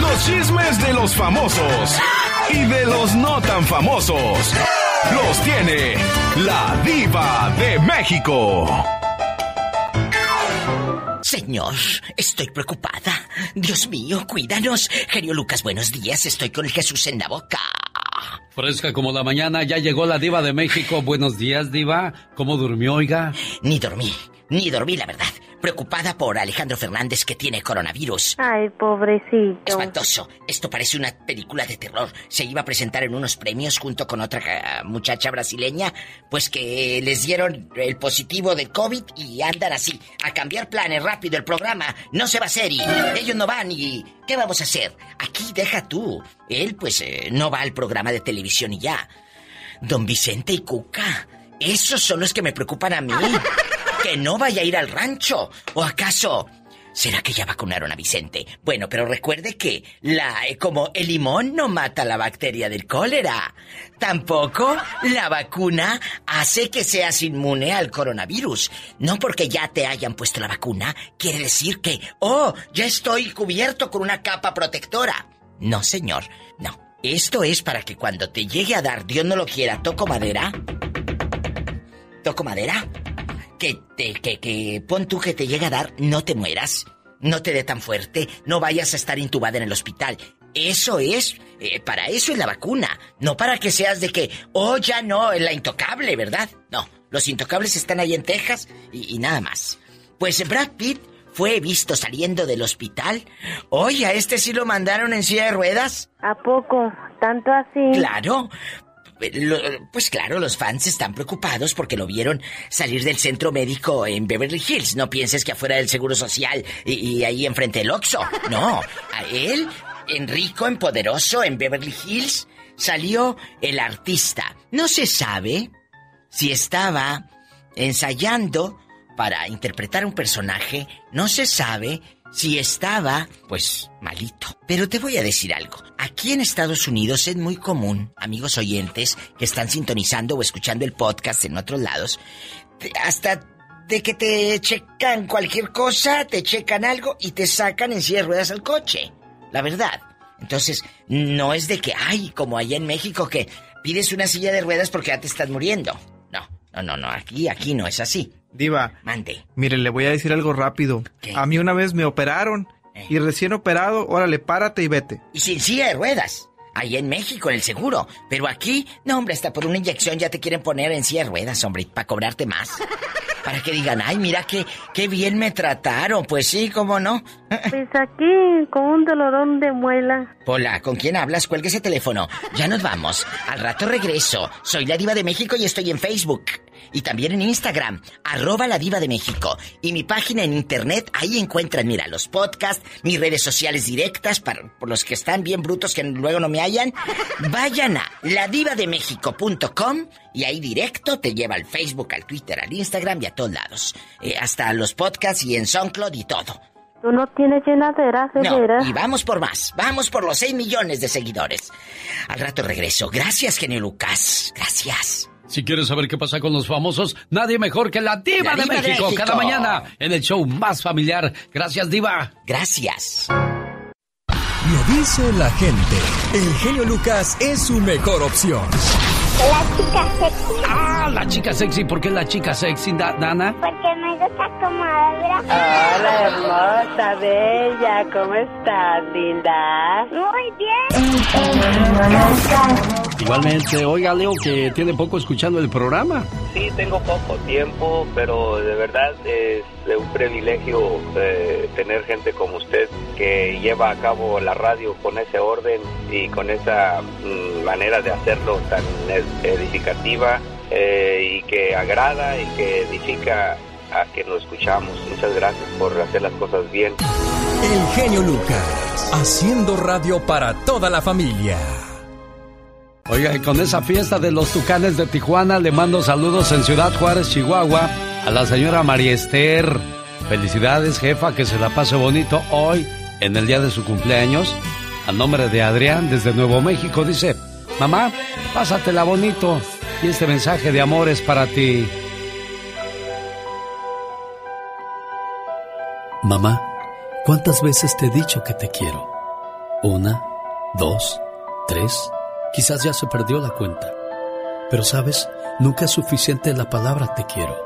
Los chismes de los famosos y de los no tan famosos los tiene la diva de México. Señor, estoy preocupada. Dios mío, cuídanos. Genio Lucas, buenos días. Estoy con el Jesús en la boca. Fresca como la mañana, ya llegó la diva de México. Buenos días, diva. ¿Cómo durmió, oiga? Ni dormí, ni dormí, la verdad preocupada por Alejandro Fernández que tiene coronavirus. Ay, pobrecito. Espantoso. Esto parece una película de terror. Se iba a presentar en unos premios junto con otra eh, muchacha brasileña, pues que les dieron el positivo del COVID y andan así, a cambiar planes rápido el programa. No se va a hacer y ellos no van y... ¿Qué vamos a hacer? Aquí deja tú. Él pues eh, no va al programa de televisión y ya. Don Vicente y Cuca. Esos son los que me preocupan a mí. que no vaya a ir al rancho. ¿O acaso ¿Será que ya vacunaron a Vicente? Bueno, pero recuerde que la eh, como el limón no mata la bacteria del cólera. Tampoco la vacuna hace que seas inmune al coronavirus. No porque ya te hayan puesto la vacuna quiere decir que, oh, ya estoy cubierto con una capa protectora. No, señor, no. Esto es para que cuando te llegue a dar, Dios no lo quiera, toco madera. ¿Toco madera? Que te, que, que, pon tú que te llegue a dar, no te mueras, no te dé tan fuerte, no vayas a estar intubada en el hospital. Eso es, eh, para eso es la vacuna, no para que seas de que, oh, ya no, es la intocable, ¿verdad? No, los intocables están ahí en Texas y, y nada más. Pues Brad Pitt fue visto saliendo del hospital. Oye, ¿a este sí lo mandaron en silla de ruedas? ¿A poco? ¿Tanto así? Claro, pues claro, los fans están preocupados porque lo vieron salir del centro médico en Beverly Hills. No pienses que afuera del Seguro Social y, ahí enfrente del Oxxo. No, a él, en rico, en poderoso, en Beverly Hills, salió el artista. No se sabe si estaba ensayando para interpretar un personaje. No se sabe si estaba, pues, malito. Pero te voy a decir algo. Aquí en Estados Unidos es muy común, amigos oyentes, que están sintonizando o escuchando el podcast en otros lados, hasta de que te checan cualquier cosa, te checan algo y te sacan en silla de ruedas al coche. La verdad. Entonces, no es de que, ay, como allá en México, que pides una silla de ruedas porque ya te estás muriendo. No, no, no, no, aquí, aquí no es así. Diva. Mande. Mire, le voy a decir algo rápido. A mí una vez me operaron. Eh. Y recién operado, órale, párate y vete. Y sin silla de ruedas. Ahí en México, en el seguro. Pero aquí, no, hombre, hasta por una inyección ya te quieren poner en silla de ruedas, hombre, para cobrarte más. Para que digan, ay, mira qué, qué bien me trataron. Pues sí, cómo no. Pues aquí, con un dolorón de muela. Hola, ¿con quién hablas? Cuelgue ese teléfono. Ya nos vamos. Al rato regreso. Soy la diva de México y estoy en Facebook. Y también en Instagram, arroba la diva de México. Y mi página en internet, ahí encuentran, mira, los podcasts, mis redes sociales directas, para, por los que están bien brutos que luego no me hallan. Vayan a ladivademexico.com y ahí directo te lleva al Facebook, al Twitter, al Instagram y a todos lados. Eh, hasta los podcasts y en SoundCloud y todo. Tú no tienes llenadera, no, y vamos por más. Vamos por los 6 millones de seguidores. Al rato regreso. Gracias, genio Lucas. Gracias. Si quieres saber qué pasa con los famosos, nadie mejor que la Diva, de, México, cada mañana en el show más familiar. Gracias, Diva. Gracias. Lo dice la gente. El genio Lucas es su mejor opción. La chica sexy. Ah, la chica sexy. ¿Por qué la chica sexy, Dana? Porque me gusta como habla. Hola, hermosa, bella. ¿Cómo estás, linda? Muy bien. Igualmente, oiga, Leo, que tiene poco escuchando el programa. Sí, tengo poco tiempo, pero de verdad es un privilegio eh, tener gente como usted que lleva a cabo la radio con ese orden y con esa mm, manera de hacerlo tan edificativa eh, y que agrada y que edifica a que nos escuchamos. Muchas gracias por hacer las cosas bien. El genio Lucas, haciendo radio para toda la familia. Oiga, y con esa fiesta de los tucanes de Tijuana le mando saludos en Ciudad Juárez, Chihuahua, a la señora María Esther. Felicidades, jefa, que se la pase bonito hoy, en el día de su cumpleaños. A nombre de Adrián, desde Nuevo México, dice, mamá, pásatela bonito. Y este mensaje de amor es para ti. Mamá, ¿cuántas veces te he dicho que te quiero? Una, dos, tres, quizás ya se perdió la cuenta. Pero sabes, nunca es suficiente la palabra te quiero.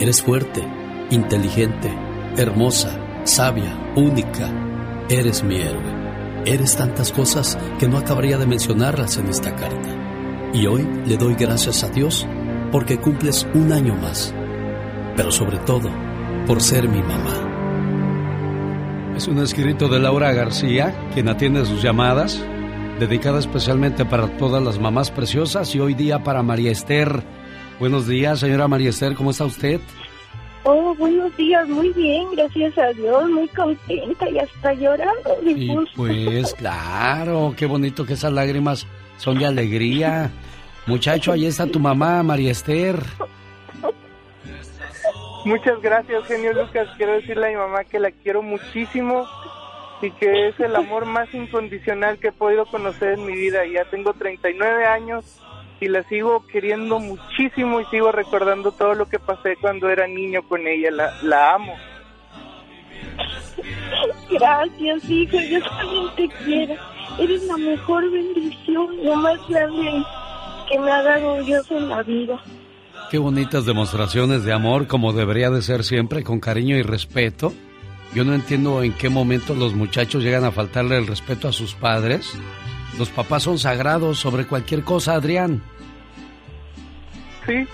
eres fuerte, inteligente, hermosa, sabia, única. Eres mi héroe. Eres tantas cosas que no acabaría de mencionarlas en esta carta. Y hoy le doy gracias a Dios porque cumples un año más. Pero sobre todo, por ser mi mamá. Es un escrito de Laura García, quien atiende sus llamadas dedicada especialmente para todas las mamás preciosas y hoy día para María Esther. Buenos días, señora María Esther, ¿cómo está usted? Oh, buenos días, muy bien, gracias a Dios, muy contenta y hasta llorando Y pues claro, qué bonito que esas lágrimas son de alegría. Muchacho, ahí está tu mamá, María Esther. Muchas gracias, genio Lucas. Quiero decirle a mi mamá que la quiero muchísimo y que es el amor más incondicional que he podido conocer en mi vida. Ya tengo 39 años y la sigo queriendo muchísimo y sigo recordando todo lo que pasé cuando era niño con ella. La, la amo. Gracias, hijo. Yo también te quiero. Eres la mejor bendición, lo más grande que me ha dado Dios en la vida. Qué bonitas demostraciones de amor, como debería de ser siempre, con cariño y respeto. Yo no entiendo en qué momento los muchachos llegan a faltarle el respeto a sus padres. Los papás son sagrados sobre cualquier cosa, Adrián. Sí.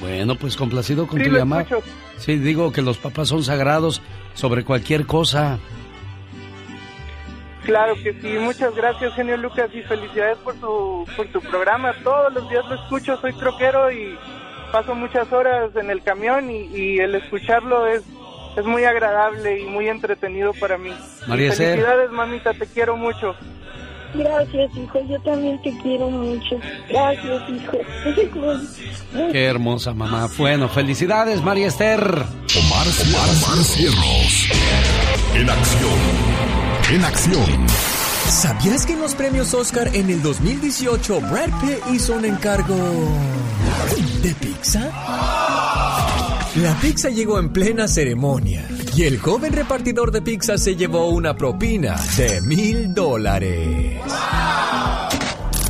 Bueno, pues complacido con tu llamada. Sí, digo que los papás son sagrados sobre cualquier cosa. Claro que sí, muchas gracias genio Lucas y felicidades por tu, por tu programa. Todos los días lo escucho, soy troquero y paso muchas horas en el camión y, y el escucharlo es es muy agradable y muy entretenido para mí. María Felicidades, mamita, te quiero mucho. Gracias, hijo, yo también te quiero mucho. Gracias, hijo. Qué hermosa mamá. Bueno, felicidades, María Esther. Omar, Omar Cierros. En acción. En acción. ¿Sabías que en los premios Oscar en el 2018 Brad Pitt hizo un encargo de pizza? La pizza llegó en plena ceremonia y el joven repartidor de pizza se llevó una propina de mil dólares.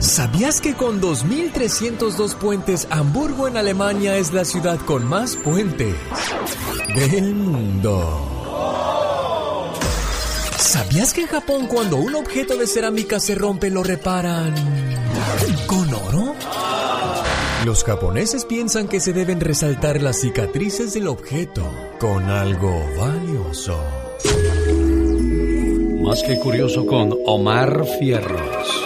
¿Sabías que con 2.302 puentes Hamburgo en Alemania es la ciudad con más puentes del mundo? ¿Sabías que en Japón cuando un objeto de cerámica se rompe lo reparan con oro? Los japoneses piensan que se deben resaltar las cicatrices del objeto con algo valioso. Más que curioso con Omar Fierros.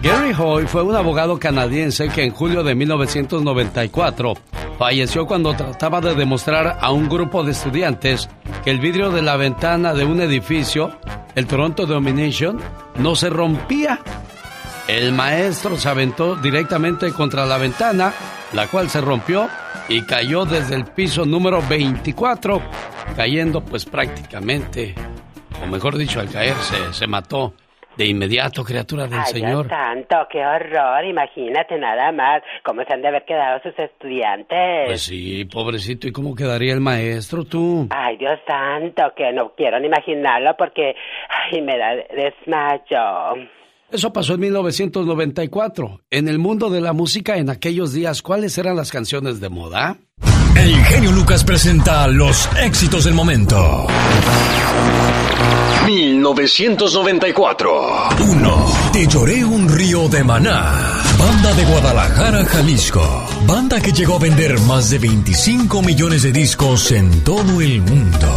Gary Hoy fue un abogado canadiense que en julio de 1994 falleció cuando trataba de demostrar a un grupo de estudiantes que el vidrio de la ventana de un edificio, el Toronto Domination, no se rompía el maestro se aventó directamente contra la ventana, la cual se rompió y cayó desde el piso número 24, cayendo pues prácticamente, o mejor dicho, al caerse se mató de inmediato, criatura del Ay, Señor. Dios santo, qué horror, imagínate nada más cómo se han de haber quedado sus estudiantes. Pues sí, pobrecito, ¿y cómo quedaría el maestro tú? Ay, Dios santo, que no quiero ni imaginarlo porque ay, me da desmayo. Eso pasó en 1994. En el mundo de la música en aquellos días, ¿cuáles eran las canciones de moda? El genio Lucas presenta los éxitos del momento. 1994. 1. Te lloré un río de maná. Banda de Guadalajara, Jalisco. Banda que llegó a vender más de 25 millones de discos en todo el mundo.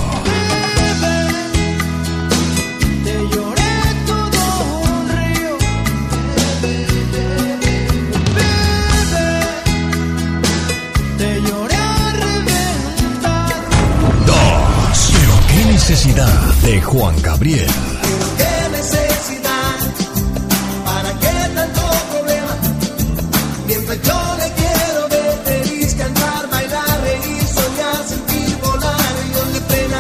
Necesidad de Juan Gabriel. ¿Qué necesidad? ¿Para qué tanto problema? Mientras yo le quiero ver feliz, cantar, bailar, reír, soñar, sentir, volar, yo le pena.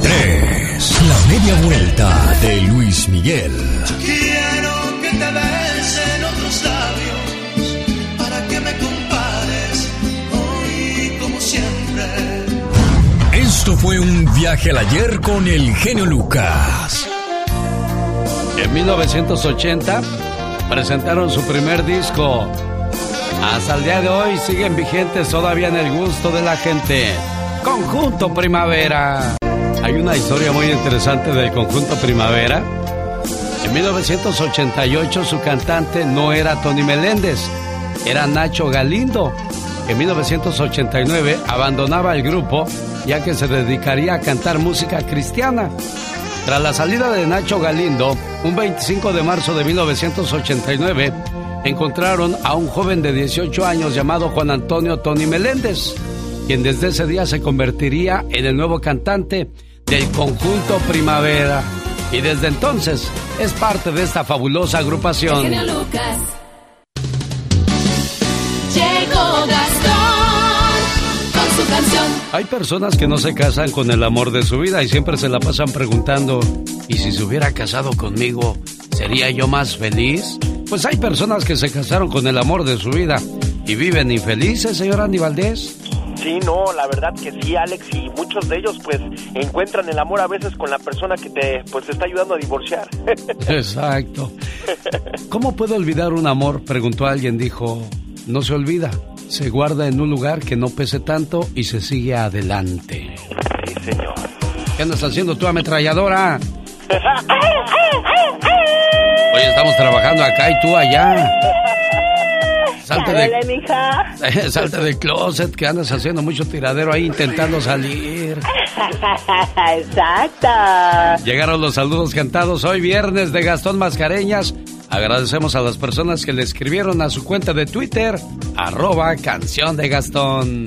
3. La media vuelta de Luis Miguel. Esto fue un viaje al ayer con el genio Lucas. En 1980 presentaron su primer disco. Hasta el día de hoy siguen vigentes todavía en el gusto de la gente. Conjunto Primavera. Hay una historia muy interesante del Conjunto Primavera. En 1988 su cantante no era Tony Meléndez, era Nacho Galindo. En 1989 abandonaba el grupo ya que se dedicaría a cantar música cristiana. Tras la salida de Nacho Galindo, un 25 de marzo de 1989, encontraron a un joven de 18 años llamado Juan Antonio Tony Meléndez, quien desde ese día se convertiría en el nuevo cantante del conjunto Primavera. Y desde entonces es parte de esta fabulosa agrupación. Hay personas que no se casan con el amor de su vida y siempre se la pasan preguntando, ¿y si se hubiera casado conmigo, sería yo más feliz? Pues hay personas que se casaron con el amor de su vida y viven infelices, señor Andy Valdés. Sí, no, la verdad que sí, Alex, y muchos de ellos pues encuentran el amor a veces con la persona que te pues te está ayudando a divorciar. Exacto. ¿Cómo puedo olvidar un amor? Preguntó alguien, dijo, no se olvida, se guarda en un lugar que no pese tanto y se sigue adelante. Sí, señor. ¿Qué andas haciendo tú, ametralladora? Hoy estamos trabajando acá y tú allá. Salte de, mija. salte del closet, que andas haciendo mucho tiradero ahí intentando salir. Exacto. Llegaron los saludos cantados hoy viernes de Gastón Mascareñas. Agradecemos a las personas que le escribieron a su cuenta de Twitter, arroba canción de Gastón.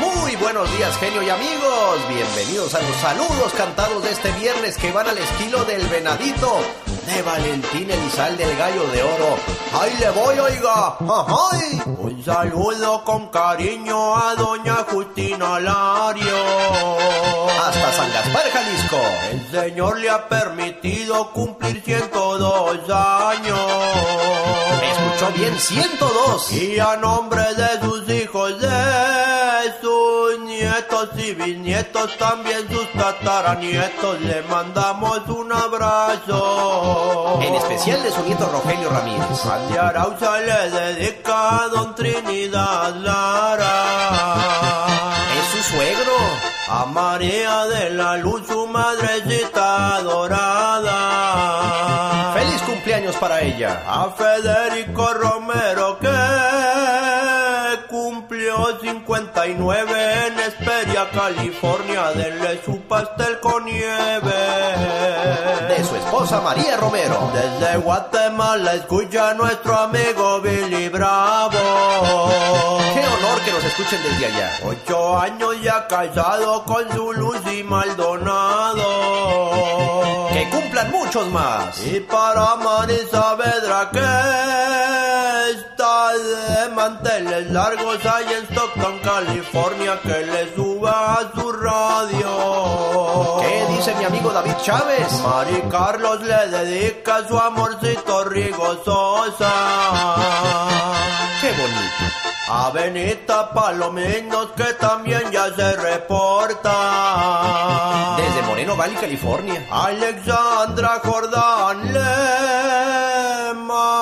Muy buenos días, genio y amigos. Bienvenidos a los saludos cantados de este viernes que van al estilo del venadito de Valentín Elizalde, el gallo de oro. ¡Ahí le voy, oiga! ¡Ay! Un saludo con cariño a doña Justina Lario. Hasta San Gaspar, Jalisco. El Señor le ha permitido cumplir 102 años. Me escuchó bien, 102. Y a nombre de sus hijos, de nietos y bisnietos, también sus tataranietos, le mandamos un abrazo. En especial de su nieto Rogelio Ramírez. Andy Arauza le dedica a don Trinidad Lara. Es su suegro. A María de la Luz, su madrecita adorada. Feliz cumpleaños para ella. A Federico Romero 59 en Esperia, California. Denle su pastel con nieve. De su esposa María Romero. Desde Guatemala escucha a nuestro amigo Billy Bravo. Qué honor que nos escuchen desde allá. Ocho años ya casado con su Lucy Maldonado. Que cumplan muchos más. Y para Mari Saavedra que manteles largos ahí en Stockton, California, que le suba a su radio. ¿Qué dice mi amigo David Chávez? Mari Carlos le dedica su amorcito Rigo Sosa. Qué bonito. A Benita Palominos que también ya se reporta. Desde Moreno Valley, California. Alexandra Jordán le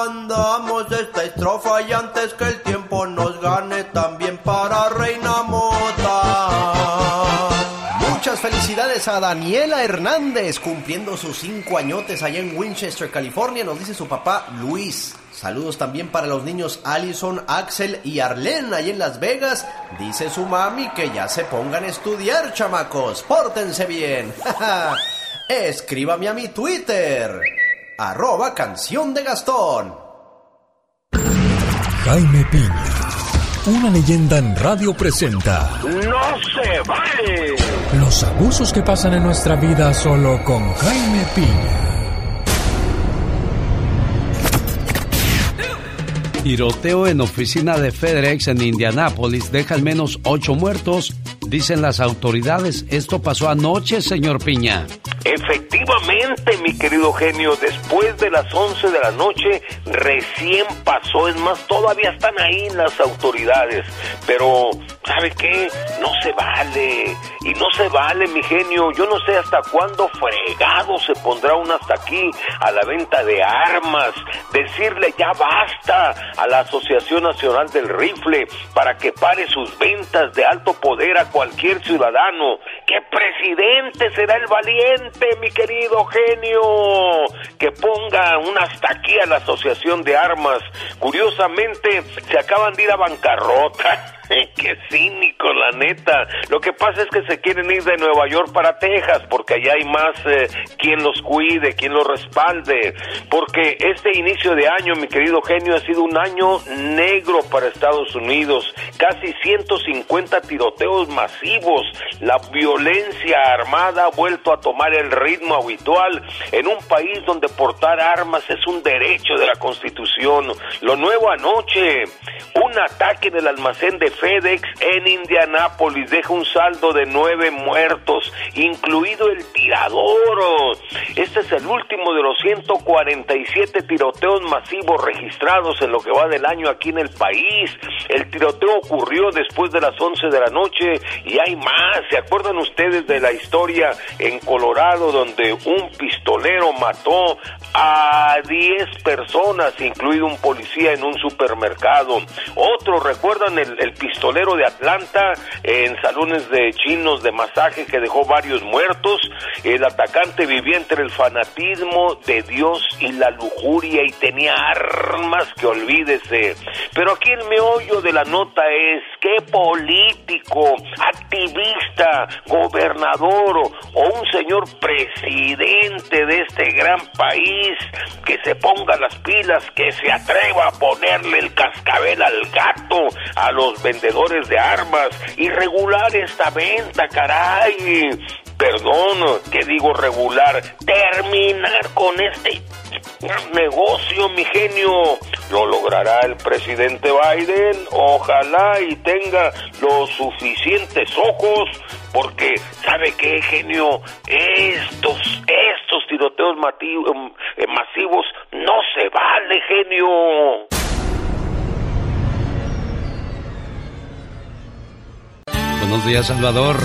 andamos esta estrofa y antes que el tiempo nos gane también para Reina Mota. Muchas felicidades a Daniela Hernández cumpliendo sus cinco añotes allá en Winchester, California, nos dice su papá Luis. Saludos también para los niños Allison, Axel y Arlene ahí en Las Vegas. Dice su mami que ya se pongan a estudiar, chamacos. Pórtense bien. Escríbame a mi Twitter Arroba canción de Gastón. Jaime Piña, una leyenda en radio presenta ¡No se vale! los abusos que pasan en nuestra vida solo con Jaime Piña. Tiroteo en oficina de FedEx en Indianápolis deja al menos ocho muertos, dicen las autoridades. Esto pasó anoche, señor Piña. Efectivamente, mi querido genio, después de las 11 de la noche recién pasó, es más, todavía están ahí las autoridades, pero ¿sabe qué? No se vale, y no se vale, mi genio, yo no sé hasta cuándo fregado se pondrá un hasta aquí a la venta de armas, decirle ya basta a la Asociación Nacional del Rifle para que pare sus ventas de alto poder a cualquier ciudadano. ¿Qué presidente será el valiente, mi querido genio? Que ponga un hasta aquí a la Asociación de Armas. Curiosamente, se acaban de ir a bancarrota. Qué cínico, la neta. Lo que pasa es que se quieren ir de Nueva York para Texas porque allá hay más eh, quien los cuide, quien los respalde. Porque este inicio de año, mi querido genio, ha sido un año negro para Estados Unidos. Casi 150 tiroteos masivos. La violencia armada ha vuelto a tomar el ritmo habitual en un país donde portar armas es un derecho de la Constitución. Lo nuevo anoche, un ataque en el almacén de FedEx en Indianápolis deja un saldo de nueve muertos, incluido el tirador. Este es el último de los 147 tiroteos masivos registrados en lo que va del año aquí en el país. El tiroteo ocurrió después de las 11 de la noche y hay más. ¿Se acuerdan ustedes de la historia en Colorado donde un pistolero mató a 10 personas, incluido un policía en un supermercado? Otros recuerdan el, el pistolero de Atlanta en salones de chinos de masaje que dejó varios muertos. El atacante vivía entre el fanatismo de Dios y la lujuria y tenía armas que olvídese. Pero aquí el meollo de la nota es qué político, activista, gobernador o, un señor presidente de este gran país que se ponga las pilas, que se atreva a ponerle el cascabel al gato a los vendedores de armas y regular esta venta, caray. Perdón, que digo regular, terminar con este negocio, mi genio. Lo logrará el presidente Biden. Ojalá y tenga los suficientes ojos. Porque, ¿sabe qué, genio? Estos, estos tiroteos eh, masivos no se vale, genio. Buenos días, Salvador.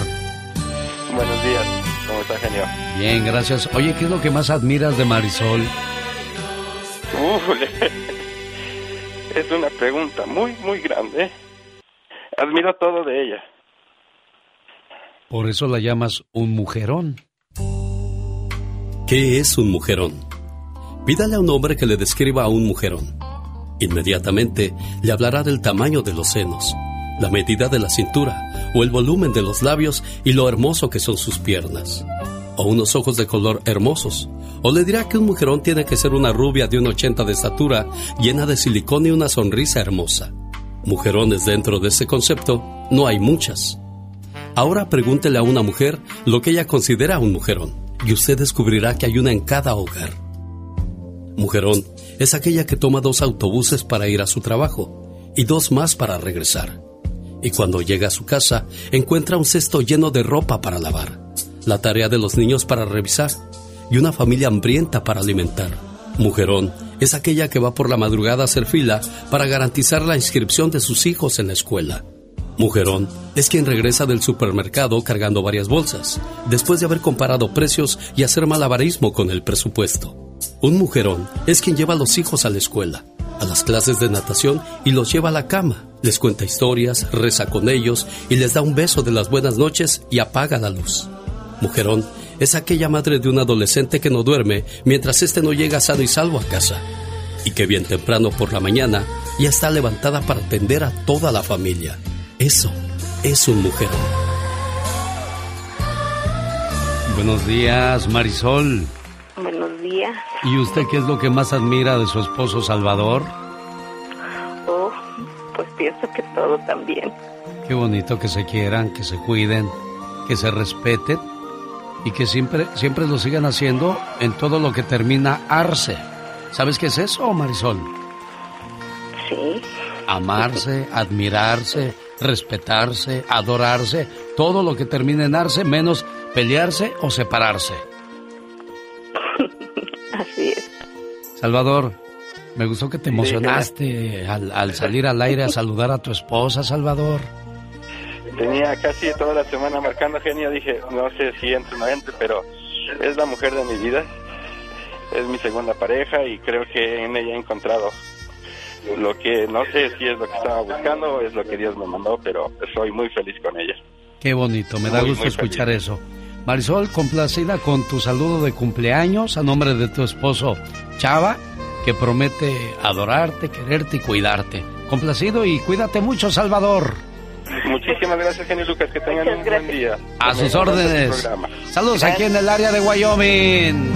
Buenos días, ¿cómo está, genio? Bien, gracias. Oye, ¿qué es lo que más admiras de Marisol? Es una pregunta muy, muy grande. Admiro todo de ella. Por eso la llamas un mujerón. ¿Qué es un mujerón? Pídale a un hombre que le describa a un mujerón. Inmediatamente le hablará del tamaño de los senos, la medida de la cintura o el volumen de los labios y lo hermoso que son sus piernas. O unos ojos de color hermosos. O le dirá que un mujerón tiene que ser una rubia de un 80 de estatura, llena de silicón y una sonrisa hermosa. Mujerones dentro de ese concepto no hay muchas. Ahora pregúntele a una mujer lo que ella considera un mujerón y usted descubrirá que hay una en cada hogar. Mujerón es aquella que toma dos autobuses para ir a su trabajo y dos más para regresar. Y cuando llega a su casa encuentra un cesto lleno de ropa para lavar, la tarea de los niños para revisar y una familia hambrienta para alimentar. Mujerón es aquella que va por la madrugada a hacer fila para garantizar la inscripción de sus hijos en la escuela. Mujerón es quien regresa del supermercado cargando varias bolsas, después de haber comparado precios y hacer malabarismo con el presupuesto. Un mujerón es quien lleva a los hijos a la escuela, a las clases de natación y los lleva a la cama, les cuenta historias, reza con ellos y les da un beso de las buenas noches y apaga la luz. Mujerón es aquella madre de un adolescente que no duerme mientras éste no llega sano y salvo a casa. Y que bien temprano por la mañana ya está levantada para atender a toda la familia. Eso es un mujerón. Buenos días, Marisol. Buenos días. ¿Y usted qué es lo que más admira de su esposo Salvador? Pienso que todo también. Qué bonito que se quieran, que se cuiden, que se respeten y que siempre, siempre lo sigan haciendo en todo lo que termina arse. ¿Sabes qué es eso, Marisol? Sí. Amarse, admirarse, respetarse, adorarse, todo lo que termine en arse, menos pelearse o separarse. Así es. Salvador, me gustó que te emocionaste al, al salir al aire a saludar a tu esposa, Salvador. Tenía casi toda la semana marcando genio, dije, no sé si entre o no entre, pero es la mujer de mi vida, es mi segunda pareja y creo que en ella he encontrado lo que no sé si es lo que estaba buscando o es lo que Dios me mandó, pero soy muy feliz con ella. Qué bonito, me da Muy, gusto muy escuchar feliz. eso. Marisol, complacida con tu saludo de cumpleaños a nombre de tu esposo Chava, que promete adorarte, quererte y cuidarte. Complacido y cuídate mucho, Salvador. Muchísimas gracias, genio Lucas, que tengan un buen día. A sus órdenes. Saludos aquí en el área de Wyoming.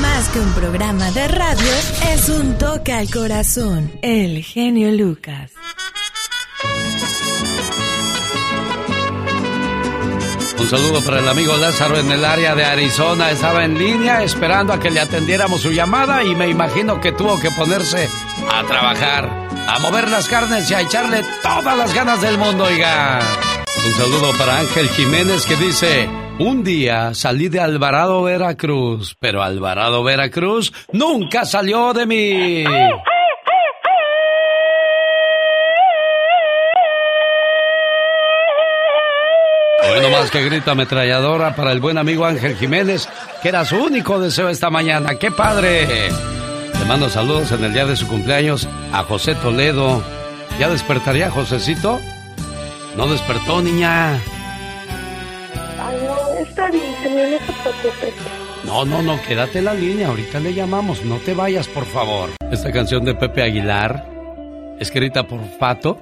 Más que un programa de radio, es un toque al corazón. El genio Lucas. Un saludo para el amigo Lázaro en el área de Arizona. Estaba en línea esperando a que le atendiéramos su llamada y me imagino que tuvo que ponerse a trabajar, a mover las carnes y a echarle todas las ganas del mundo, oiga. Un saludo para Ángel Jiménez que dice, un día salí de Alvarado, Veracruz, pero Alvarado, Veracruz nunca salió de mí. Que grita ametralladora para el buen amigo Ángel Jiménez, que era su único deseo esta mañana. ¡Qué padre! Le mando saludos en el día de su cumpleaños a José Toledo. ¿Ya despertaría Josecito? No despertó, niña. Ay, no, está bien, señor, no se preocupe. No, no, no, quédate en la línea. Ahorita le llamamos. No te vayas, por favor. Esta canción de Pepe Aguilar, escrita por Fato,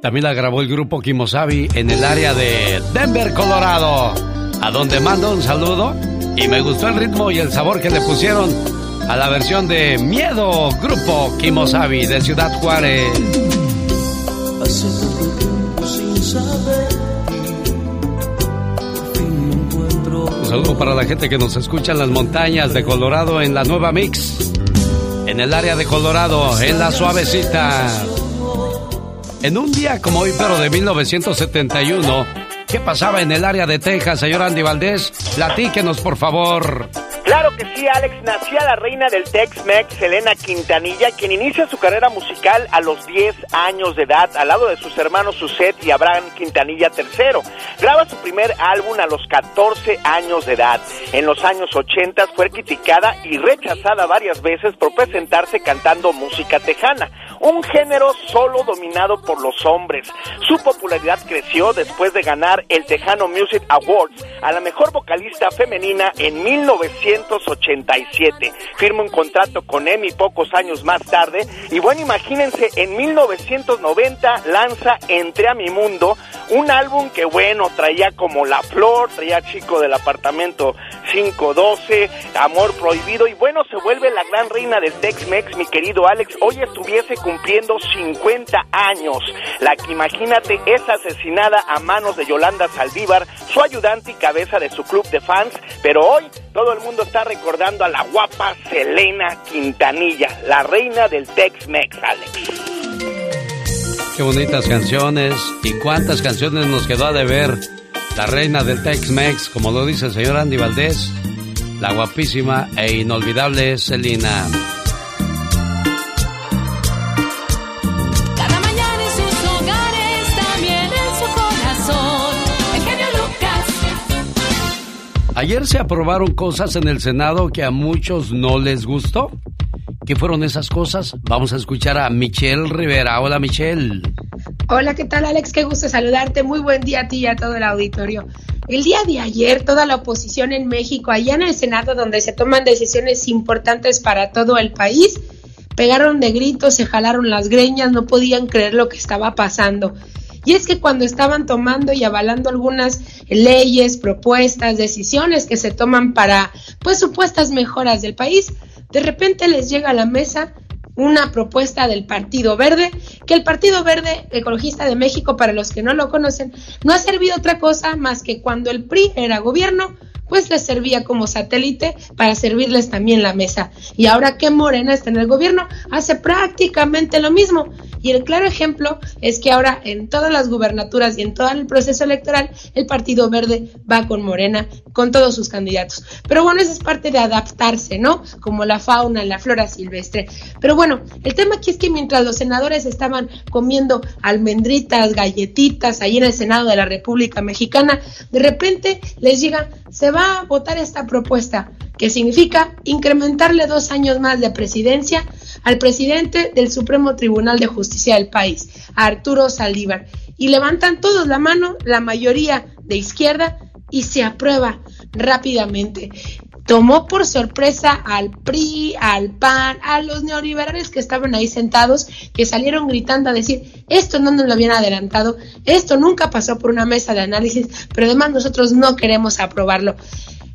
también la grabó el grupo Kimosabi en el área de Denver, Colorado. A donde mando un saludo. Y me gustó el ritmo y el sabor que le pusieron a la versión de Miedo, grupo Kimosabi de Ciudad Juárez. Un saludo para la gente que nos escucha en las montañas de Colorado en la Nueva Mix. En el área de Colorado, en la suavecita. En un día como hoy, pero de 1971, ¿qué pasaba en el área de Texas, señor Andy Valdés? Platíquenos, por favor. Claro que sí, Alex. Nacía la reina del Tex-Mex, Selena Quintanilla, quien inicia su carrera musical a los 10 años de edad, al lado de sus hermanos Suset y Abraham Quintanilla III. Graba su primer álbum a los 14 años de edad. En los años 80 fue criticada y rechazada varias veces por presentarse cantando música tejana, un género solo dominado por los hombres. Su popularidad creció después de ganar el Tejano Music Awards a la mejor vocalista femenina en 1987. Firma un contrato con Emmy pocos años más tarde. Y bueno, imagínense, en 1990 lanza Entré a mi mundo, un álbum que bueno, traía como La Flor, traía Chico del Apartamento 512, Amor Prohibido. Y bueno, se vuelve la gran reina del Tex-Mex, mi querido Alex, hoy estuviese cumpliendo 50 años, la que imagínate es asesinada a manos de Yolanda Saldívar, su ayudante y cabeza de su club de fans, pero hoy todo el mundo está recordando a la guapa Selena Quintanilla, la reina del Tex-Mex, Alex. Qué bonitas canciones. ¿Y cuántas canciones nos quedó a deber? La reina del Tex-Mex, como lo dice el señor Andy Valdés. La guapísima e inolvidable Selena. Ayer se aprobaron cosas en el Senado que a muchos no les gustó. ¿Qué fueron esas cosas? Vamos a escuchar a Michelle Rivera. Hola Michelle. Hola, ¿qué tal Alex? Qué gusto saludarte. Muy buen día a ti y a todo el auditorio. el día de ayer toda la oposición en México, allá en el Senado donde se toman decisiones importantes para todo el país, pegaron de gritos, se jalaron las greñas, no podían creer lo que estaba pasando. Y es que cuando estaban tomando y avalando algunas leyes, propuestas, decisiones que se toman para, pues, supuestas mejoras del país, de repente les llega a la mesa una propuesta del Partido Verde, que el Partido Verde Ecologista de México, para los que no lo conocen, no ha servido otra cosa más que cuando el PRI era gobierno, pues les servía como satélite para servirles también la mesa. Y ahora que Morena está en el gobierno, hace prácticamente lo mismo. Y el claro ejemplo es que ahora en todas las gubernaturas y en todo el proceso electoral, el Partido Verde va con Morena, con todos sus candidatos. Pero bueno, eso es parte de adaptarse, ¿no? Como la fauna, la flora silvestre. Pero bueno, el tema aquí es que mientras los senadores estaban comiendo almendritas, galletitas ahí en el Senado de la República Mexicana, de repente les llega, se va a votar esta propuesta, que significa incrementarle dos años más de presidencia al presidente del Supremo Tribunal de Justicia del país, a Arturo Saldívar. Y levantan todos la mano, la mayoría de izquierda, y se aprueba rápidamente. Tomó por sorpresa al PRI, al PAN, a los neoliberales que estaban ahí sentados, que salieron gritando a decir, esto no nos lo habían adelantado, esto nunca pasó por una mesa de análisis, pero además nosotros no queremos aprobarlo.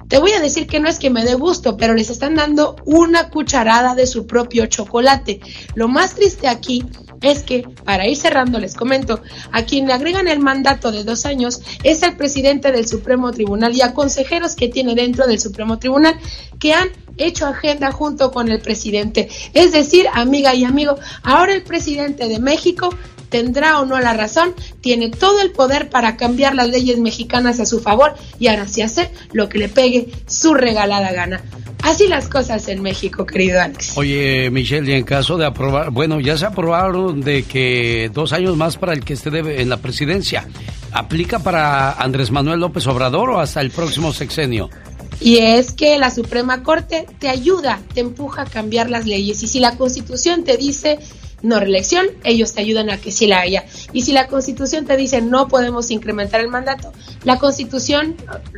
Te voy a decir que no es que me dé gusto, pero les están dando una cucharada de su propio chocolate. Lo más triste aquí es que, para ir cerrando, les comento, a quien le agregan el mandato de dos años es el presidente del Supremo Tribunal y a consejeros que tiene dentro del Supremo Tribunal que han hecho agenda junto con el presidente. Es decir, amiga y amigo, ahora el presidente de México tendrá o no la razón, tiene todo el poder para cambiar las leyes mexicanas a su favor y ahora sí hace lo que le pegue su regalada gana. Así las cosas en México, querido Alex. Oye, Michelle, y en caso de aprobar, bueno, ya se aprobaron de que dos años más para el que esté en la presidencia. ¿Aplica para Andrés Manuel López Obrador o hasta el próximo sexenio? Y es que la Suprema Corte te ayuda, te empuja a cambiar las leyes. Y si la Constitución te dice no reelección, ellos te ayudan a que sí la haya. Y si la Constitución te dice no podemos incrementar el mandato, la Constitución,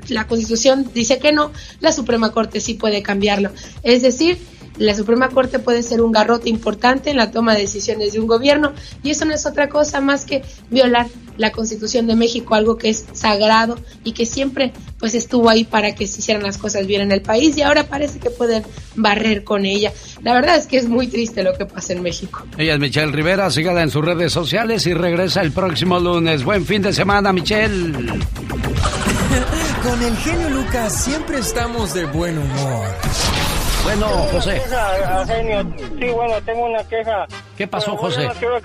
la Constitución dice que no, la Suprema Corte sí puede cambiarlo. Es decir, la Suprema Corte puede ser un garrote importante en la toma de decisiones de un gobierno y eso no es otra cosa más que violar la Constitución de México, algo que es sagrado y que siempre pues estuvo ahí para que se hicieran las cosas bien en el país y ahora parece que pueden barrer con ella. La verdad es que es muy triste lo que pasa en México. Ella es Michelle Rivera, sígala en sus redes sociales y regresa el próximo lunes. Buen fin de semana, Michelle. Con el genio Lucas siempre estamos de buen humor. Bueno, José. Sí, bueno, tengo una queja. ¿Qué pasó, Bueno, José? Quiero,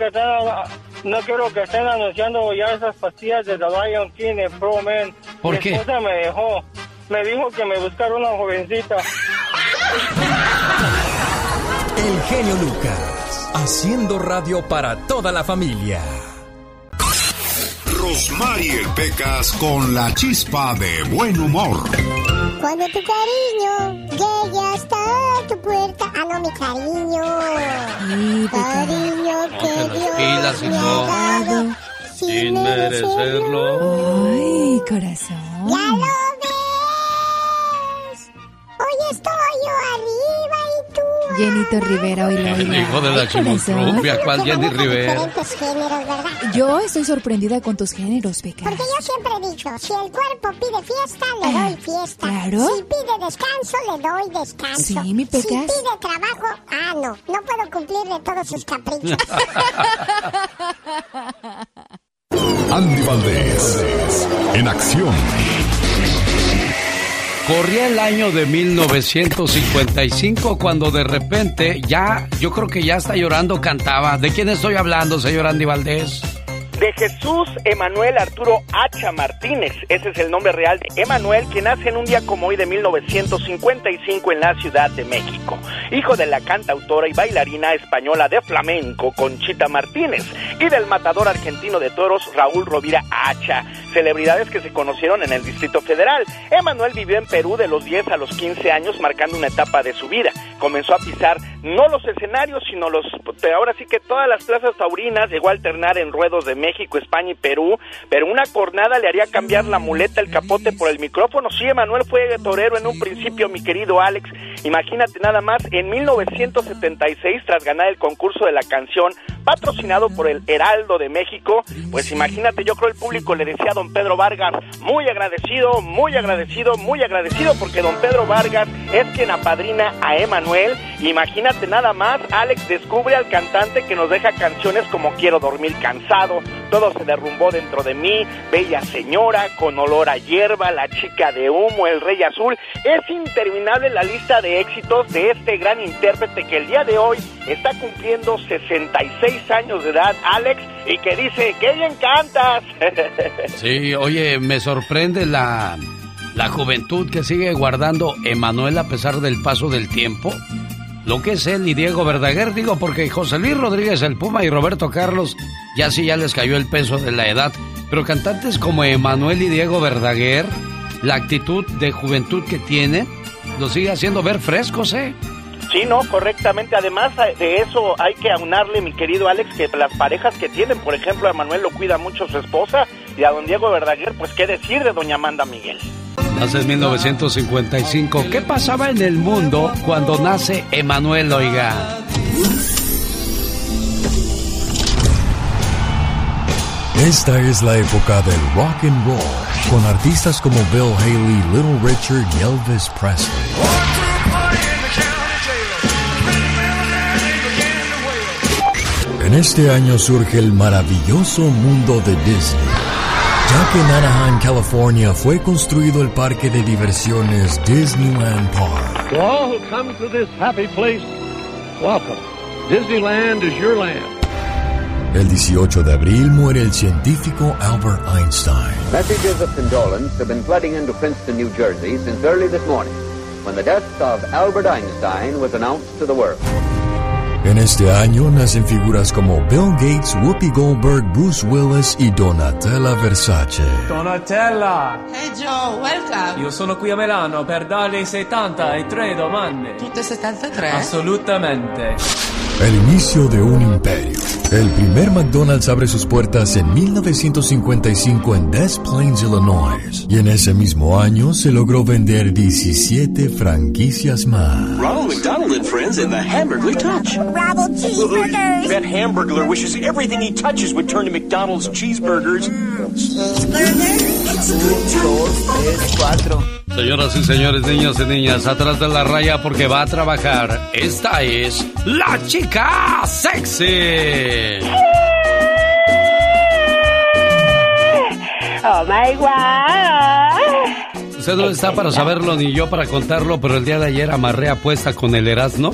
no quiero que estén anunciando ya esas pastillas de The Lion King en Pro Man. ¿Por Mi qué? esposa me dejó. Me dijo que me buscara una jovencita. El genio Lucas, haciendo radio para toda la familia. Rosmarie Pecas con la chispa de buen humor. Cuando tu cariño llegue hasta tu puerta. Ah, no, mi cariño. Cariño que Dios me ha dado Sin merecerlo. Ay, corazón. ¡Ya lo ves! Hoy estoy yo arriba Jenito Rivera, hoy lo El hijo de la chimotrufia, ¿cuál Jenny Rivera? diferentes géneros, ¿verdad? Yo estoy sorprendida con tus géneros, Peca. Porque yo siempre he dicho, si el cuerpo pide fiesta, le doy fiesta. claro. Si pide descanso, le doy descanso. Sí, mi Si Pecas. pide trabajo, ah, no, no puedo cumplirle todos sus caprichos. Andy Valdés, en acción. Corría el año de 1955 cuando de repente ya, yo creo que ya está llorando, cantaba. ¿De quién estoy hablando, señor Andy Valdés? De Jesús Emanuel Arturo Hacha Martínez. Ese es el nombre real de Emanuel, que nace en un día como hoy de 1955 en la Ciudad de México. Hijo de la cantautora y bailarina española de flamenco Conchita Martínez y del matador argentino de toros Raúl Rovira Hacha, celebridades que se conocieron en el Distrito Federal. Emanuel vivió en Perú de los 10 a los 15 años, marcando una etapa de su vida. Comenzó a pisar no los escenarios, sino los, ahora sí que todas las plazas taurinas, llegó a alternar en ruedos de México México, España y Perú, pero una cornada le haría cambiar la muleta, el capote por el micrófono. Sí, Emanuel fue torero en un principio, mi querido Alex. Imagínate nada más, en 1976, tras ganar el concurso de la canción, patrocinado por el Heraldo de México, pues imagínate, yo creo el público le decía a don Pedro Vargas, muy agradecido, muy agradecido, muy agradecido, porque don Pedro Vargas es quien apadrina a Emanuel. Imagínate nada más, Alex descubre al cantante que nos deja canciones como Quiero dormir cansado, Todo se derrumbó dentro de mí, Bella señora, Con olor a hierba, La chica de humo, El rey azul. Es interminable la lista de éxitos de este gran intérprete que el día de hoy está cumpliendo 66 años de edad, Alex, y que dice, ¡qué bien cantas! Sí, oye, me sorprende la, la juventud que sigue guardando Emanuel a pesar del paso del tiempo. Lo que es él y Diego Verdaguer, digo, porque José Luis Rodríguez el Puma y Roberto Carlos ya sí ya les cayó el peso de la edad. Pero cantantes como Emanuel y Diego Verdaguer, la actitud de juventud que tienen, sigue haciendo ver frescos, ¿eh? Sí, no, correctamente. Además de eso, hay que aunarle, mi querido Alex, que las parejas que tienen, por ejemplo, a Manuel lo cuida mucho su esposa y a don Diego Verdaguer, pues qué decir de doña Amanda Miguel. Nace en 1955. ¿Qué pasaba en el mundo cuando nace Emanuel, oiga? Esta es la época del rock and roll, con artistas como Bill Haley, Little Richard y Elvis Presley. En este año surge el maravilloso mundo de Disney, ya que en Anaheim, California, fue construido el parque de diversiones Disneyland Park. To all who come to this happy place, welcome. Disneyland is your land. El 18 de abril muere el científico Albert Einstein. Messages of condolence have been flooding into Princeton, New Jersey since early this morning, when the death of Albert Einstein was announced to the world. En este año nacen figuras como Bill Gates, Whoopi Goldberg, Bruce Willis y Donatella Versace. Donatella! Hey Joe, welcome! Io sono qui a Milano per darle 73 domande. Tutte 73? Assolutamente. El inicio de un imperio. El primer McDonald's abre sus puertas en 1955 en Des Plaines, Illinois. Y en ese mismo año se logró vender 17 franquicias más. Ronald McDonald and Friends and the Hamburglar Touch. Bravo cheeseburgers. That Hamburglar wishes everything he touches would turn to McDonald's cheeseburgers. Señoras y señores, niños y niñas, atrás de la raya porque va a trabajar. Esta es la chica sexy. Oh my god. Usted no está para saberlo ni yo para contarlo, pero el día de ayer amarré apuesta con el Erasmo.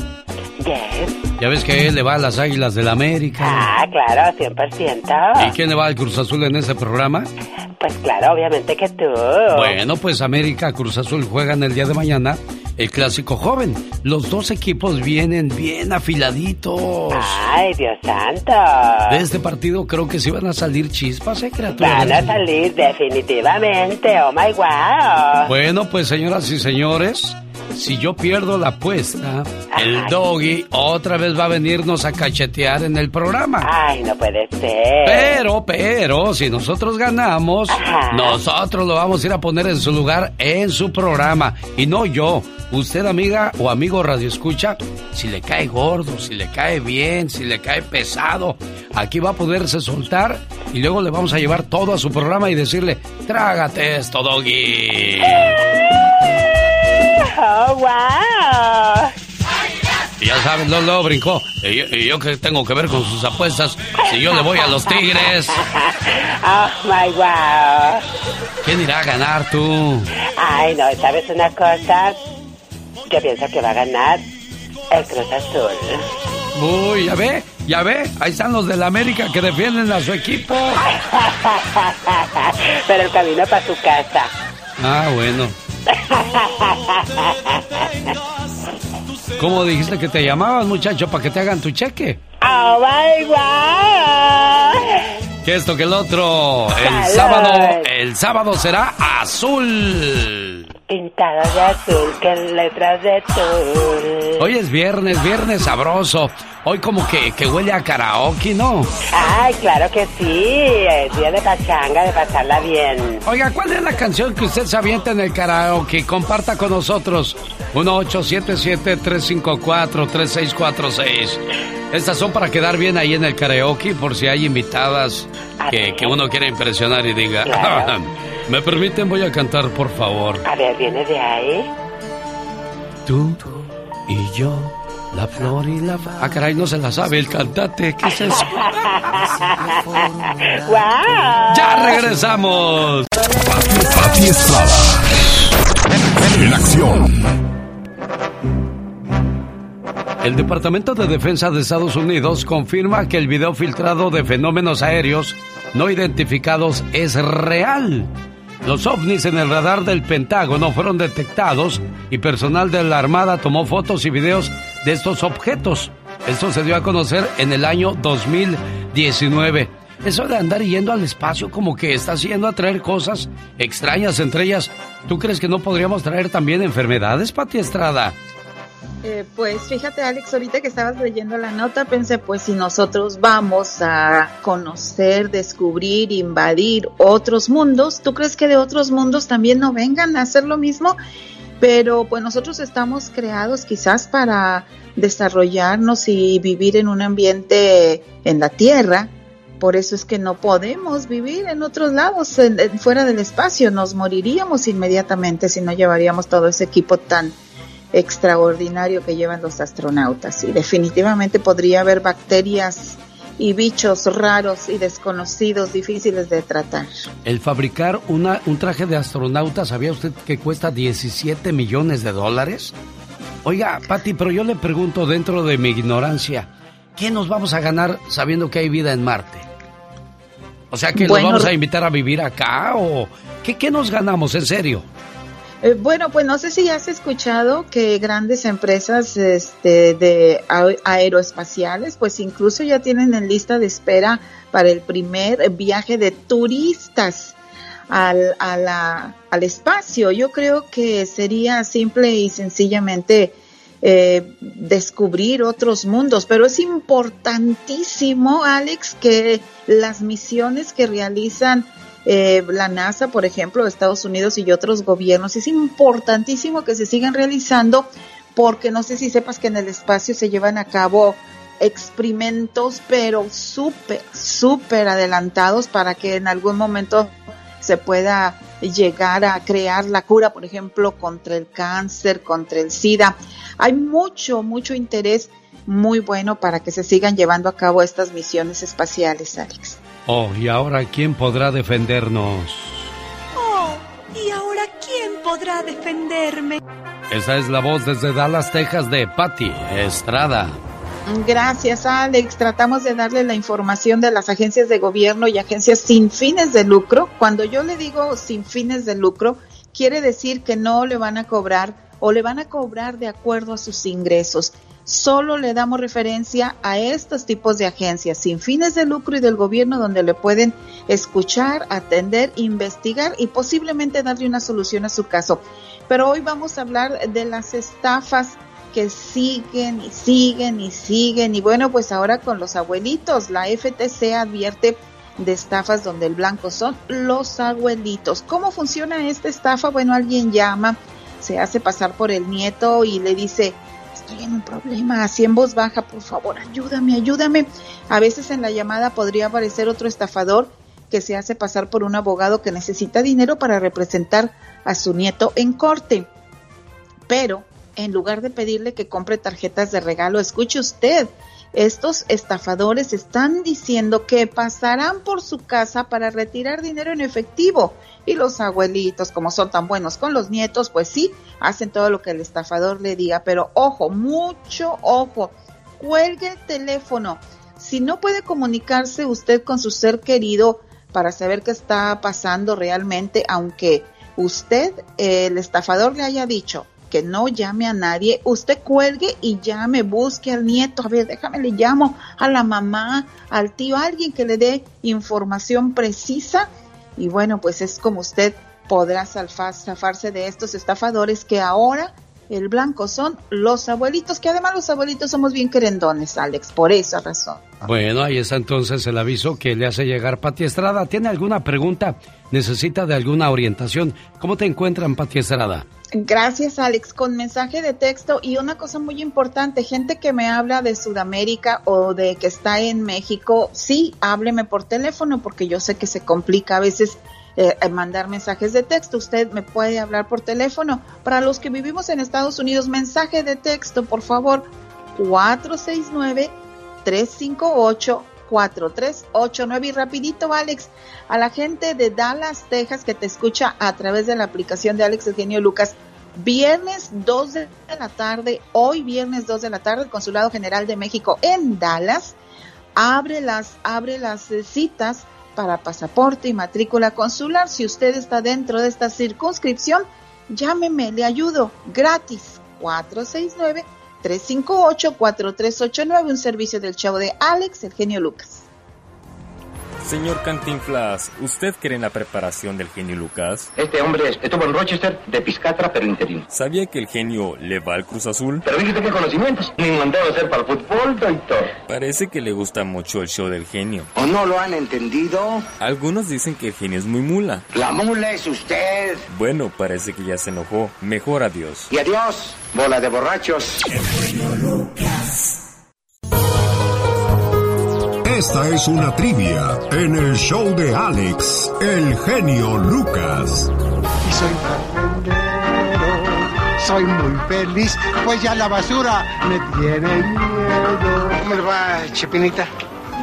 Yes. Ya ves que él le va a las Águilas del América. Ah, claro, 100%. ¿Y quién le va al Cruz Azul en ese programa? Pues claro, obviamente que tú. Bueno, pues América Cruz Azul juegan el día de mañana el clásico joven. Los dos equipos vienen bien afiladitos. Ay, Dios santo. De este partido creo que sí van a salir chispas, ¿eh, criatura? Van a salir definitivamente. Oh my wow. Bueno, pues señoras y señores, si yo pierdo la apuesta, el doggy otra vez va a venirnos a cachetear en el programa. Ay, no puede ser. Pero, pero, si nosotros ganamos, nosotros lo vamos a ir a poner en su lugar en su programa. Y no yo. Usted, amiga o amigo Radio Escucha, si le cae gordo, si le cae bien, si le cae pesado, aquí va a poderse soltar y luego le vamos a llevar todo a su programa y decirle, trágate esto, doggy. Oh, wow. Y ya saben, Lolo brincó. ¿Y yo, y yo qué tengo que ver con sus apuestas si yo le voy a los Tigres? Oh my wow. ¿Quién irá a ganar tú? Ay, no, ¿sabes una cosa? Yo pienso que va a ganar el Cruz Azul. Uy, ya ve, ya ve, ahí están los del América que defienden a su equipo. Pero el camino para su casa. Ah, bueno. ¿Cómo dijiste que te llamaban, muchacho, para que te hagan tu cheque? Oh my wow. Que esto que el otro. El sábado, el sábado será azul. Pintado de azul, que letras de tul. Hoy es viernes, viernes sabroso. Hoy como que, que huele a karaoke, ¿no? Ay, claro que sí. Es día de pachanga, de pasarla bien. Oiga, ¿cuál es la canción que usted se avienta en el karaoke? Comparta con nosotros. 1877-354-3646. Estas son para quedar bien ahí en el karaoke por si hay invitadas que, que uno quiere impresionar y diga, Claro. ¿me permiten? Voy a cantar, por favor. A ver, viene de ahí. Tú y yo, la flor y la... Ah, caray, no se la sabe el cantante. ¿Qué es eso? ¡Ya regresamos! Pati Estrada. En acción. El Departamento de Defensa de Estados Unidos confirma que el video filtrado de fenómenos aéreos no identificados es real. Los ovnis en el radar del Pentágono fueron detectados y personal de la Armada tomó fotos y videos de estos objetos. Esto se dio a conocer en el año 2019. Eso de andar yendo al espacio como que está haciendo atraer cosas extrañas entre ellas. ¿Tú crees que no podríamos traer también enfermedades, Pati Estrada? Eh, pues fíjate Alex, ahorita que estabas leyendo la nota pensé pues si nosotros vamos a conocer, descubrir, invadir otros mundos, ¿tú crees que de otros mundos también no vengan a hacer lo mismo? Pero pues nosotros estamos creados quizás para desarrollarnos y vivir en un ambiente en la Tierra, por eso es que no podemos vivir en otros lados, en- en- fuera del espacio, nos moriríamos inmediatamente si no llevaríamos todo ese equipo tan extraordinario que llevan los astronautas. Y definitivamente podría haber bacterias y bichos raros y desconocidos, difíciles de tratar. El fabricar una, un traje de astronauta, ¿sabía usted que cuesta 17 millones de dólares? Oiga, Pati, pero yo le pregunto dentro de mi ignorancia, ¿qué nos vamos a ganar sabiendo que hay vida en Marte? O sea, que Bueno, nos vamos a invitar a vivir acá o qué, qué nos ganamos en serio? Eh, bueno, pues no sé si has escuchado que grandes empresas este, de aeroespaciales, pues incluso ya tienen en lista de espera para el primer viaje de turistas al, a la- al espacio. Yo creo que sería simple y sencillamente eh, descubrir otros mundos, pero es importantísimo, Alex, que las misiones que realizan eh, la NASA, por ejemplo, Estados Unidos y otros gobiernos, es importantísimo que se sigan realizando porque no sé si sepas que en el espacio se llevan a cabo experimentos, pero súper, súper adelantados para que en algún momento se pueda llegar a crear la cura, por ejemplo, contra el cáncer, contra el SIDA. Hay mucho, mucho interés muy bueno para que se sigan llevando a cabo estas misiones espaciales, Alex. Oh, y ahora, ¿quién podrá defendernos? Oh, ¿y ahora quién podrá defenderme? Esa es la voz desde Dallas, Texas de Patti Estrada. Gracias, Alex. Tratamos de darle la información de las agencias de gobierno y agencias sin fines de lucro. Cuando yo le digo sin fines de lucro, quiere decir que no le van a cobrar o le van a cobrar de acuerdo a sus ingresos. Solo le damos referencia a estos tipos de agencias sin fines de lucro y del gobierno donde le pueden escuchar, atender, investigar y posiblemente darle una solución a su caso. Pero hoy vamos a hablar de las estafas que siguen y siguen y siguen. Y bueno, pues ahora con los abuelitos, la FTC advierte de estafas donde el blanco son los abuelitos. ¿Cómo funciona esta estafa? Bueno, alguien llama, se hace pasar por el nieto y le dice, estoy en un problema, así en voz baja, por favor, ayúdame, ayúdame. A veces en la llamada podría aparecer otro estafador que se hace pasar por un abogado que necesita dinero para representar a su nieto en corte. Pero en lugar de pedirle que compre tarjetas de regalo, escuche usted, estos estafadores están diciendo que pasarán por su casa para retirar dinero en efectivo. Y los abuelitos, como son tan buenos con los nietos, pues sí, hacen todo lo que el estafador le diga. Pero ojo, mucho ojo, cuelgue el teléfono. Si no puede comunicarse usted con su ser querido para saber qué está pasando realmente, aunque usted, el estafador le haya dicho, que no llame a nadie, usted cuelgue y llame, busque al nieto, a ver, déjame le llamo a la mamá, al tío, a alguien que le dé información precisa y bueno, pues es como usted podrá zafarse de estos estafadores que ahora el blanco son los abuelitos, que además los abuelitos somos bien querendones, Alex, por esa razón. Bueno, ahí está entonces el aviso que le hace llegar Pati Estrada. ¿Tiene alguna pregunta? ¿Necesita de alguna orientación? ¿Cómo te encuentran, Pati Estrada? Gracias, Alex. Con mensaje de texto y una cosa muy importante, gente que me habla de Sudamérica o de que está en México, sí, hábleme por teléfono porque yo sé que se complica a veces eh, eh, mandar mensajes de texto. Usted me puede hablar por teléfono. Para los que vivimos en Estados Unidos, mensaje de texto, por favor, 469 358 4389 y rapidito Alex a la gente de Dallas, Texas que te escucha a través de la aplicación de Alex Eugenio Lucas viernes 2 de la tarde hoy viernes 2 de la tarde el Consulado General de México en Dallas abre las abre las eh, citas para pasaporte y matrícula consular. Si usted está dentro de esta circunscripción llámeme le ayudo. Gratis 469 358-4389, un servicio del show de Alex, el genio Lucas. Señor Cantinflas, ¿usted cree en la preparación del genio Lucas? Este hombre estuvo en Rochester de piscatra, pero interino. ¿Sabía que el genio le va al Cruz Azul? Pero dijiste qué conocimientos. Ni mandado a hacer para el fútbol, doctor. Parece que le gusta mucho el show del genio. ¿O no lo han entendido? Algunos dicen que el genio es muy mula. La mula es usted. Bueno, parece que ya se enojó. Mejor adiós. Y adiós, bola de borrachos. Esta es una trivia en el show de Alex, el genio Lucas. Y soy soy muy feliz, pues ya la basura me tiene miedo. ¿Cómo le va, Chepinita?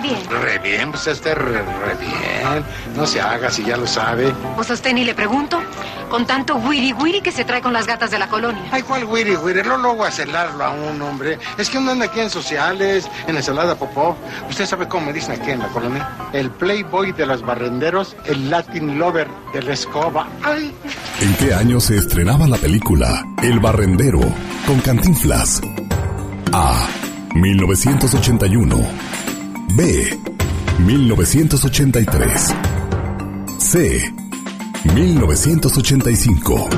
Bien. Re bien, pues este re, re bien. No se haga si ya lo sabe. Pues a usted ni le pregunto. Con tanto wiri wiri que se trae con las gatas de la colonia. Ay, ¿cuál wiri wiri? No luego a celarlo a un hombre. Es que uno anda aquí en sociales, en ensalada popó. ¿Usted sabe cómo me dicen aquí en la colonia? El playboy de los barrenderos, el latin lover de la escoba. Ay. ¿En qué año se estrenaba la película El Barrendero con Cantinflas? A. 1981. B. 1983. C. 1985.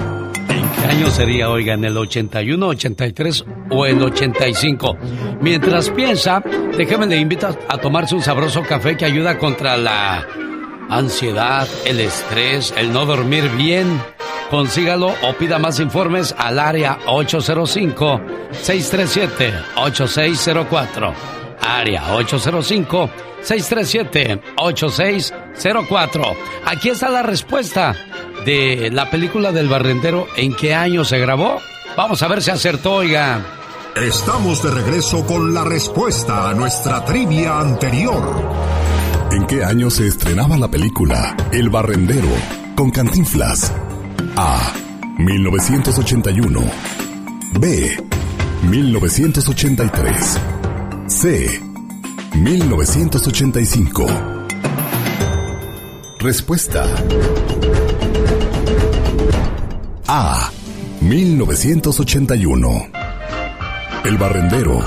¿En qué año sería, oiga, en el 81, 83 o el 85? Mientras piensa, déjeme le invito a, tomarse un sabroso café que ayuda contra la ansiedad, el estrés, el no dormir bien. Consígalo o pida más informes al área 805-637-8604. Área 805-637-8604. Aquí está la respuesta de la película del barrendero. ¿En qué año se grabó? Vamos a ver si acertó, oiga. Estamos de regreso con la respuesta a nuestra trivia anterior. ¿En qué año se estrenaba la película El Barrendero con Cantinflas? A. 1981. B. 1983. C. 1985. Respuesta. A. 1981. El Barrendero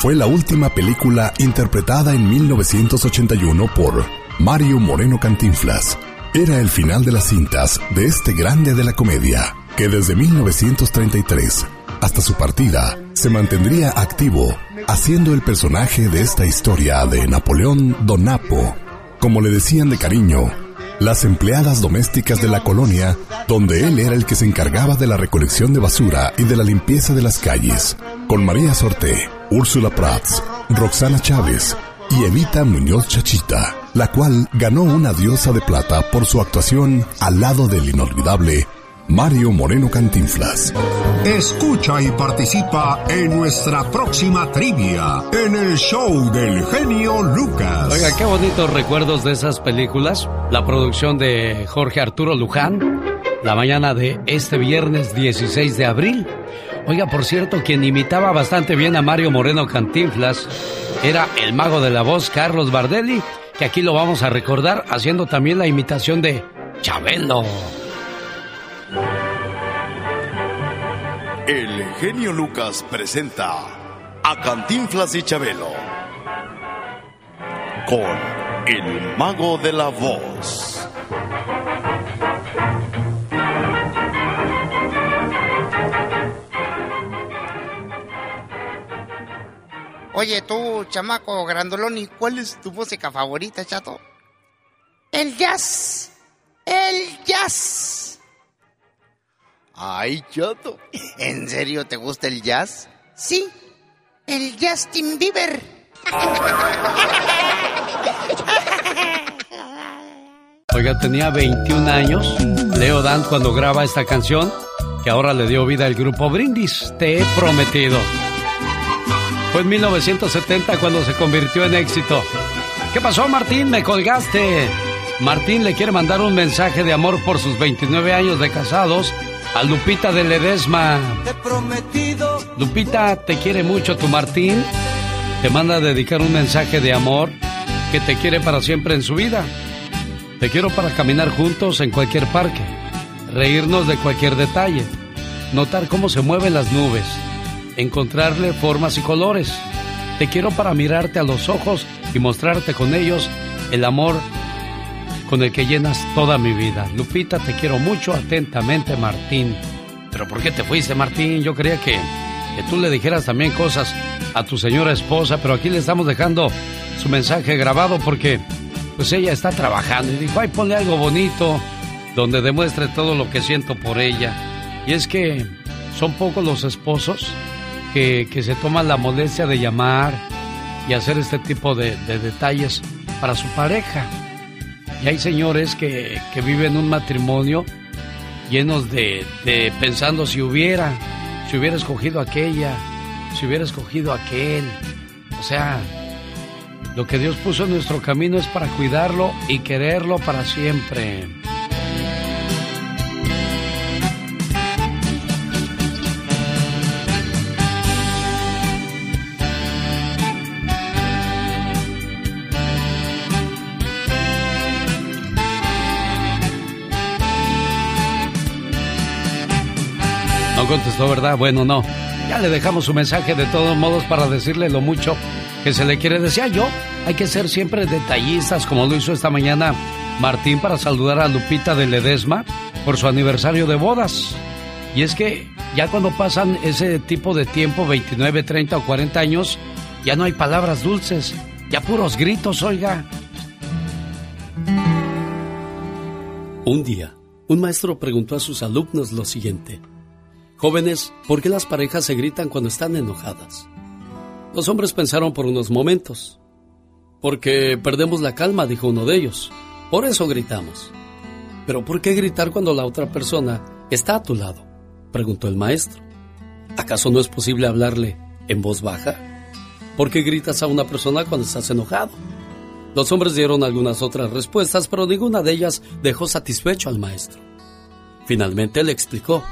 fue la última película interpretada en 1981 por Mario Moreno Cantinflas. Era el final de las cintas de este grande de la comedia, que desde 1933 hasta su partida se mantendría activo haciendo el personaje de esta historia de Napoleón Donapo, como le decían de cariño, las empleadas domésticas de la colonia, donde él era el que se encargaba de la recolección de basura y de la limpieza de las calles, con María Sorté, Úrsula Prats, Roxana Chávez y Evita Muñoz Chachita, la cual ganó una diosa de plata por su actuación al lado del inolvidable Mario Moreno Cantinflas. Escucha y participa en nuestra próxima trivia en el show del genio Lucas. Oiga, qué bonitos recuerdos de esas películas. La producción de Jorge Arturo Luján, la mañana de este viernes 16 de abril. Oiga, por cierto, quien imitaba bastante bien a Mario Moreno Cantinflas era el mago de la voz Carlos Bardelli, que aquí lo vamos a recordar haciendo también la imitación de Chabelo. El genio Lucas presenta a Cantinflas y Chabelo con El mago de la voz. Oye, tú, chamaco grandolón, cuál es tu música favorita, chato? El jazz. El jazz. Ay, chato. ¿En serio te gusta el jazz? Sí. El Justin Bieber. Oiga, tenía 21 años, Leo Dan, cuando graba esta canción, que ahora le dio vida al grupo Brindis, Te he prometido. Fue en 1970 cuando se convirtió en éxito. ¿Qué pasó, Martín? Me colgaste. Martín le quiere mandar un mensaje de amor por sus 29 años de casados a Lupita de Ledesma. Te he prometido. Lupita, te quiere mucho tu Martín. Te manda a dedicar un mensaje de amor que te quiere para siempre en su vida. Te quiero para caminar juntos en cualquier parque, reírnos de cualquier detalle, notar cómo se mueven las nubes, encontrarle formas y colores. Te quiero para mirarte a los ojos y mostrarte con ellos el amor con el que llenas toda mi vida. Lupita, te quiero mucho, atentamente, Martín. Pero ¿por qué te fuiste, Martín? Yo creía que, que tú le dijeras también cosas a tu señora esposa, pero aquí le estamos dejando su mensaje grabado porque pues ella está trabajando y dijo, ay, ponle algo bonito donde demuestre todo lo que siento por ella. Y es que son pocos los esposos que, que se toman la molestia de llamar y hacer este tipo de, de detalles para su pareja. Y hay señores que, que viven un matrimonio llenos de, de pensando si hubiera, si hubiera escogido aquella, si hubiera escogido aquel. O sea, lo que Dios puso en nuestro camino es para cuidarlo y quererlo para siempre. Contestó, ¿verdad? Bueno, no. Ya le dejamos su mensaje de todos modos para decirle lo mucho que se le quiere. Decía yo, hay que ser siempre detallistas, como lo hizo esta mañana Martín para saludar a Lupita de Ledesma por su aniversario de bodas. Y es que ya cuando pasan ese tipo de tiempo, 29, 30 o 40 años, ya no hay palabras dulces, ya puros gritos, oiga. Un día, un maestro preguntó a sus alumnos lo siguiente. Jóvenes, ¿por qué las parejas se gritan cuando están enojadas? Los hombres pensaron por unos momentos. Porque perdemos la calma, dijo uno de ellos. Por eso gritamos. Pero ¿por qué gritar cuando la otra persona está a tu lado? preguntó el maestro. ¿Acaso no es posible hablarle en voz baja? ¿Por qué gritas a una persona cuando estás enojado? Los hombres dieron algunas otras respuestas, pero ninguna de ellas dejó satisfecho al maestro. Finalmente le explicó.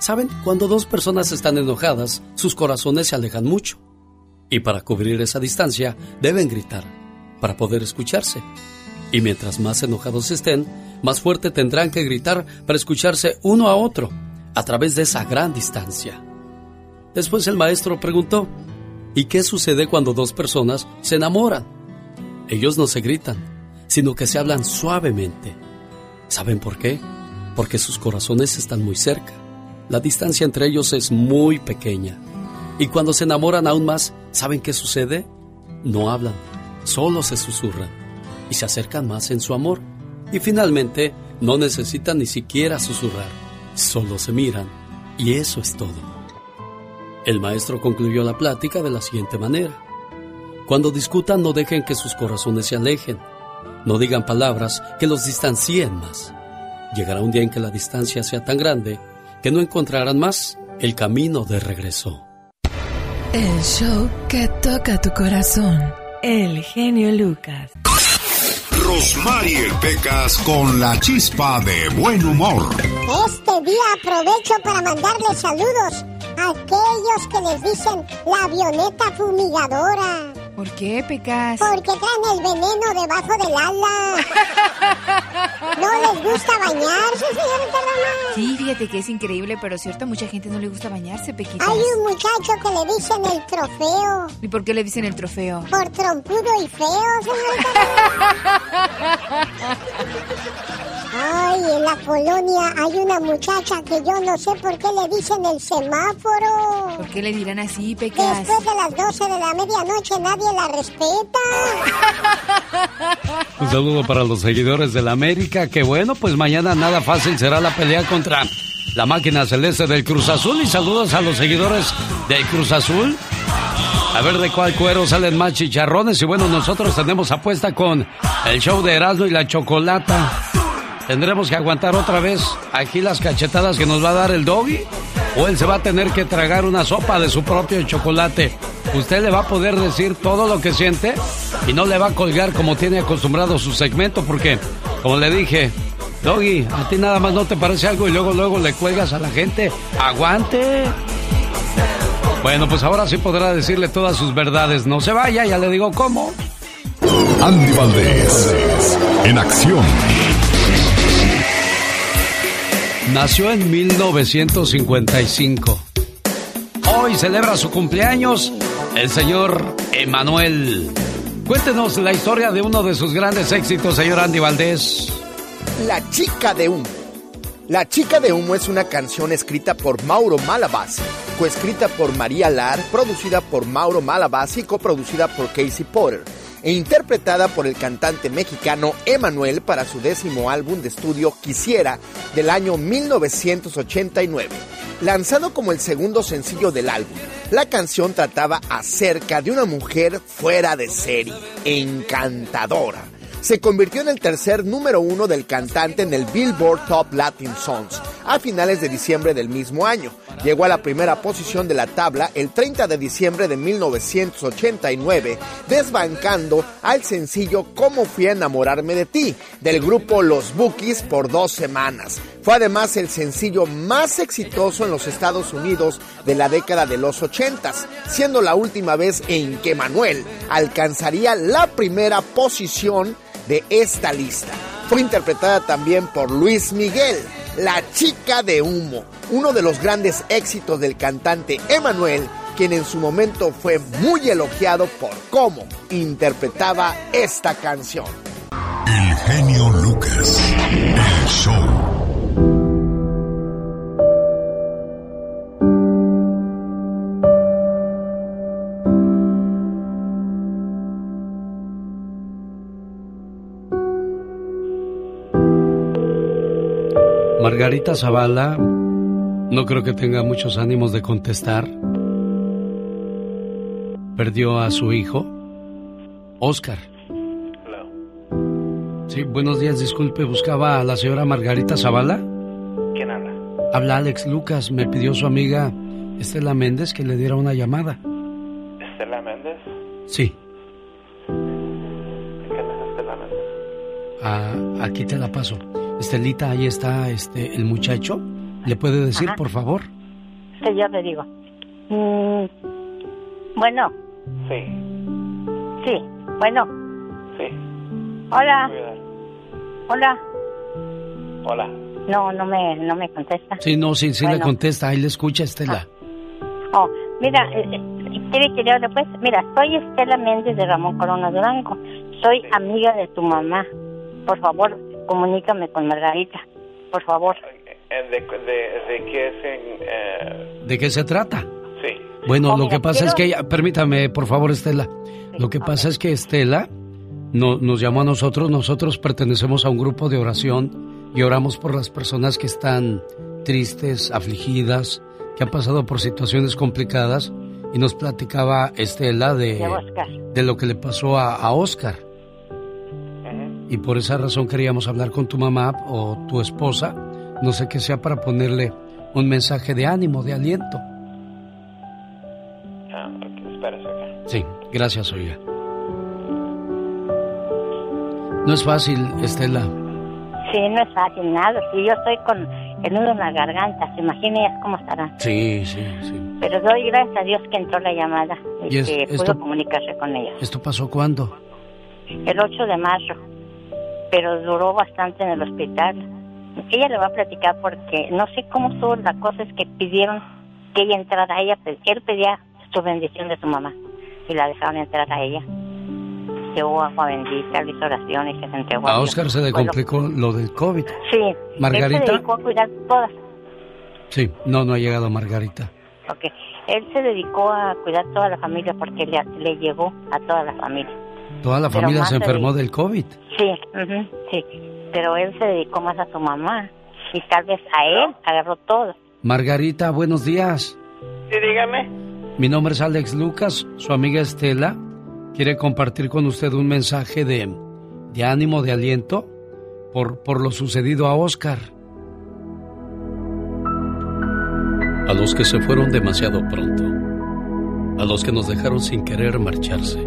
Saben, cuando dos personas están enojadas, sus corazones se alejan mucho. Y para cubrir esa distancia, deben gritar, para poder escucharse. Y mientras más enojados estén, más fuerte tendrán que gritar para escucharse uno a otro, a través de esa gran distancia. Después el maestro preguntó, ¿y qué sucede cuando dos personas se enamoran? Ellos no se gritan, sino que se hablan suavemente. ¿Saben por qué? Porque sus corazones están muy cerca. La distancia entre ellos es muy pequeña. Y cuando se enamoran aún más, ¿saben qué sucede? No hablan, solo se susurran y se acercan más en su amor. Y finalmente, no necesitan ni siquiera susurrar, solo se miran y eso es todo. El maestro concluyó la plática de la siguiente manera. Cuando discutan no dejen que sus corazones se alejen, no digan palabras que los distancien más. Llegará un día en que la distancia sea tan grande que no encontrarán más el camino de regreso. El show que toca tu corazón. El genio Lucas. Rosmarie Pecas con la chispa de buen humor. Este día aprovecho para mandarles saludos a aquellos que les dicen la avioneta fumigadora. ¿Por qué, Pecas? Porque traen el veneno debajo del ala. ¿No les gusta bañarse, señorita Roma? Sí, fíjate que es increíble, pero cierto, a mucha gente no le gusta bañarse, Pequitas. Hay un muchacho que le dicen el trofeo. ¿Y por qué le dicen el trofeo? Por trompudo y feo, señorita Roma. Ay, en la colonia hay una muchacha que yo no sé por qué le dicen el semáforo. ¿Por qué le dirán así, Pecas? Después de las 12 de la medianoche nadie la respeta. Un saludo para los seguidores de la América. Que bueno, pues mañana nada fácil será la pelea contra la máquina celeste del Cruz Azul. Y saludos a los seguidores del Cruz Azul. A ver de cuál cuero salen más chicharrones. Y bueno, nosotros tenemos apuesta con el show de Erasmo y la Chocolata. ¿Tendremos que aguantar otra vez aquí las cachetadas que nos va a dar el doggy? ¿O él se va a tener que tragar una sopa de su propio chocolate? Usted le va a poder decir todo lo que siente y no le va a colgar como tiene acostumbrado su segmento porque, como le dije, Doggy, a ti nada más no te parece algo y luego luego le cuelgas a la gente. ¡Aguante! Bueno, pues ahora sí podrá decirle todas sus verdades. No se vaya, ya le digo cómo. Andy Valdés, en acción. Nació en 1955. Hoy celebra su cumpleaños el señor Emanuel. Cuéntenos la historia de uno de sus grandes éxitos, señor Andy Valdés. La chica de humo. La chica de humo es una canción escrita por Mauro Malavasi, coescrita por María Lar, producida por Mauro Malavasi y coproducida por Casey Potter e interpretada por el cantante mexicano Emanuel para su décimo álbum de estudio Quisiera del año 1989. Lanzado como el segundo sencillo del álbum, la canción trataba acerca de una mujer fuera de serie, encantadora se convirtió en el tercer número uno del cantante en el Billboard Top Latin Songs a finales de diciembre del mismo año. Llegó a la primera posición de la tabla el 30 de diciembre de 1989, desbancando al sencillo Cómo fui a enamorarme de ti, del grupo Los Bookies por dos semanas. Fue además el sencillo más exitoso en los Estados Unidos de la década de los 80, siendo la última vez en que Manuel alcanzaría la primera posición de esta lista. Fue interpretada también por Luis Miguel, La chica de humo, uno de los grandes éxitos del cantante Emanuel, quien en su momento fue muy elogiado por cómo interpretaba esta canción. El genio Lucas, el show. Margarita Zavala no creo que tenga muchos ánimos de contestar. Perdió a su hijo, Oscar. Sí, buenos días, disculpe, buscaba a la señora Margarita Zavala. ¿Quién habla? Habla Alex Lucas, me pidió su amiga Estela Méndez que le diera una llamada. ¿Estela Méndez? Sí. ¿Quién es Estela Méndez? Ah, aquí te la paso. Estelita, ahí está este el muchacho. ¿Le puede decir, Ajá. por favor? Sí, yo le digo. Mm, bueno, Sí, sí, bueno. sí. Hola, hola. Hola. No, no me, no me contesta. Sí, no, sí, sí le Bueno. contesta. Ahí le escucha Estela. Oh, mira, eh, eh, ¿quiere que le pues? Mira, soy Estela Méndez de Ramón Corona Durango. Soy amiga de tu mamá. Por favor, comunícame con Margarita. Por favor. Eh, ¿De, de, de qué es en...? eh, ¿De qué se trata? sí. Bueno, Oh, lo mira, que pasa es que, ella- permítame, por favor, Estela. Lo que pasa es que Estela no- nos llamó a nosotros. Nosotros pertenecemos a un grupo de oración y oramos por las personas que están tristes, afligidas, que han pasado por situaciones complicadas. Y nos platicaba Estela de, De Oscar. de lo que le pasó a, a Oscar. Y por esa razón queríamos hablar con tu mamá o tu esposa. No sé qué sea para ponerle un mensaje de ánimo, de aliento. Ah, ok, espérese acá. Sí, gracias, oiga. No es fácil, Estela. Sí, no es fácil nada. Si yo estoy con el nudo en la garganta, se cómo estarán. Sí, sí, sí. Pero doy gracias a Dios que entró la llamada y, Y es- que esto- pudo comunicarse con ellos. ¿Esto pasó cuándo? El 8 de marzo, pero duró bastante en el hospital. Ella le va a platicar porque no sé cómo estuvo la cosa, es que pidieron que ella entrara. Ella, él pedía su bendición de su mamá y la dejaron entrar a ella. llevó agua bendita, le hizo oraciones y se entregó A Dios. Oscar se le complicó lo del COVID. Sí. ¿Margarita? Él se dedicó a cuidar todas. Sí, no, no ha llegado Margarita. Ok. Él se dedicó a cuidar toda la familia porque le, le llegó a toda la familia. Toda la familia se enfermó del COVID. Sí, sí. Pero él se dedicó más a su mamá. Y tal vez a él agarró todo. Margarita, buenos días. Sí, dígame. Mi nombre es Alex Lucas, su amiga Estela quiere compartir con usted un mensaje de, de ánimo, de aliento por, por lo sucedido a Oscar. A los que se fueron demasiado pronto, a los que nos dejaron sin querer marcharse,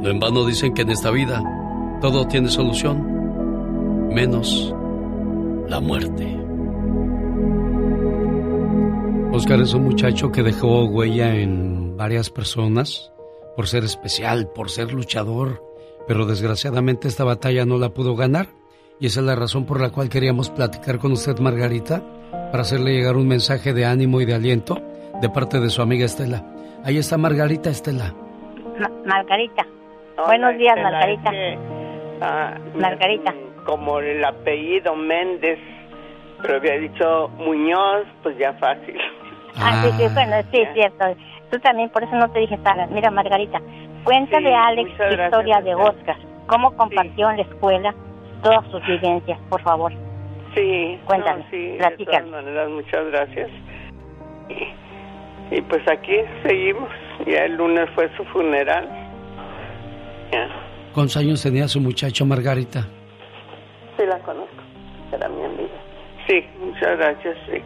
No en vano dicen que en esta vida todo tiene solución, menos la muerte. Oscar es un muchacho que dejó huella en varias personas por ser especial, por ser luchador, pero desgraciadamente esta batalla no la pudo ganar y esa es la razón por la cual queríamos platicar con usted, Margarita, para hacerle llegar un mensaje de ánimo y de aliento de parte de su amiga Estela. Ahí está Margarita Estela. Ma- Margarita. Buenos días, Margarita. que, ah, Margarita. Como el apellido Méndez, pero había dicho Muñoz, pues ya fácil. Ah, sí, sí, bueno, sí, es cierto. Tú también, por eso no te dije Sara. Mira, Margarita, cuéntale Sí, a Alex la gracias, historia de. Oscar. ¿Cómo compartió en la escuela todas sus vivencias, por favor? Sí, Cuéntame, no, sí, de todas maneras, muchas gracias. Y, y pues aquí seguimos. Ya el lunes fue su funeral. ¿Cuántos años tenía su muchacho, Margarita? sí la conozco. Era mi amiga. Sí, muchas gracias. Sí.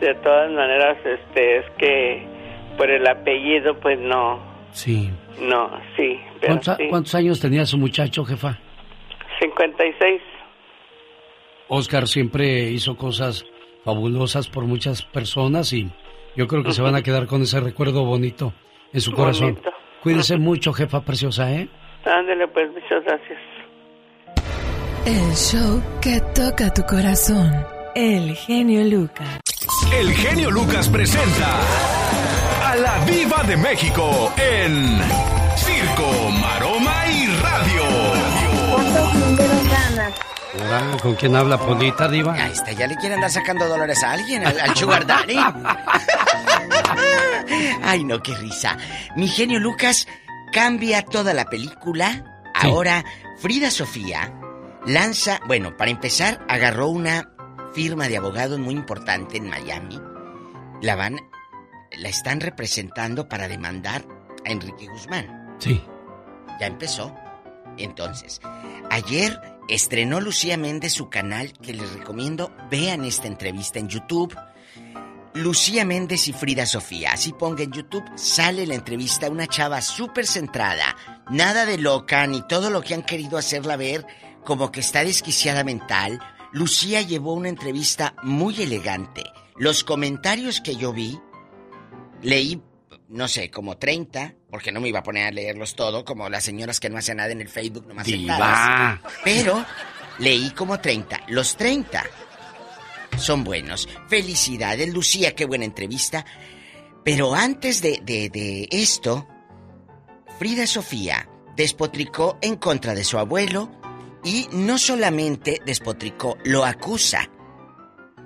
De todas maneras, este, es que por el apellido, pues no, Sí. no, sí. Pero ¿Cuántos, sí. cuántos años tenía su muchacho, jefa? 56. Oscar siempre hizo cosas fabulosas por muchas personas y yo creo que se van a quedar con ese recuerdo bonito en su corazón. Bonito. Cuídese mucho, jefa preciosa, ¿eh? Ándale, pues, muchas gracias. El show que toca tu corazón. El genio Lucas. El genio Lucas presenta a la Viva de México en Circo, Maroma y Radio. ¿con quién habla Polita, Diva? Ahí está, ya le quiere andar sacando dólares a alguien, al, al Sugar Daddy. Ay, no, qué risa. Mi genio Lucas cambia toda la película. Ahora, Frida Sofía lanza, bueno, para empezar, agarró una firma de abogados muy importante en Miami. La van, la están representando para demandar a Enrique Guzmán. Sí. Ya empezó. Entonces, ayer estrenó Lucía Méndez su canal que les recomiendo. Vean esta entrevista en YouTube. Lucía Méndez y Frida Sofía. Así ponga en YouTube, sale la entrevista. Una chava súper centrada. Nada de loca, ni todo lo que han querido hacerla ver como que está desquiciada mental. Lucía llevó una entrevista muy elegante. Los comentarios que yo vi, leí, no sé, como 30, porque no me iba a poner a leerlos todo, como las señoras que no hacen nada en el Facebook, nomás Diva. sentadas. Pero leí como 30. Los 30 son buenos. Felicidades, Lucía, qué buena entrevista. Pero antes de, de, de esto, Frida Sofía despotricó en contra de su abuelo y no solamente despotricó, lo acusa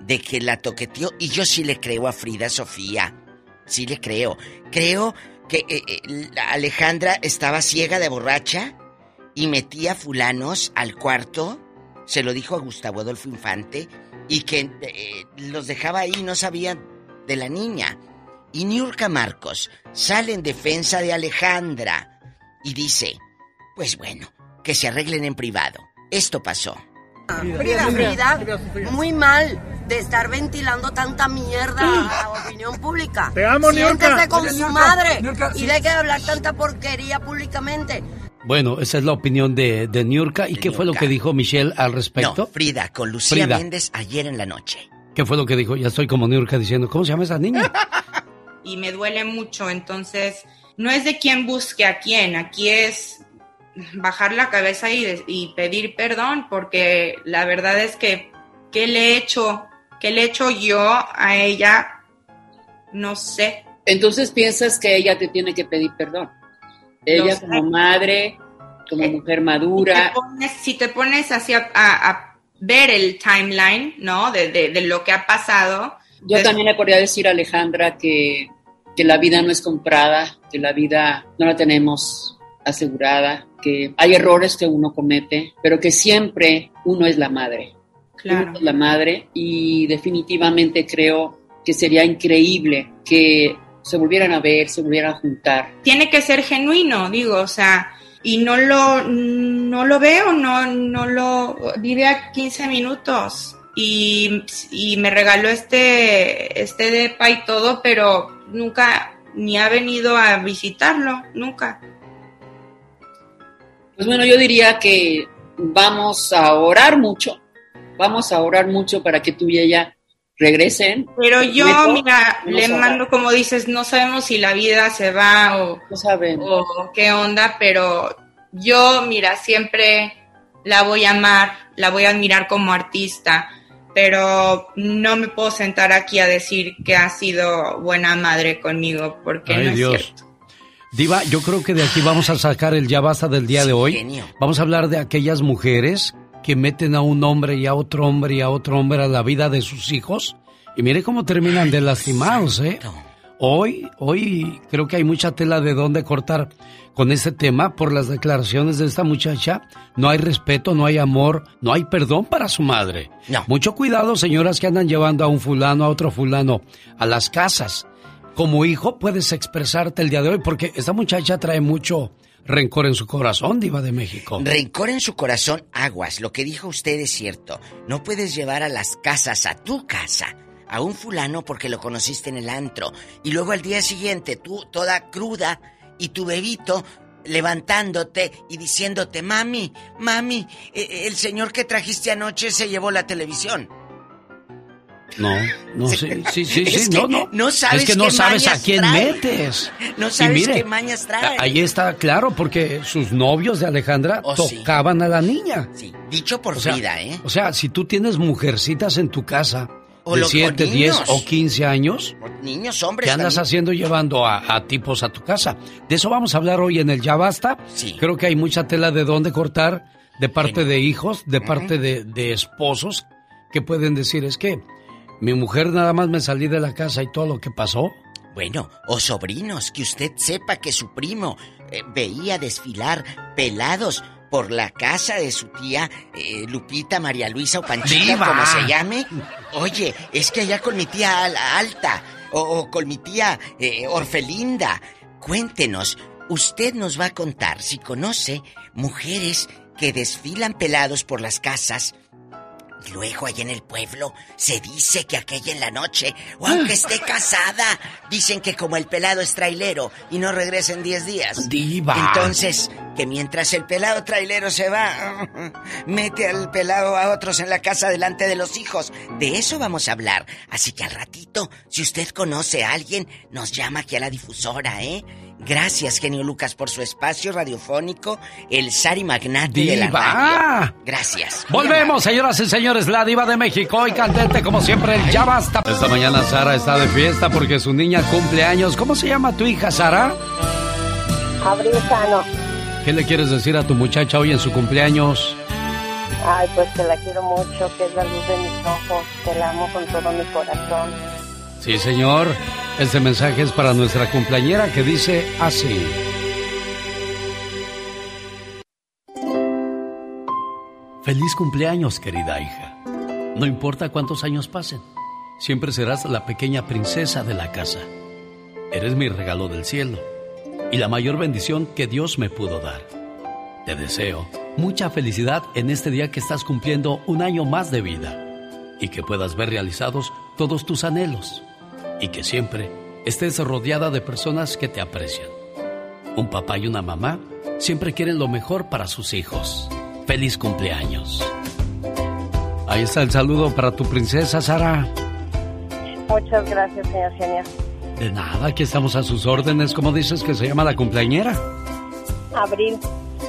de que la toqueteó y yo sí le creo a Frida Sofía. Sí le creo. Creo que eh, eh, Alejandra estaba ciega de borracha y metía fulanos al cuarto. Se lo dijo a Gustavo Adolfo Infante y que eh, los dejaba ahí y no sabían de la niña. Y Niurka Marcos sale en defensa de Alejandra y dice, pues bueno, que se arreglen en privado. Esto pasó. Frida, Frida, muy mal de estar ventilando tanta mierda a la opinión pública. Te amo, Siéntese Niurka. con su madre Niurka, y deje de hablar tanta porquería públicamente. Bueno, esa es la opinión de, de Niurka. ¿Y qué fue lo que dijo Michelle al respecto? No, Frida, con Lucía Méndez ayer en la noche. ¿Qué fue lo que dijo? Ya estoy como Niurka diciendo, ¿cómo se llama esa niña? y me duele mucho, entonces no es de quién busque a quién, aquí es bajar la cabeza y, y pedir perdón, porque la verdad es que, ¿qué le he hecho? ¿Qué le he hecho yo a ella? No sé. Entonces piensas que ella te tiene que pedir perdón. Ella como madre, como eh, mujer madura. Si te pones, así a, ver el timeline, ¿no? De, lo que ha pasado. Yo también le podría decir a Alejandra que, que la vida no es comprada, que la vida no la tenemos asegurada, que hay errores que uno comete, pero que siempre uno es la madre la madre y definitivamente creo que sería increíble que se volvieran a ver, se volvieran a juntar. Tiene que ser genuino, digo, o sea, y no lo, no lo veo, no, no lo, vive a 15 minutos y, y me regaló este, este depa y todo, pero nunca ni ha venido a visitarlo, nunca. Pues bueno, yo diría que vamos a orar mucho vamos a orar mucho para que tú y ella regresen. Pero yo, mira, le mando, como dices, no sabemos si la vida se va o, o qué onda, pero yo, mira, siempre la voy a amar, la voy a admirar como artista, pero no me puedo sentar aquí a decir que ha sido buena madre conmigo, porque no es cierto. Diva, yo creo que de aquí vamos a sacar el ya basta del día de hoy. Vamos a hablar de aquellas mujeres que meten a un hombre y a otro hombre y a otro hombre a la vida de sus hijos. Y mire cómo terminan de lastimados, ¿eh? Hoy, hoy creo que hay mucha tela de dónde cortar con este tema por las declaraciones de esta muchacha. No hay respeto, no hay amor, no hay perdón para su madre. Mucho cuidado, señoras que andan llevando a un fulano, a otro fulano, a las casas. Como hijo puedes expresarte el día de hoy porque esta muchacha trae mucho, rencor en su corazón, diva de México. Rencor en su corazón, aguas. Lo que dijo usted es cierto. No puedes llevar a las casas, a tu casa, a un fulano porque lo conociste en el antro. Y luego al día siguiente, tú toda cruda y tu bebito levantándote y diciéndote, mami, mami, e-, el señor que trajiste anoche se llevó la televisión. No, no. Sí, sí, sí, no, no. no sabes es que no sabes a quién metes. No sabes qué mañas trae. Ahí está claro, porque sus novios de Alejandra oh, tocaban a la niña. Sí, dicho por vida, ¿eh? O sea, si tú tienes mujercitas en tu casa de 7, 10 o 15 años. niños, hombres. ¿Qué andas haciendo llevando a, tipos a tu casa? De eso vamos a hablar hoy en el Ya Basta. Sí. Creo que hay mucha tela de dónde cortar de parte de hijos, de parte de, de esposos que pueden decir es que mi mujer nada más me salí de la casa y todo lo que pasó. Bueno, o sobrinos, que usted sepa que su primo eh, veía desfilar pelados por la casa de su tía eh, Lupita, María Luisa o Panchita, como se llame. Oye, es que allá con mi tía Alta o, con mi tía eh, Orfelinda. Cuéntenos, usted nos va a contar si conoce mujeres que desfilan pelados por las casas luego allá en el pueblo se dice que aquella en la noche, o aunque esté casada, dicen que como el pelado es trailero y no regresa en 10 días. Diva. Entonces, que mientras el pelado trailero se va, mete al pelado a otros en la casa delante de los hijos. De eso vamos a hablar. Así que al ratito, si usted conoce a alguien, nos llama aquí a la difusora, ¿eh? Gracias, genio Lucas, por su espacio radiofónico, el Sari Magnate de la radio. Gracias. Volvemos, señoras y señores, la diva de México y cantante como siempre, ya basta. Esta mañana Sara está de fiesta porque su niña cumple años. ¿Cómo se llama tu hija, Sara? Abril Sano. ¿Qué le quieres decir a tu muchacha hoy en su cumpleaños? Ay, pues que la quiero mucho, que es la luz de mis ojos, que la amo con todo mi corazón. Sí, señor. Este mensaje es para nuestra cumpleañera que dice así. Feliz cumpleaños, querida hija. No importa cuántos años pasen, siempre serás la pequeña princesa de la casa. Eres mi regalo del cielo y la mayor bendición que Dios me pudo dar. Te deseo mucha felicidad en este día que estás cumpliendo un año más de vida y que puedas ver realizados todos tus anhelos y que siempre estés rodeada de personas que te aprecian. Un papá y una mamá siempre quieren lo mejor para sus hijos. Feliz cumpleaños. Ahí está el saludo para tu princesa, Sara. Muchas gracias, señor genio. De nada, aquí estamos a sus órdenes. ¿Cómo dices que se llama la cumpleañera? Abril.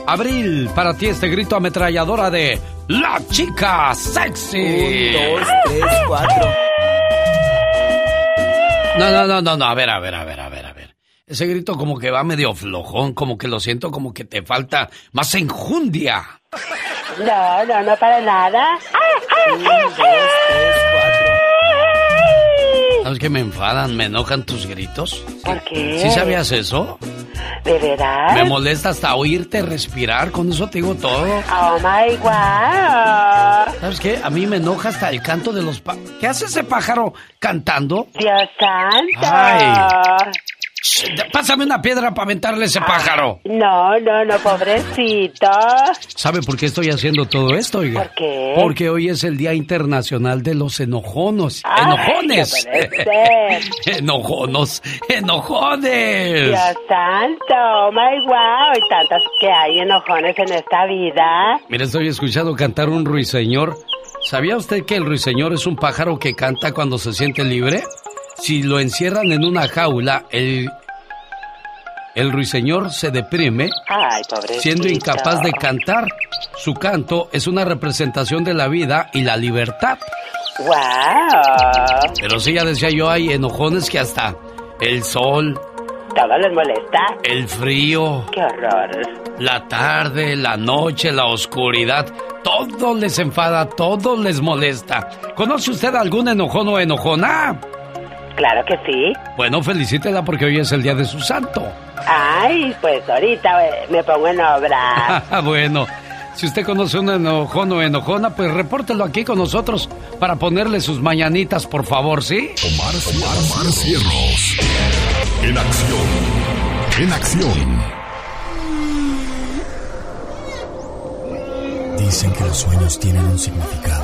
Abril, para ti este grito ametralladora de La Chica Sexy. Un, dos, tres, cuatro. No, no, no, no, no, a ver, a ver, a ver, a ver, a ver. Ese grito como que va medio flojón, como que lo siento como que te falta más enjundia. No, no, no para nada. Un, dos, tres. ¿Sabes que me enfadan, me enojan tus gritos? ¿Por qué? ¿Sí sabías eso? ¿De veras? Me molesta hasta oírte respirar, con eso te digo todo. Oh my wow. ¿Sabes qué? A mí me enoja hasta el canto de los pájaros. ¿Qué hace ese pájaro cantando? Dios santo. Ay. Pásame una piedra para aventarle ese pájaro. No, no, no, pobrecito. ¿Sabe por qué estoy haciendo todo esto, oiga? ¿Por qué? Porque hoy es el Día Internacional de los Enojonos. Ay, ¡Enojones! no. ¡Enojonos! ¡Enojones! Dios santo, oh my wow. Y tantas que hay enojones en esta vida. Mira, estoy escuchando cantar un ruiseñor. ¿Sabía usted que el ruiseñor es un pájaro que canta cuando se siente libre? Si lo encierran en una jaula, el, el ruiseñor se deprime, Ay, siendo incapaz de cantar. Su canto es una representación de la vida y la libertad. Wow. Pero sí, ya decía yo, hay enojones que hasta el sol, ¿Todo les molesta? el frío, Qué horror. la tarde, la noche, la oscuridad, todo les enfada, todo les molesta. ¿Conoce usted algún enojón o enojona? Claro que sí. Bueno, felicítela porque hoy es el día de su santo. Ay, pues ahorita eh, me pongo en obra. bueno, si usted conoce un enojón o enojona, pues repórtelo aquí con nosotros para ponerle sus mañanitas, por favor, ¿sí? Omar, Omar, Omar Cierros. En acción. En acción. Dicen que los sueños tienen un significado.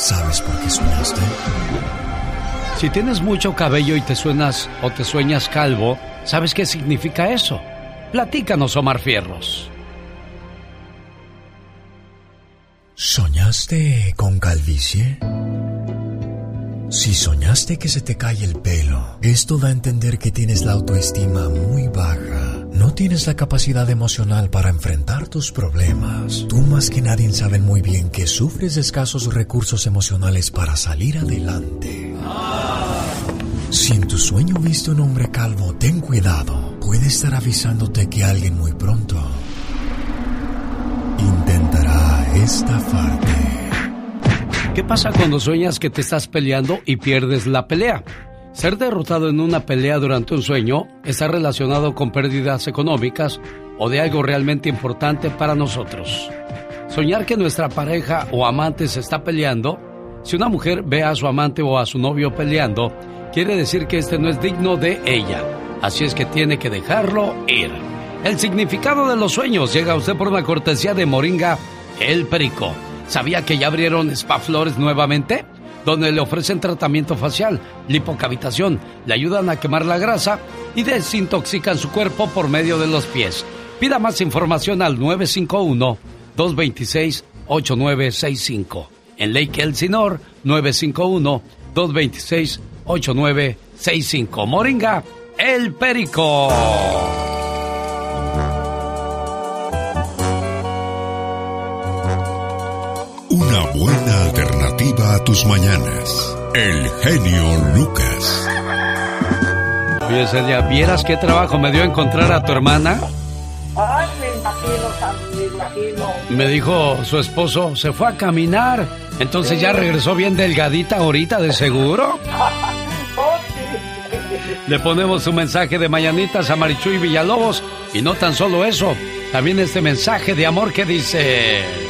¿Y tú sabes por qué soñaste? Si tienes mucho cabello y te suenas o te sueñas calvo, ¿sabes qué significa eso? Platícanos, Omar Fierros. ¿Soñaste con calvicie? Si soñaste que se te cae el pelo, esto da a entender que tienes la autoestima muy baja. No tienes la capacidad emocional para enfrentar tus problemas. Tú más que nadie saben muy bien que sufres escasos recursos emocionales para salir adelante. Si en tu sueño viste un hombre calvo, ten cuidado. Puede estar avisándote que alguien muy pronto intentará estafarte. ¿Qué pasa cuando sueñas que te estás peleando y pierdes la pelea? Ser derrotado en una pelea durante un sueño está relacionado con pérdidas económicas o de algo realmente importante para nosotros. Soñar que nuestra pareja o amante se está peleando, si una mujer ve a su amante o a su novio peleando, quiere decir que este no es digno de ella. Así es que tiene que dejarlo ir. El significado de los sueños llega a usted por una cortesía de Moringa El Perico. ¿Sabía que ya abrieron Spa Flores nuevamente? Donde le ofrecen tratamiento facial, lipocavitación, le ayudan a quemar la grasa y desintoxican su cuerpo por medio de los pies. Pida más información al 951-226-8965. En Lake Elsinore, 951-226-8965. Moringa, el Perico. Una buena alternativa a tus mañanas. El genio Lucas. Oye, Celia, ¿vieras qué trabajo me dio encontrar a tu hermana? Ay, me imagino, me imagino. Me dijo su esposo, se fue a caminar. Entonces ya regresó bien delgadita ahorita, de seguro. Oh, sí. Le ponemos un mensaje de mañanitas a Marichuy Villalobos. Y no tan solo eso, también este mensaje de amor que dice...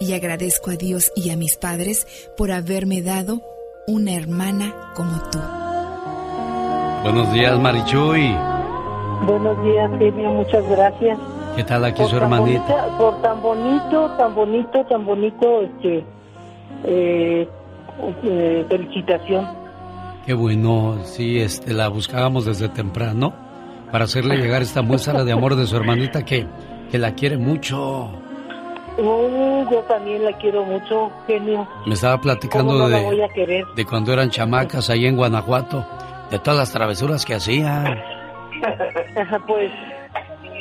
y agradezco a Dios y a mis padres por haberme dado una hermana como tú. Buenos días, Marichuy. Buenos días, Genio, muchas gracias. ¿Qué tal aquí su hermanita? por tan bonito, tan bonito, tan bonito, este, eh, eh, felicitación. Qué bueno, sí, este, la buscábamos desde temprano para hacerle llegar esta muestra de amor de su hermanita que, que la quiere mucho. Yo también la quiero mucho, genio. Me estaba platicando de, de cuando eran chamacas ahí en Guanajuato, de todas las travesuras que hacían. pues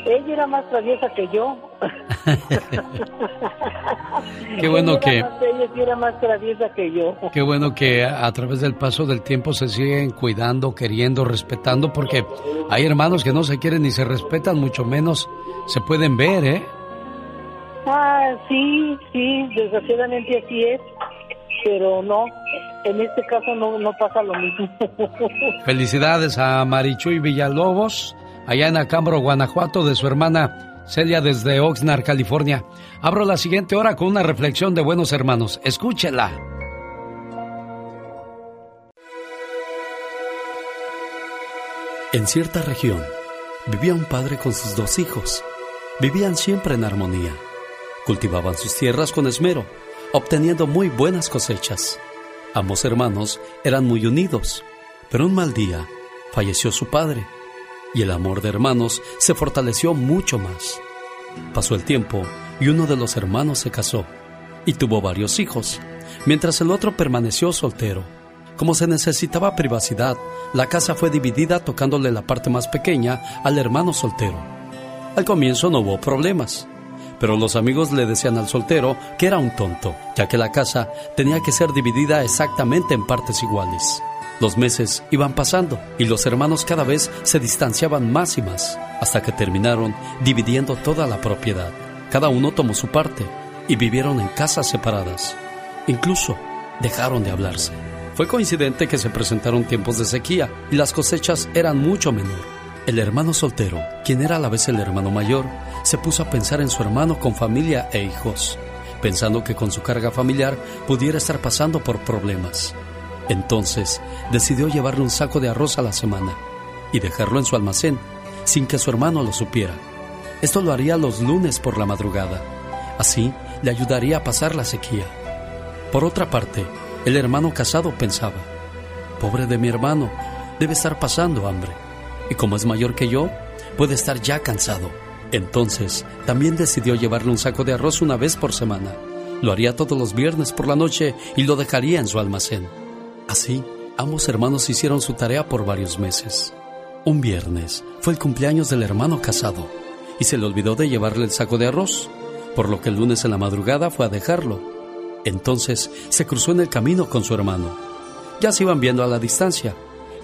ella era más traviesa que yo. Qué bueno que... ella era más traviesa que yo. Qué bueno que a través del paso del tiempo se siguen cuidando, queriendo, respetando, porque hay hermanos que no se quieren ni se respetan, mucho menos se pueden ver, ¿eh? Ah, sí, sí, desgraciadamente así es, pero no, en este caso no, no pasa lo mismo. Felicidades a Marichuy Villalobos allá en Acambro, Guanajuato, de su hermana Celia desde Oxnard, California. Abro la siguiente hora con una reflexión de buenos hermanos. Escúchela. En cierta región vivía un padre con sus dos hijos. Vivían siempre en armonía. Cultivaban sus tierras con esmero, obteniendo muy buenas cosechas. Ambos hermanos eran muy unidos, pero un mal día falleció su padre y el amor de hermanos se fortaleció mucho más. Pasó el tiempo y uno de los hermanos se casó y tuvo varios hijos, mientras el otro permaneció soltero. Como se necesitaba privacidad, la casa fue dividida tocándole la parte más pequeña al hermano soltero. Al comienzo no hubo problemas, pero los amigos le decían al soltero que era un tonto, ya que la casa tenía que ser dividida exactamente en partes iguales. Los meses iban pasando y los hermanos cada vez se distanciaban más y más, hasta que terminaron dividiendo toda la propiedad. Cada uno tomó su parte y vivieron en casas separadas. Incluso dejaron de hablarse. Fue coincidente que se presentaron tiempos de sequía y las cosechas eran mucho menor. El hermano soltero, quien era a la vez el hermano mayor, se puso a pensar en su hermano con familia e hijos, pensando que con su carga familiar pudiera estar pasando por problemas. Entonces decidió llevarle un saco de arroz a la semana y dejarlo en su almacén sin que su hermano lo supiera. Esto lo haría los lunes por la madrugada. Así le ayudaría a pasar la sequía. Por otra parte, el hermano casado pensaba, pobre de mi hermano, debe estar pasando hambre. Y como es mayor que yo, puede estar ya cansado. Entonces, también decidió llevarle un saco de arroz una vez por semana. Lo haría todos los viernes por la noche y lo dejaría en su almacén. Así, ambos hermanos hicieron su tarea por varios meses. Un viernes fue el cumpleaños del hermano casado y se le olvidó de llevarle el saco de arroz, por lo que el lunes en la madrugada fue a dejarlo. Entonces se cruzó en el camino con su hermano. Ya se iban viendo a la distancia,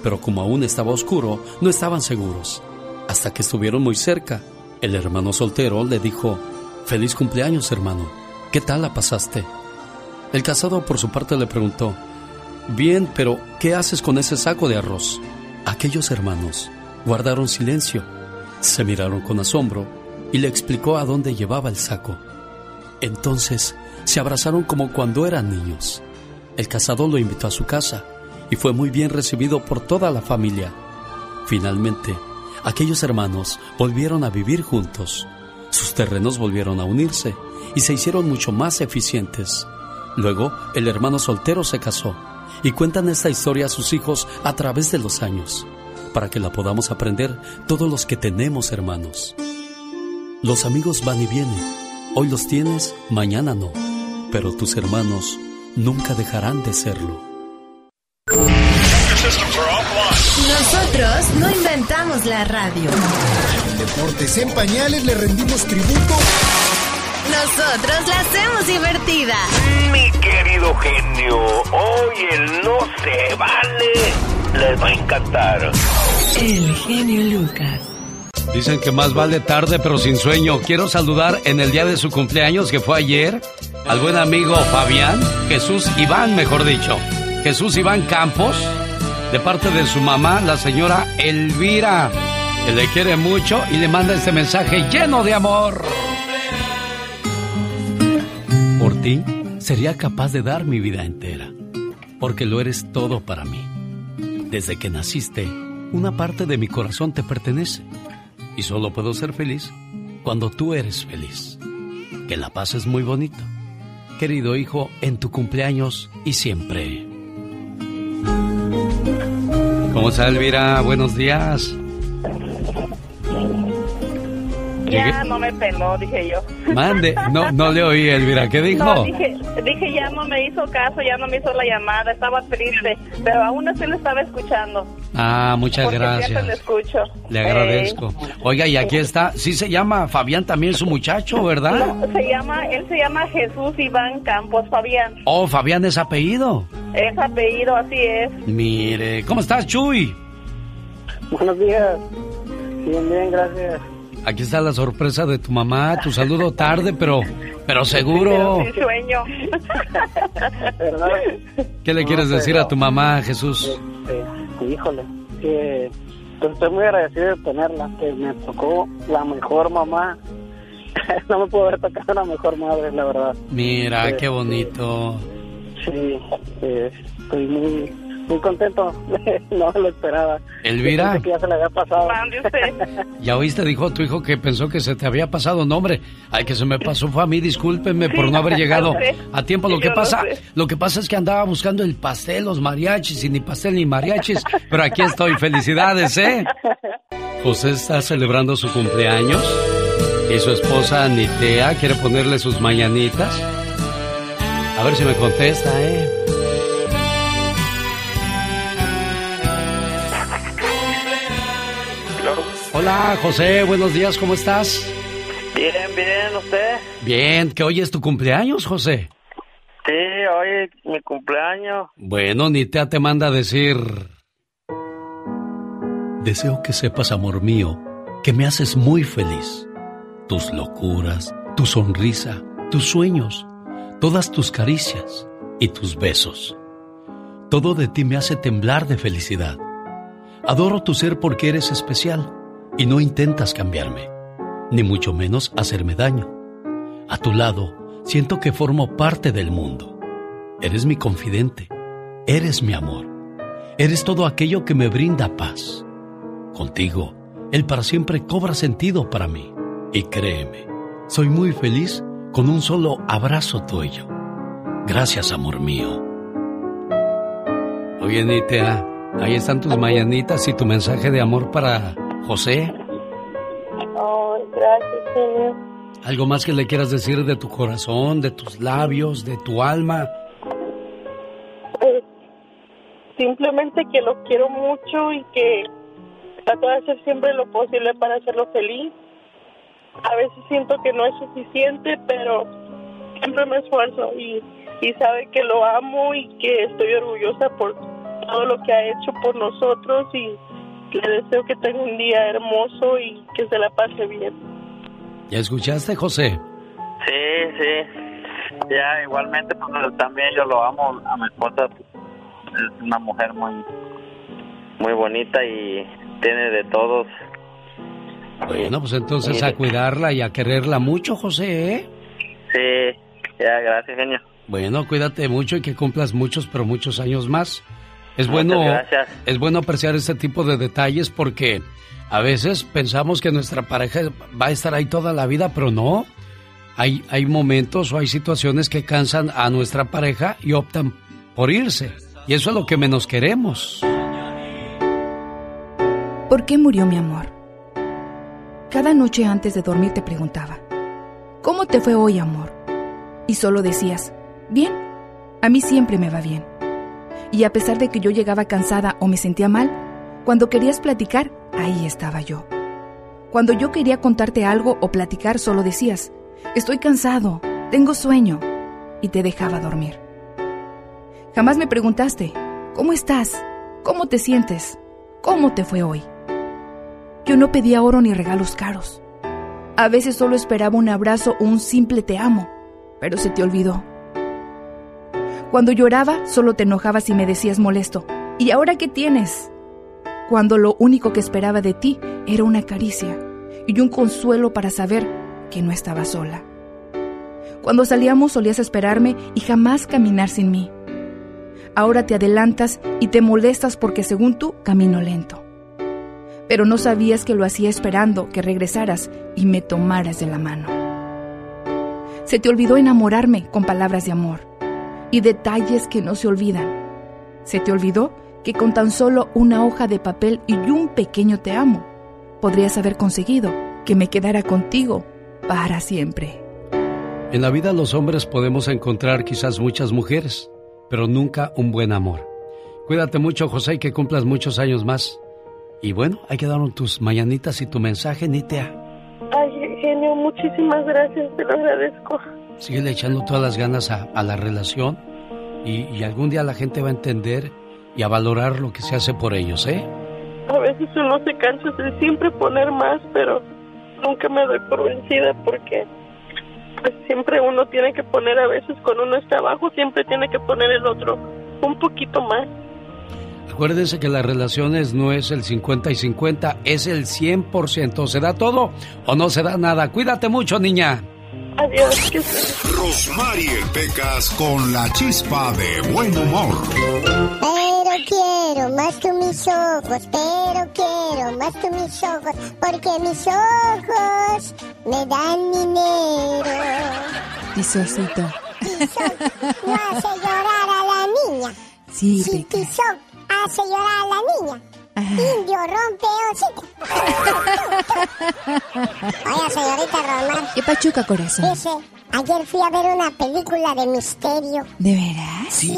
pero como aún estaba oscuro, no estaban seguros. Hasta que estuvieron muy cerca, el hermano soltero le dijo, Feliz cumpleaños, hermano. ¿Qué tal la pasaste? El casado por su parte le preguntó, Bien, pero ¿qué haces con ese saco de arroz? Aquellos hermanos guardaron silencio, se miraron con asombro y le explicó a dónde llevaba el saco. Entonces se abrazaron como cuando eran niños. El casado lo invitó a su casa y fue muy bien recibido por toda la familia. Finalmente, aquellos hermanos volvieron a vivir juntos. Sus terrenos volvieron a unirse y se hicieron mucho más eficientes. Luego, el hermano soltero se casó y cuentan esta historia a sus hijos a través de los años, para que la podamos aprender todos los que tenemos hermanos. Los amigos van y vienen, hoy los tienes, mañana no, pero tus hermanos nunca dejarán de serlo. Nosotros no inventamos la radio. En Deportes en Pañales le rendimos tributo nosotros la hacemos divertida. Mi querido genio, hoy el no se vale les va a encantar. El genio Lucas. Dicen que más vale tarde pero sin sueño. Quiero saludar en el día de su cumpleaños que fue ayer al buen amigo Fabián, Jesús Iván, mejor dicho. Jesús Iván Campos, de parte de su mamá, la señora Elvira. que le quiere mucho y le manda este mensaje lleno de amor. Por ti sería capaz de dar mi vida entera, porque lo eres todo para mí. Desde que naciste, una parte de mi corazón te pertenece y solo puedo ser feliz cuando tú eres feliz. Que la paz es muy bonito. Querido hijo, en tu cumpleaños y siempre. ¿Cómo está Elvira? Buenos días. Ya no me peló, dije yo. Mande, no, no le oí, Elvira, ¿qué dijo? No, dije, dije, ya no me hizo caso, ya no me hizo la llamada, estaba triste, pero aún así lo estaba escuchando. Ah, muchas gracias. le escucho. Le agradezco. Oiga, y aquí está, sí se llama Fabián también su muchacho, ¿verdad? No, se llama, él se llama Jesús Iván Campos Fabián. Oh, Fabián es apellido. Es apellido, así es. Mire, ¿cómo estás, Chuy? Buenos días. Bien, bien, gracias. Aquí está la sorpresa de tu mamá, tu saludo tarde, pero, pero seguro. Sí, sueño. ¿Qué le quieres decir a tu mamá, Jesús? Este, híjole, que pues, estoy muy agradecido de tenerla, que me tocó la mejor mamá. no me puedo haber tocado la mejor madre, la verdad. Mira, qué este, bonito. Sí, eh, estoy muy muy contento. no lo esperaba. Elvira. Que ya se le había pasado. ya oíste, dijo tu hijo que pensó que se te había pasado. nombre. ay, que se me pasó fue a mí. Discúlpenme por no haber llegado a tiempo. Lo que pasa, lo que pasa es que andaba buscando el pastel, los mariachis y ni pastel ni mariachis. Pero aquí estoy. Felicidades, ¿eh? José está celebrando su cumpleaños y su esposa Nitea quiere ponerle sus mañanitas. A ver si me contesta, ¿eh? Hola, José, buenos días, ¿cómo estás? Bien, bien, ¿usted? Bien, que hoy es tu cumpleaños, José. Sí, hoy es mi cumpleaños. Bueno, Nitea te manda a decir... Deseo que sepas, amor mío, que me haces muy feliz. Tus locuras, tu sonrisa, tus sueños, todas tus caricias y tus besos. Todo de ti me hace temblar de felicidad. Adoro tu ser porque eres especial y no intentas cambiarme, ni mucho menos hacerme daño. A tu lado, siento que formo parte del mundo. Eres mi confidente, eres mi amor, eres todo aquello que me brinda paz. Contigo, el para siempre cobra sentido para mí. Y créeme, soy muy feliz con un solo abrazo tuyo. Gracias, amor mío. Oye, Nitea, ahí están tus mañanitas y tu mensaje de amor para José. Oh, gracias, Señor. ¿Algo más que le quieras decir de tu corazón, de tus labios, de tu alma? Pues, simplemente que lo quiero mucho y que trato de hacer siempre lo posible para hacerlo feliz. A veces siento que no es suficiente, pero siempre me esfuerzo y, y sabe que lo amo y que estoy orgullosa por todo lo que ha hecho por nosotros y le deseo que tenga un día hermoso y que se la pase bien. ¿Ya escuchaste, José? Sí, sí. Ya, igualmente, pues también yo lo amo. A mi esposa es una mujer muy, muy bonita y tiene de todos. Bueno, pues entonces a cuidarla y a quererla mucho, José, ¿eh? Sí, ya, gracias, genio. Bueno, cuídate mucho y que cumplas muchos, pero muchos años más. Es bueno, es bueno apreciar este tipo de detalles porque a veces pensamos que nuestra pareja va a estar ahí toda la vida, pero no. Hay, hay momentos o hay situaciones que cansan a nuestra pareja y optan por irse. Y eso es lo que menos queremos. ¿Por qué murió mi amor? Cada noche antes de dormir te preguntaba, ¿cómo te fue hoy, amor? Y solo decías, bien, a mí siempre me va bien y a pesar de que yo llegaba cansada o me sentía mal, cuando querías platicar, ahí estaba yo. Cuando yo quería contarte algo o platicar, solo decías, estoy cansado, tengo sueño, y te dejaba dormir. Jamás me preguntaste, ¿cómo estás? ¿Cómo te sientes? ¿Cómo te fue hoy? Yo no pedía oro ni regalos caros. A veces solo esperaba un abrazo o un simple te amo, pero se te olvidó. Cuando lloraba, solo te enojabas y me decías molesto. ¿Y ahora qué tienes? Cuando lo único que esperaba de ti era una caricia y un consuelo para saber que no estaba sola. Cuando salíamos solías esperarme y jamás caminar sin mí. Ahora te adelantas y te molestas porque según tú camino lento. Pero no sabías que lo hacía esperando que regresaras y me tomaras de la mano. Se te olvidó enamorarme con palabras de amor y detalles que no se olvidan. Se te olvidó que con tan solo una hoja de papel y un pequeño te amo, podrías haber conseguido que me quedara contigo para siempre. En la vida los hombres podemos encontrar quizás muchas mujeres, pero nunca un buen amor. Cuídate mucho, José, y que cumplas muchos años más. Y bueno, hay que dar tus mañanitas y tu mensaje, Nitea. Ay, genio, muchísimas gracias, te lo agradezco. Sigue echando todas las ganas a, la relación y, y algún día la gente va a entender y a valorar lo que se hace por ellos, ¿eh? A veces uno se cansa de siempre poner más, pero nunca me doy por vencida porque pues siempre uno tiene que poner a veces cuando uno está abajo, siempre tiene que poner el otro un poquito más. Acuérdense que las relaciones no es el 50 y 50, es el 100%. ¿Se da todo o no se da nada? Cuídate mucho, niña. Adiós. Rosmarie Pecas con la chispa de buen humor. Pero quiero más que mis ojos, pero quiero más que mis ojos, porque mis ojos me dan dinero. Tisocito. no hace llorar a la niña. Sí, si Tizoc hace llorar a la niña. Indio rompe osito. Oye, señorita Román. ¿Qué pachuca, corazón? Dice, ayer fui a ver una película de misterio. ¿De veras? Sí.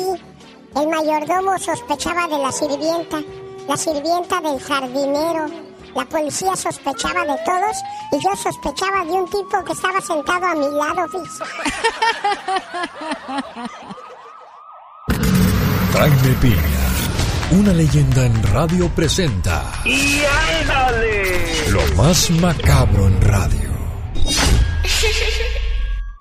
El mayordomo sospechaba de la sirvienta, la sirvienta del jardinero. La policía sospechaba de todos y yo sospechaba de un tipo que estaba sentado a mi lado, Fis. Jaime Piña una leyenda en radio presenta. ¡Y ándale! Lo más macabro en radio.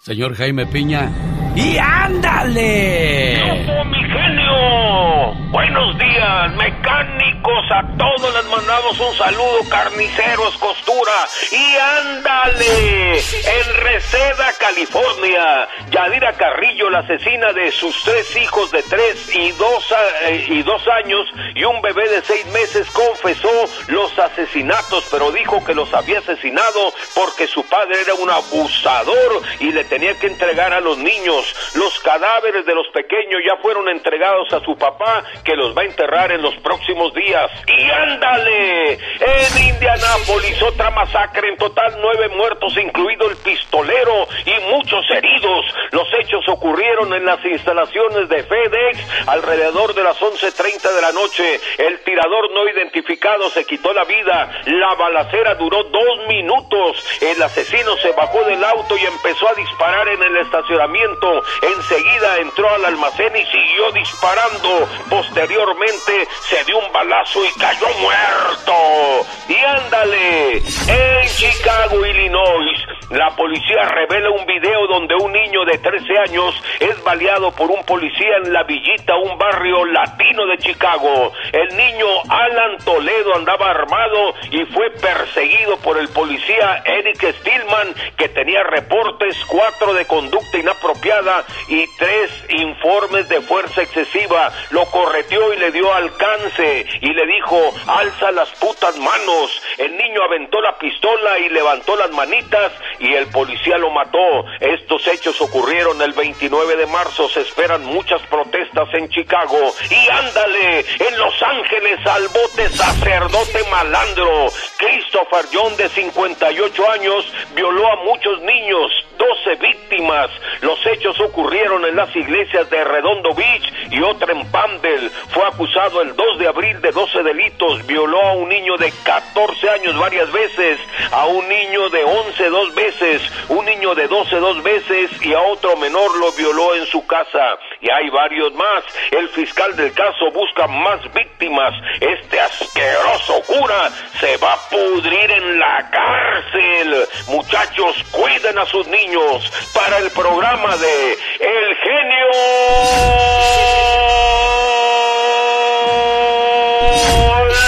Señor Jaime Piña. ¡Y ándale! mi genio! Buenos días, mecánicos. A todos les mandamos un saludo, carniceros, costura. ¡Y ándale! En Reseda, California, Yadira Carrillo, la asesina de sus tres hijos de tres y dos, eh, y dos años y un bebé de seis meses, confesó los asesinatos, pero dijo que los había asesinado porque su padre era un abusador y le tenía que entregar a los niños. Los cadáveres de los pequeños ya fueron entregados a su papá, que los va a enterrar en los próximos días. ¡Y ándale! En Indianápolis, otra masacre, en total nueve muertos, incluido el pistolero y muchos heridos. Los hechos ocurrieron en las instalaciones de FedEx alrededor de las 11.30 de la noche. El tirador no identificado se quitó la vida. La balacera duró dos minutos. El asesino se bajó del auto y empezó a disparar en el estacionamiento. Enseguida entró al almacén y siguió disparando. Posteriormente se dio un balazo y cayó muerto. Y ándale, en Chicago, Illinois, la policía revela un video donde un niño de 13 años es baleado por un policía en La Villita, un barrio latino de Chicago. El niño Alan Toledo andaba armado y fue perseguido por el policía Eric Stillman, que tenía reportes cuatro de conducta inapropiada y tres informes de fuerza excesiva. Lo y le dio alcance y le dijo, alza las putas manos. El niño aventó la pistola y levantó las manitas y el policía lo mató. Estos hechos ocurrieron el 29 de marzo. Se esperan muchas protestas en Chicago. Y ándale, en Los Ángeles al bote sacerdote malandro. Christopher John de 58 años violó a muchos niños, 12 víctimas. Los hechos ocurrieron en las iglesias de Redondo Beach y otra en Pandel. Fue acusado el 2 de abril de 12 delitos. Violó a un niño de 14 años varias veces, a un niño de 11 dos veces, un niño de 12 dos veces y a otro menor lo violó en su casa. Y hay varios más. El fiscal del caso busca más víctimas. Este asqueroso cura se va a pudrir en la cárcel. Muchachos, cuiden a sus niños para el programa de El genio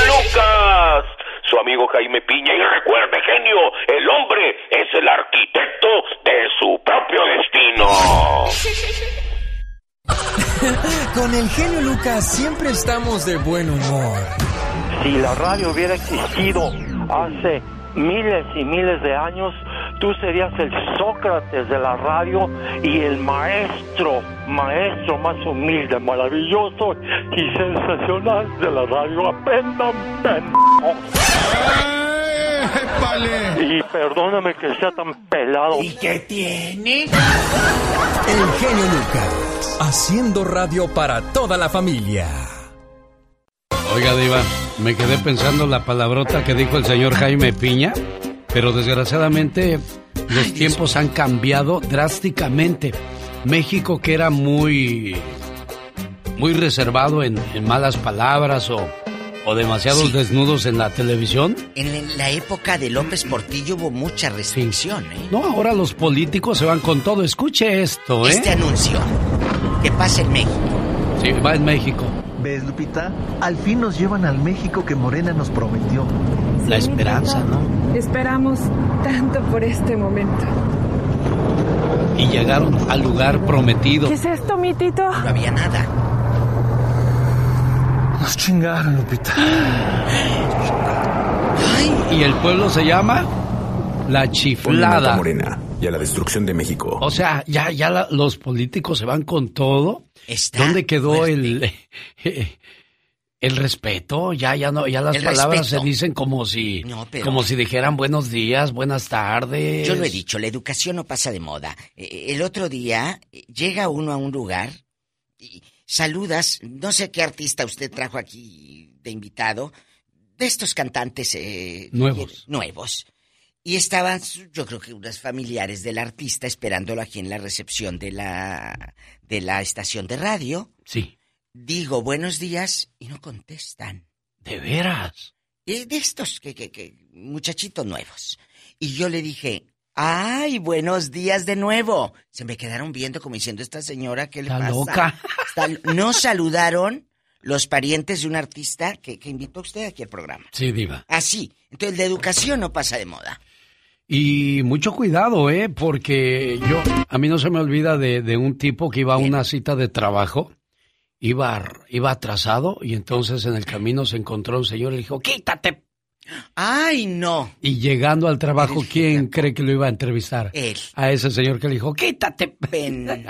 Lucas. Su amigo Jaime Piña. Y recuerde, genio, el hombre es el arquitecto de su propio destino. Con el genio Lucas siempre estamos de buen humor. Si la radio hubiera existido hace miles y miles de años, tú serías el Sócrates de la radio y el maestro, maestro más humilde, maravilloso y sensacional de la radio. Aprendan, Y perdóname que sea tan pelado. ¿Y qué tiene? El genio Lucas, haciendo radio para toda la familia. Oiga, Diva, me quedé pensando la palabrota que dijo el señor Jaime Piña, pero desgraciadamente los tiempos han cambiado drásticamente. México, que era muy, muy reservado en, malas palabras o, o demasiados desnudos en la televisión. En la época de López Portillo hubo mucha restricción, ¿eh? No, ahora los políticos se van con todo. Escuche esto, ¿eh? Este anuncio que pasa en México. Sí, va en México. ¿Ves, Lupita? Al fin nos llevan al México que Morena nos prometió. La esperanza, ¿no? Esperamos tanto por este momento. Y llegaron al lugar prometido. ¿Qué es esto, mi Tito? No había nada. Nos chingaron, Lupita. Y el pueblo se llama La Chiflada. Morena y a la destrucción de México. O sea, ya, ya los políticos se van con todo. ¿Dónde quedó el, el respeto? Ya, ya no, ya las palabras se dicen como si, como si dijeran buenos días, buenas tardes. Yo lo he dicho, la educación no pasa de moda. Eh, el otro día llega uno a un lugar y saludas, no sé qué artista usted trajo aquí de invitado, de estos cantantes eh, nuevos. nuevos. Y estaban, yo creo que unas familiares del artista esperándolo aquí en la recepción de la, de la estación de radio. Sí. Digo buenos días y no contestan. ¿De veras? de estos que, que, que, muchachitos nuevos. Y yo le dije, ¡ay, buenos días de nuevo! Se me quedaron viendo como diciendo, esta señora, ¿qué le Está pasa? loca. No saludaron los parientes de un artista que, que invitó usted aquí al programa. Sí, diva. Así. Entonces, la educación no pasa de moda. Y mucho cuidado, ¿eh? Porque yo, a mí no se me olvida de, un tipo que iba a una cita de trabajo, iba, iba atrasado y entonces en el camino se encontró un señor y le dijo, quítate. ¡Ay, no! Y llegando al trabajo, ¿quién cree que lo iba a entrevistar? Él. A ese señor que le dijo, quítate. Ven.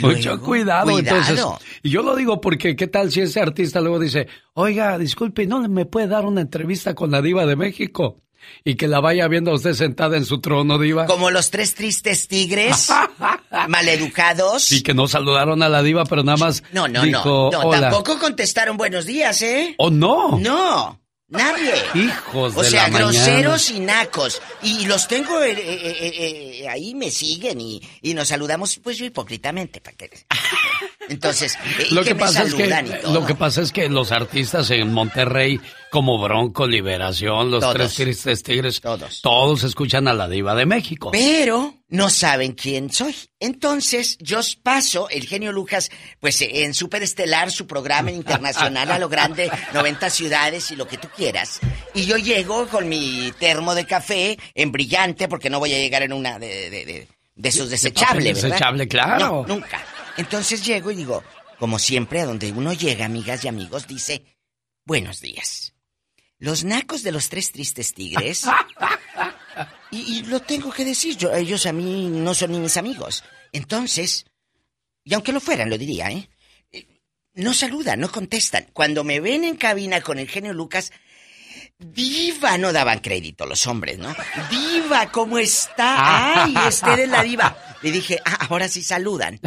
Mucho cuidado, entonces. Y yo lo digo porque, ¿qué tal si ese artista luego dice, oiga, disculpe, ¿no me puede dar una entrevista con la diva de México? Y que la vaya viendo usted sentada en su trono, diva. Como los tres tristes tigres, maleducados. Y que no saludaron a la diva, pero nada más No, no, dijo, no. No, tampoco contestaron buenos días, ¿eh? ¿O no? No. Nadie. Hijos o de sea, la groseros y nacos. Y los tengo eh, eh, eh, ahí, me siguen y, y, nos saludamos, pues yo hipócritamente. ¿para qué? Entonces, lo que, pasa es que lo que pasa es que los artistas en Monterrey como Bronco, Liberación, los Tres Tristes Tigres, todos. todos escuchan a la diva de México. Pero no saben quién soy. Entonces, yo paso, el genio Lucas, pues en Superestelar, su programa internacional a lo grande, 90 ciudades y lo que tú quieras. Y yo llego con mi termo de café en brillante, porque no voy a llegar en una de, de, de, esos desechables, ¿verdad? Desechable, claro. nunca. Entonces llego y digo, como siempre, a donde uno llega, amigas y amigos, dice, buenos días. Los nacos de los tres tristes tigres. y, lo tengo que decir, yo, ellos a mí no son ni mis amigos. Entonces, y aunque lo fueran, lo diría. ¿eh? No saludan, no contestan. Cuando me ven en cabina con el genio Lucas, Diva, no daban crédito los hombres, ¿no? Diva, ¿cómo está? Ay, usted es la diva. Le dije, ah, ahora sí saludan.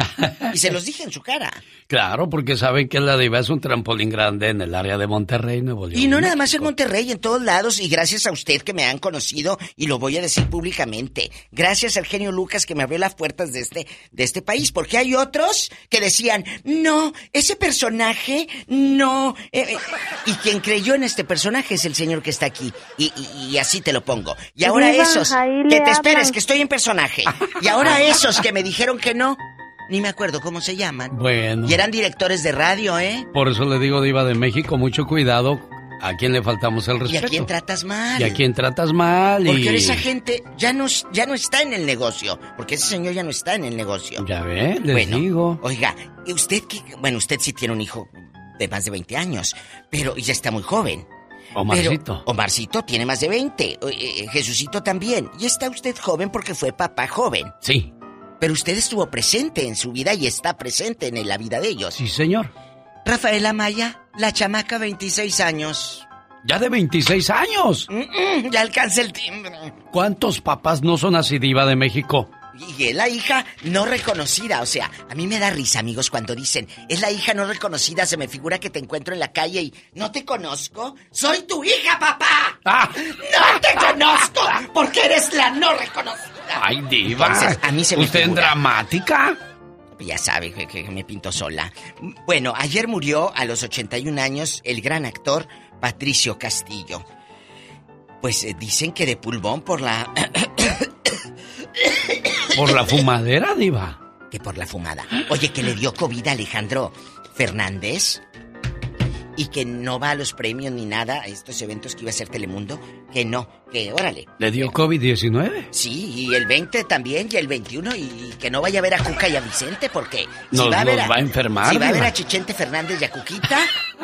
Y se los dije en su cara. Claro, porque saben que la diva es un trampolín grande en el área de Monterrey, Nuevo León. Y no nada más en Monterrey, en todos lados. Y gracias a usted que me han conocido, y lo voy a decir públicamente. Gracias al genio Lucas que me abrió las puertas de este, de este país. Porque hay otros que decían, no, ese personaje, no. Eh, eh". y quien creyó en este personaje es el señor que está aquí. Y, así te lo pongo. Y ahora esos, que te esperes, que estoy en personaje. Y ahora esos que me dijeron que no. Ni me acuerdo cómo se llaman. Bueno. Y eran directores de radio, ¿eh? Por eso le digo, Diva de México, mucho cuidado ¿A quién le faltamos el ¿Y respeto? a quién tratas mal? ¿Y a quién tratas mal? Porque y... ahora esa gente ya no, ya no está en el negocio. Porque ese señor ya no está en el negocio. Ya ve, les Bueno, digo. Oiga, ¿y usted qué? Bueno, usted sí tiene un hijo de más de 20 años, pero ya está muy joven. Omarcito. Pero Omarcito tiene más de 20. o- eh, Jesucito también. Y está usted joven porque fue papá joven. Sí. Pero usted estuvo presente en su vida y está presente en la vida de ellos. Sí, señor. Rafaela Maya, la chamaca 26 años. Ya de 26 años. Mm, mm, ya alcanza el timbre. ¿Cuántos papás no son así, diva de México? Y es la hija no reconocida. O sea, a mí me da risa, amigos, cuando dicen, es la hija no reconocida, se me figura que te encuentro en la calle y no te conozco. Soy tu hija, papá. Ah. No te conozco porque eres la no reconocida. Ay, diva. Entonces, a mí se me ¿Usted figura. dramática? Ya sabe que, que me pinto sola. Bueno, ayer murió a los 81 años el gran actor Patricio Castillo. Pues eh, dicen que de pulmón por la... ¿Por la fumadera, diva? que por la fumada. Oye, que le dio COVID a Alejandro Fernández y que no va a los premios ni nada a estos eventos que iba a hacer Telemundo. Que no, que órale. ¿Le dio COVID-19? Sí, y el 20 también, y el 21, y que no vaya a ver a Cuca y a Vicente, porque Nos- si va a ver nos va a enfermar, Si va a ver a Chichente Fernández y a Cuquita,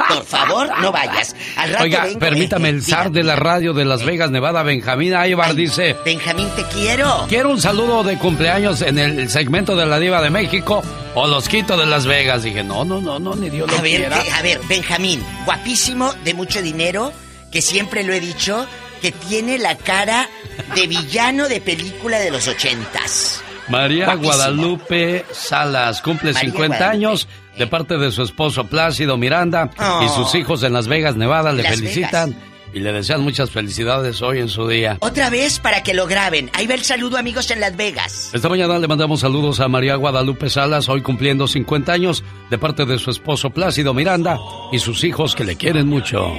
por favor, no vayas. Al rato Oiga, vengo, permítame, eh, el zar de la radio de Las Vegas, Nevada, Benjamín Aybar, dice... Benjamín, te quiero. Quiero un saludo de cumpleaños en el segmento de la diva de México o los quito de Las Vegas. Dije, no, no, no, no, ni Dios lo A ver, quiera. que- a ver, Benjamín, guapísimo, de mucho dinero, que siempre lo he dicho, que tiene la cara de villano de película de los ochentas. María Guapísimo. Guadalupe Salas cumple María 50 Guadalupe. años de parte de su esposo Plácido Miranda Oh. y sus hijos en Las Vegas, Nevada. Le Las felicitan y le desean muchas felicidades hoy en su día. Otra vez para que lo graben. Ahí va el saludo, amigos, en Las Vegas. Esta mañana le mandamos saludos a María Guadalupe Salas, hoy cumpliendo 50 años, de parte de su esposo Plácido Miranda y sus hijos que le quieren mucho.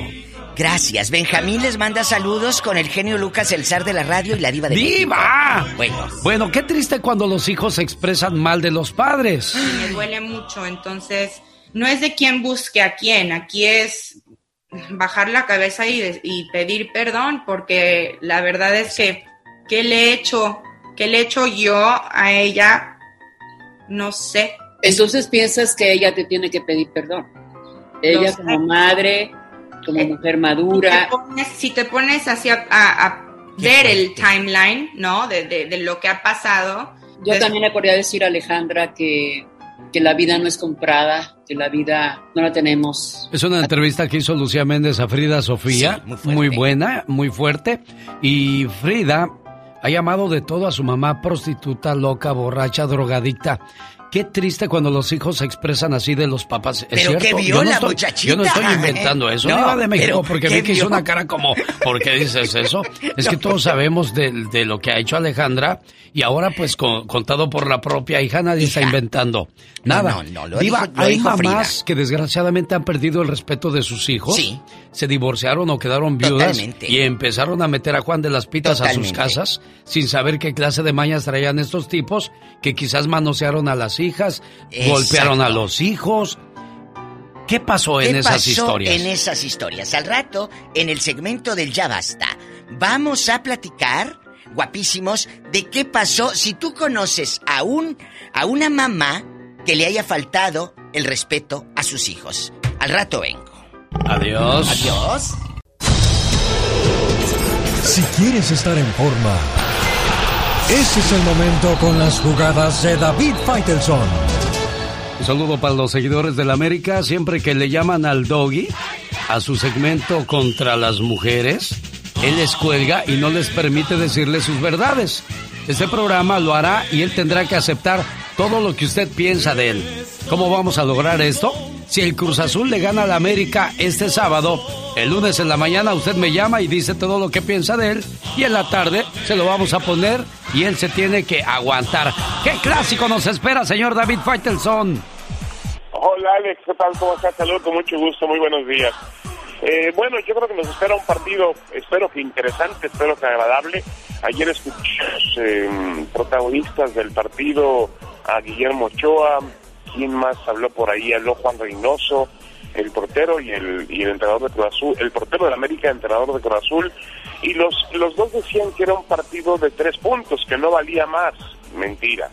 Gracias. Benjamín les manda saludos con el genio Lucas, el zar de la radio y la diva de ¡Diva! México. Bueno, Bueno, qué triste cuando los hijos se expresan mal de los padres. me duele mucho, entonces no es de quién busque a quién, aquí es bajar la cabeza y, pedir perdón, porque la verdad es que, ¿qué le he hecho? ¿Qué le he hecho yo a ella? No sé. Entonces piensas que ella te tiene que pedir perdón. Ella como madre, como mujer Si te madura. pones, si te pones así a, a- a ver el timeline, ¿no? De, de- de lo que ha pasado. Yo des- también le podría decir a Alejandra que, que la vida no es comprada, que la vida no la tenemos. Es una entrevista que hizo Lucía Méndez a Frida Sofía, muy, buena, muy fuerte. Y Frida ha llamado de todo a su mamá prostituta, loca, borracha, drogadicta. Qué triste cuando los hijos se expresan así de los papás. ¿Es Pero qué yo, vio no la muchachita. yo no estoy inventando eso. No, de México, porque ¿qué vi que hizo una cara como, ¿por qué dices eso? Es que todos sabemos de, de lo que ha hecho Alejandra y ahora pues con- contado por la propia hija nadie está inventando nada. No, no, no, lo Diva, dijo- lo hay dijo Frida. mamás que desgraciadamente han perdido el respeto de sus hijos. Sí. Se divorciaron o quedaron viudas Totalmente. y empezaron a meter a Juan de las Pitas a sus casas sin saber qué clase de mañas traían estos tipos que quizás manosearon a las hijas, Exacto. golpearon a los hijos. ¿Qué pasó en ¿Qué esas pasó historias? En esas historias. Al rato, en el segmento del Ya Basta, vamos a platicar, guapísimos, de qué pasó si tú conoces a, un, a una mamá que le haya faltado el respeto a sus hijos. Al rato vengo. Adiós. Adiós. Si quieres estar en forma, ese es el momento con las jugadas de David Faitelson. Un saludo para los seguidores del América. Siempre que le llaman al doggy a su segmento contra las mujeres, él les cuelga y no les permite decirle sus verdades. Este programa lo hará y él tendrá que aceptar todo lo que usted piensa de él. ¿Cómo vamos a lograr esto? Si el Cruz Azul le gana al América este sábado, el lunes en la mañana usted me llama y dice todo lo que piensa de él y en la tarde se lo vamos a poner y él se tiene que aguantar. ¿Qué clásico nos espera, señor David Faitelson? Hola Alex, ¿qué tal? ¿Cómo estás? Saludos con mucho gusto, muy buenos días. Eh, bueno, yo creo que nos espera un partido, espero que interesante, espero que agradable. Ayer escuchamos eh, protagonistas del partido a Guillermo Ochoa, ¿quién más habló por ahí? Habló Juan Reynoso. el portero y el, el entrenador de Cruz Azul, el portero de América, entrenador de Cruz Azul, y los, los dos decían que era un partido de tres puntos, que no valía más. Mentira.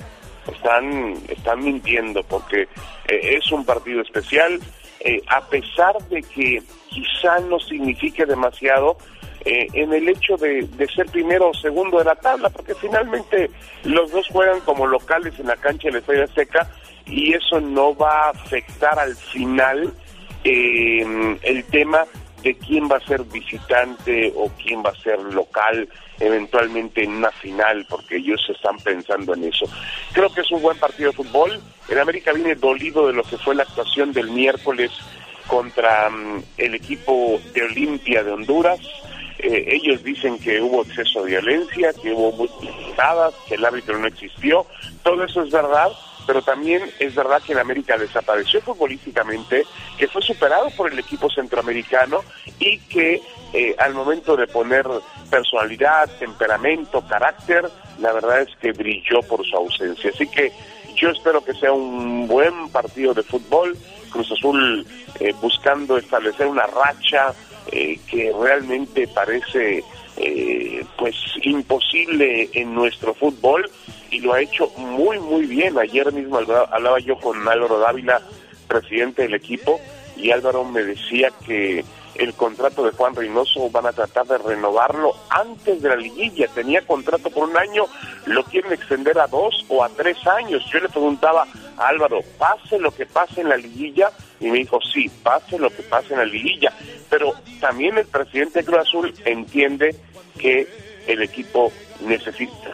Están, están mintiendo porque eh, es un partido especial, eh, a pesar de que quizá no signifique demasiado, eh, en el hecho de, ser primero o segundo de la tabla, porque finalmente los dos juegan como locales en la cancha de la Estrella Seca y eso no va a afectar al final eh, el tema de quién va a ser visitante o quién va a ser local eventualmente en una final, porque ellos están pensando en eso. Creo que es un buen partido de fútbol. El América viene dolido de lo que fue la actuación del miércoles contra um, el equipo de Olimpia de Honduras. Eh, ellos dicen que hubo exceso de violencia, que hubo muchas que el árbitro no existió. Todo eso es verdad, pero también es verdad que en América desapareció futbolísticamente, que fue superado por el equipo centroamericano y que eh, al momento de poner personalidad, temperamento, carácter, la verdad es que brilló por su ausencia. Así que yo espero que sea un buen partido de fútbol, Cruz Azul eh, buscando establecer una racha eh, que realmente parece eh, pues imposible en nuestro fútbol y lo ha hecho muy muy bien. Ayer mismo hablaba yo con Álvaro Dávila, presidente del equipo, y Álvaro me decía que el contrato de Juan Reynoso van a tratar de renovarlo antes de la liguilla. Tenía contrato por un año, lo quieren extender a dos o a tres años. Yo le preguntaba a Álvaro, pase lo que pase en la liguilla, y me dijo, sí, pase lo que pase en la liguilla. Pero también el presidente de Cruz Azul entiende que el equipo necesita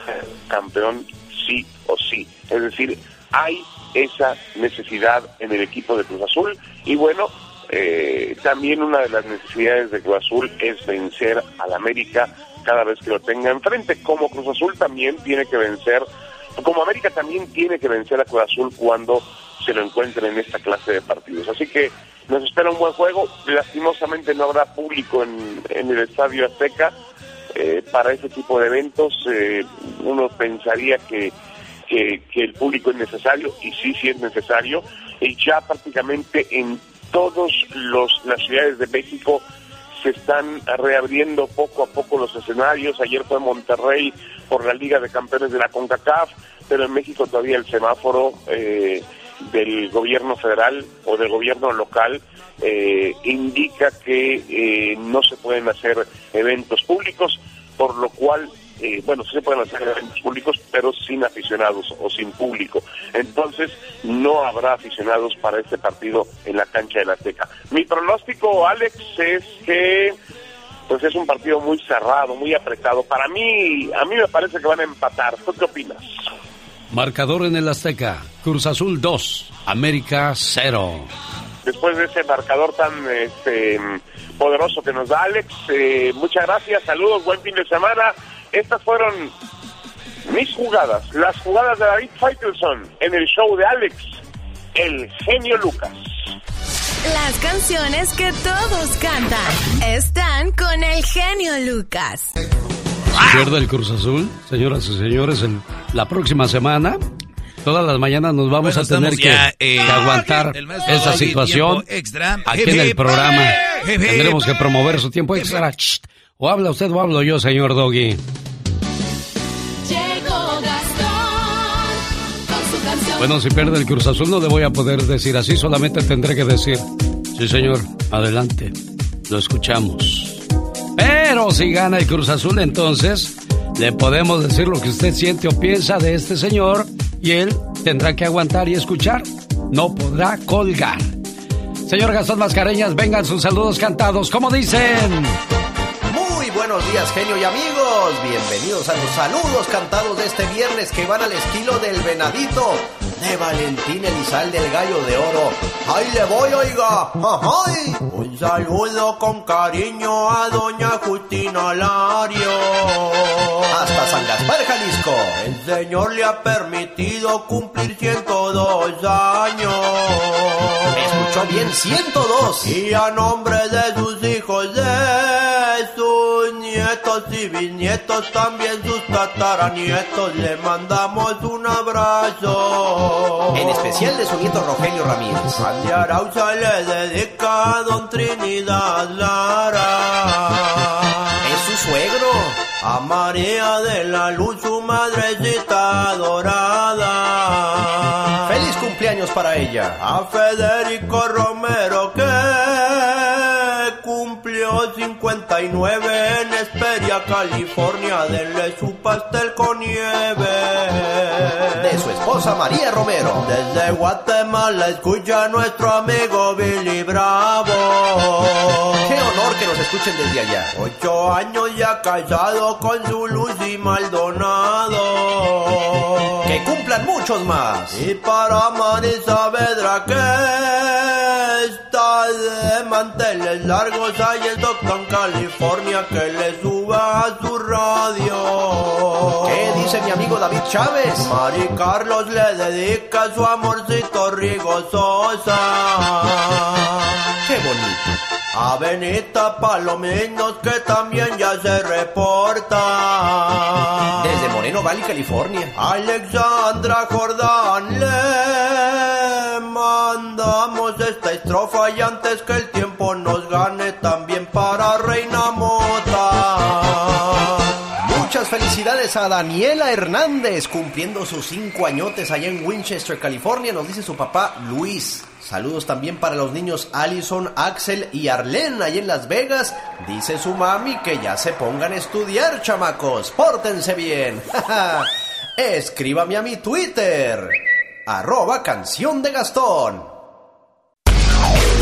campeón sí o sí. Es decir, hay esa necesidad en el equipo de Cruz Azul y bueno, eh, también una de las necesidades de Cruz Azul es vencer al América cada vez que lo tenga enfrente, como Cruz Azul también tiene que vencer, como América también tiene que vencer a Cruz Azul cuando se lo encuentre en esta clase de partidos. Así que nos espera un buen juego, lastimosamente no habrá público en, el Estadio Azteca, eh, para ese tipo de eventos. Eh, uno pensaría que, que, que, el público es necesario y sí, sí es necesario. Y ya prácticamente en todas las ciudades de México se están reabriendo poco a poco los escenarios. Ayer fue Monterrey por la Liga de Campeones de la CONCACAF, pero en México todavía el semáforo eh, del gobierno federal o del gobierno local eh, indica que eh, no se pueden hacer eventos públicos, por lo cual eh, bueno, sí se pueden hacer eventos públicos, pero sin aficionados o sin público. Entonces, no habrá aficionados para este partido en la cancha de la Azteca. Mi pronóstico, Alex, es que pues es un partido muy cerrado, muy apretado. Para mí, a mí me parece que van a empatar. ¿Tú qué opinas? Marcador en el Azteca, Cruz Azul 2, América 0. Después de ese marcador tan este, poderoso que nos da Alex, eh, muchas gracias, saludos, buen fin de semana estas fueron mis jugadas, las jugadas de David Faitelson en el show de Alex, el genio Lucas. Las canciones que todos cantan están con el genio Lucas. Pierde el Cruz Azul, señoras y señores, la próxima semana Todas las mañanas nos vamos a tener que, eh, aguantar esa situación aquí en el programa. Tendremos que promover su tiempo extra. O habla usted o hablo yo, señor Doggy. Bueno, si pierde el Cruz Azul no le voy a poder decir. Así, solamente tendré que decir, sí señor, adelante, lo escuchamos. Pero si gana el Cruz Azul, entonces le podemos decir lo que usted siente o piensa de este señor y él tendrá que aguantar y escuchar, no podrá colgar. Señor Gastón Mascareñas, vengan sus saludos cantados, como dicen buenos días, genio y amigos. Bienvenidos a los saludos cantados de este viernes que van al estilo del venadito de Valentín Elizal del Gallo de Oro. ¡Ahí le voy, oiga! ¡Ay! Un saludo con cariño a doña Justina Lario. Hasta San Gaspar, Jalisco. El Señor le ha permitido cumplir 102 años. Me escuchó bien, 102. Y a nombre de sus hijos de y bisnietos, también sus tataranietos, le mandamos un abrazo. En especial de su nieto Rogelio Ramírez. Andy Arauza le dedica a Don Trinidad Lara. Es su suegro. A María de la Luz, su madrecita adorada. Feliz cumpleaños para ella. A Federico Romero 59 en Esperia, California. Denle su pastel con nieve. De su esposa María Romero. Desde Guatemala escucha a nuestro amigo Billy Bravo. Qué honor que nos escuchen desde allá. Ocho años ya casado con su Lucy Maldonado. Que cumplan muchos más. Y para Mari Saavedra que de manteles largos ahí en Stockton, California, que le suba a su radio. ¿Qué dice mi amigo David Chávez? Mari Carlos le dedica su amorcito Rigo Sosa. Qué bonito. A Benita Palominos que también ya se reporta. Desde Moreno Valley, California. Alexandra Jordán le estrofa y antes que el tiempo nos gane también para Reina Mota. Muchas felicidades a Daniela Hernández cumpliendo sus cinco añotes allá en Winchester, California, nos dice su papá Luis. Saludos también para los niños Allison, Axel y Arlene allá en Las Vegas. Dice su mami que ya se pongan a estudiar, chamacos. Pórtense bien. Escríbame a mi Twitter. Arroba canción de Gastón.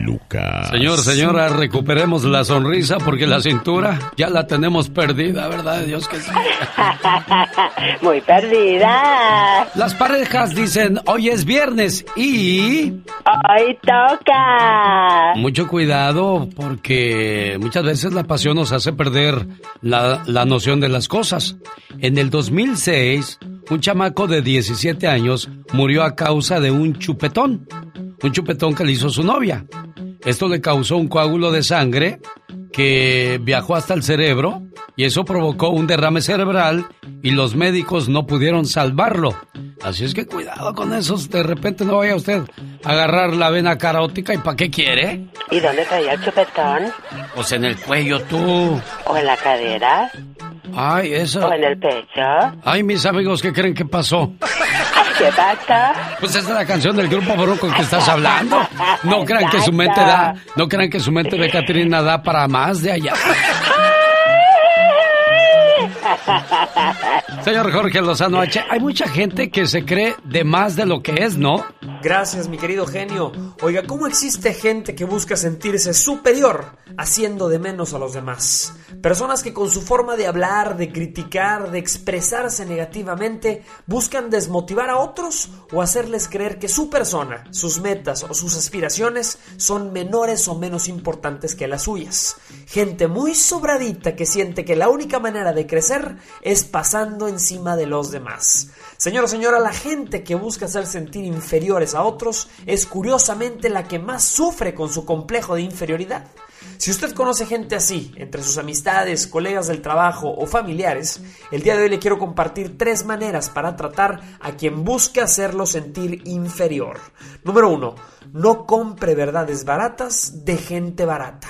Lucas. Señor, señora, recuperemos la sonrisa porque la cintura ya la tenemos perdida, ¿verdad? Dios que sí. Muy perdida. Las parejas dicen, hoy es viernes y... Hoy toca. Mucho cuidado porque muchas veces la pasión nos hace perder la, la noción de las cosas. En el 2006, un chamaco de 17 años murió a causa de un chupetón. Un chupetón que le hizo su novia. Esto le causó un coágulo de sangre que viajó hasta el cerebro y eso provocó un derrame cerebral y los médicos no pudieron salvarlo. Así es que cuidado con esos, de repente no vaya usted a agarrar la vena carótica y ¿para qué quiere? ¿Y dónde traía el chupetón? Pues en el cuello tú. ¿O en la cadera? Ay, eso. ¿O en el pecho? Ay, mis amigos, ¿qué creen que pasó? ¿Qué pasa? Pues esa es la canción del grupo Bronco que estás hablando. No crean que su mente da, no crean que su mente de Catrina da para más de allá. Señor Jorge Lozano H, hay mucha gente que se cree de más de lo que es, ¿no? Gracias, mi querido genio. Oiga, ¿cómo existe gente que busca sentirse superior haciendo de menos a los demás? Personas que con su forma de hablar, de criticar, de expresarse negativamente, buscan desmotivar a otros o hacerles creer que su persona, sus metas o sus aspiraciones son menores o menos importantes que las suyas. Gente muy sobradita que siente que la única manera de crecer es pasando encima de los demás. Señora, señora, la gente que busca hacer sentir inferiores a otros es curiosamente la que más sufre con su complejo de inferioridad. Si usted conoce gente así, entre sus amistades, colegas del trabajo o familiares, el día de hoy le quiero compartir tres maneras para tratar a quien busca hacerlo sentir inferior. Número uno, no compre verdades baratas de gente barata.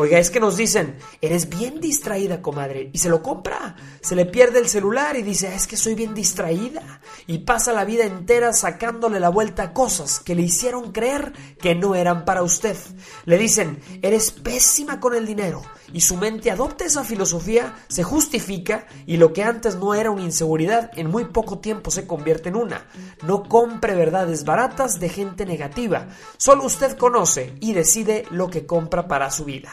Oiga, es que nos dicen, eres bien distraída, comadre, y se lo compra. Se le pierde el celular y dice, es que soy bien distraída. Y pasa la vida entera sacándole la vuelta a cosas que le hicieron creer que no eran para usted. Le dicen, eres pésima con el dinero. Y su mente adopta esa filosofía, se justifica y lo que antes no era una inseguridad, en muy poco tiempo se convierte en una. No compre verdades baratas de gente negativa. Solo usted conoce y decide lo que compra para su vida.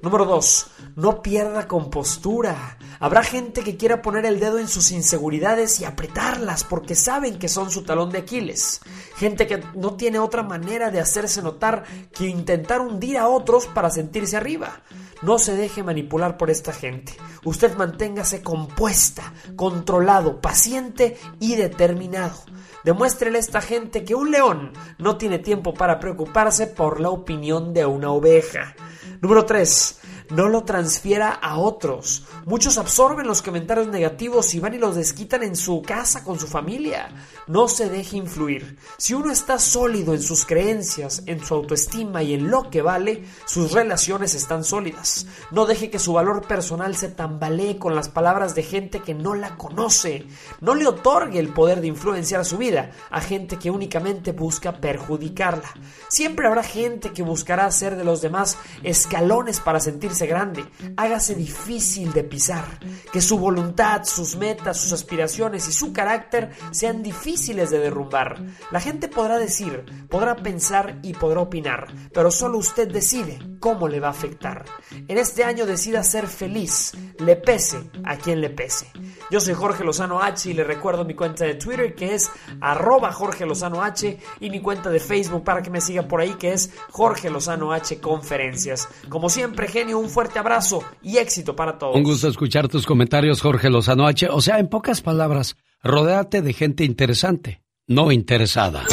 Número 2. No pierda compostura. Habrá gente que quiera poner el dedo en sus inseguridades y apretarlas porque saben que son su talón de Aquiles. Gente que no tiene otra manera de hacerse notar que intentar hundir a otros para sentirse arriba. No se deje manipular por esta gente. Usted manténgase compuesta, controlado, paciente y determinado. Demuéstrele a esta gente que un león no tiene tiempo para preocuparse por la opinión de una oveja. Número 3. No lo transfiera a otros. Muchos absorben los comentarios negativos y van y los desquitan en su casa con su familia. No se deje influir. Si uno está sólido en sus creencias, en su autoestima y en lo que vale, sus relaciones están sólidas. No deje que su valor personal se tambalee con las palabras de gente que no la conoce. No le otorgue el poder de influenciar su vida a gente que únicamente busca perjudicarla. Siempre habrá gente que buscará hacer de los demás escalones para sentirse grande. Hágase difícil de pisar. Que su voluntad, sus metas, sus aspiraciones y su carácter sean difíciles de derrumbar. La gente podrá decir, podrá pensar y podrá opinar, pero solo usted decide cómo le va a afectar. En este año decida ser feliz, le pese a quien le pese. Yo soy Jorge Lozano H y le recuerdo mi cuenta de Twitter que es arroba Jorge Lozano H y mi cuenta de Facebook para que me siga por ahí que es Jorge Lozano H Conferencias. Como siempre, genio, un fuerte abrazo y éxito para todos. Un gusto escuchar tus comentarios, Jorge Lozano H. O sea, en pocas palabras, rodéate de gente interesante, no interesada.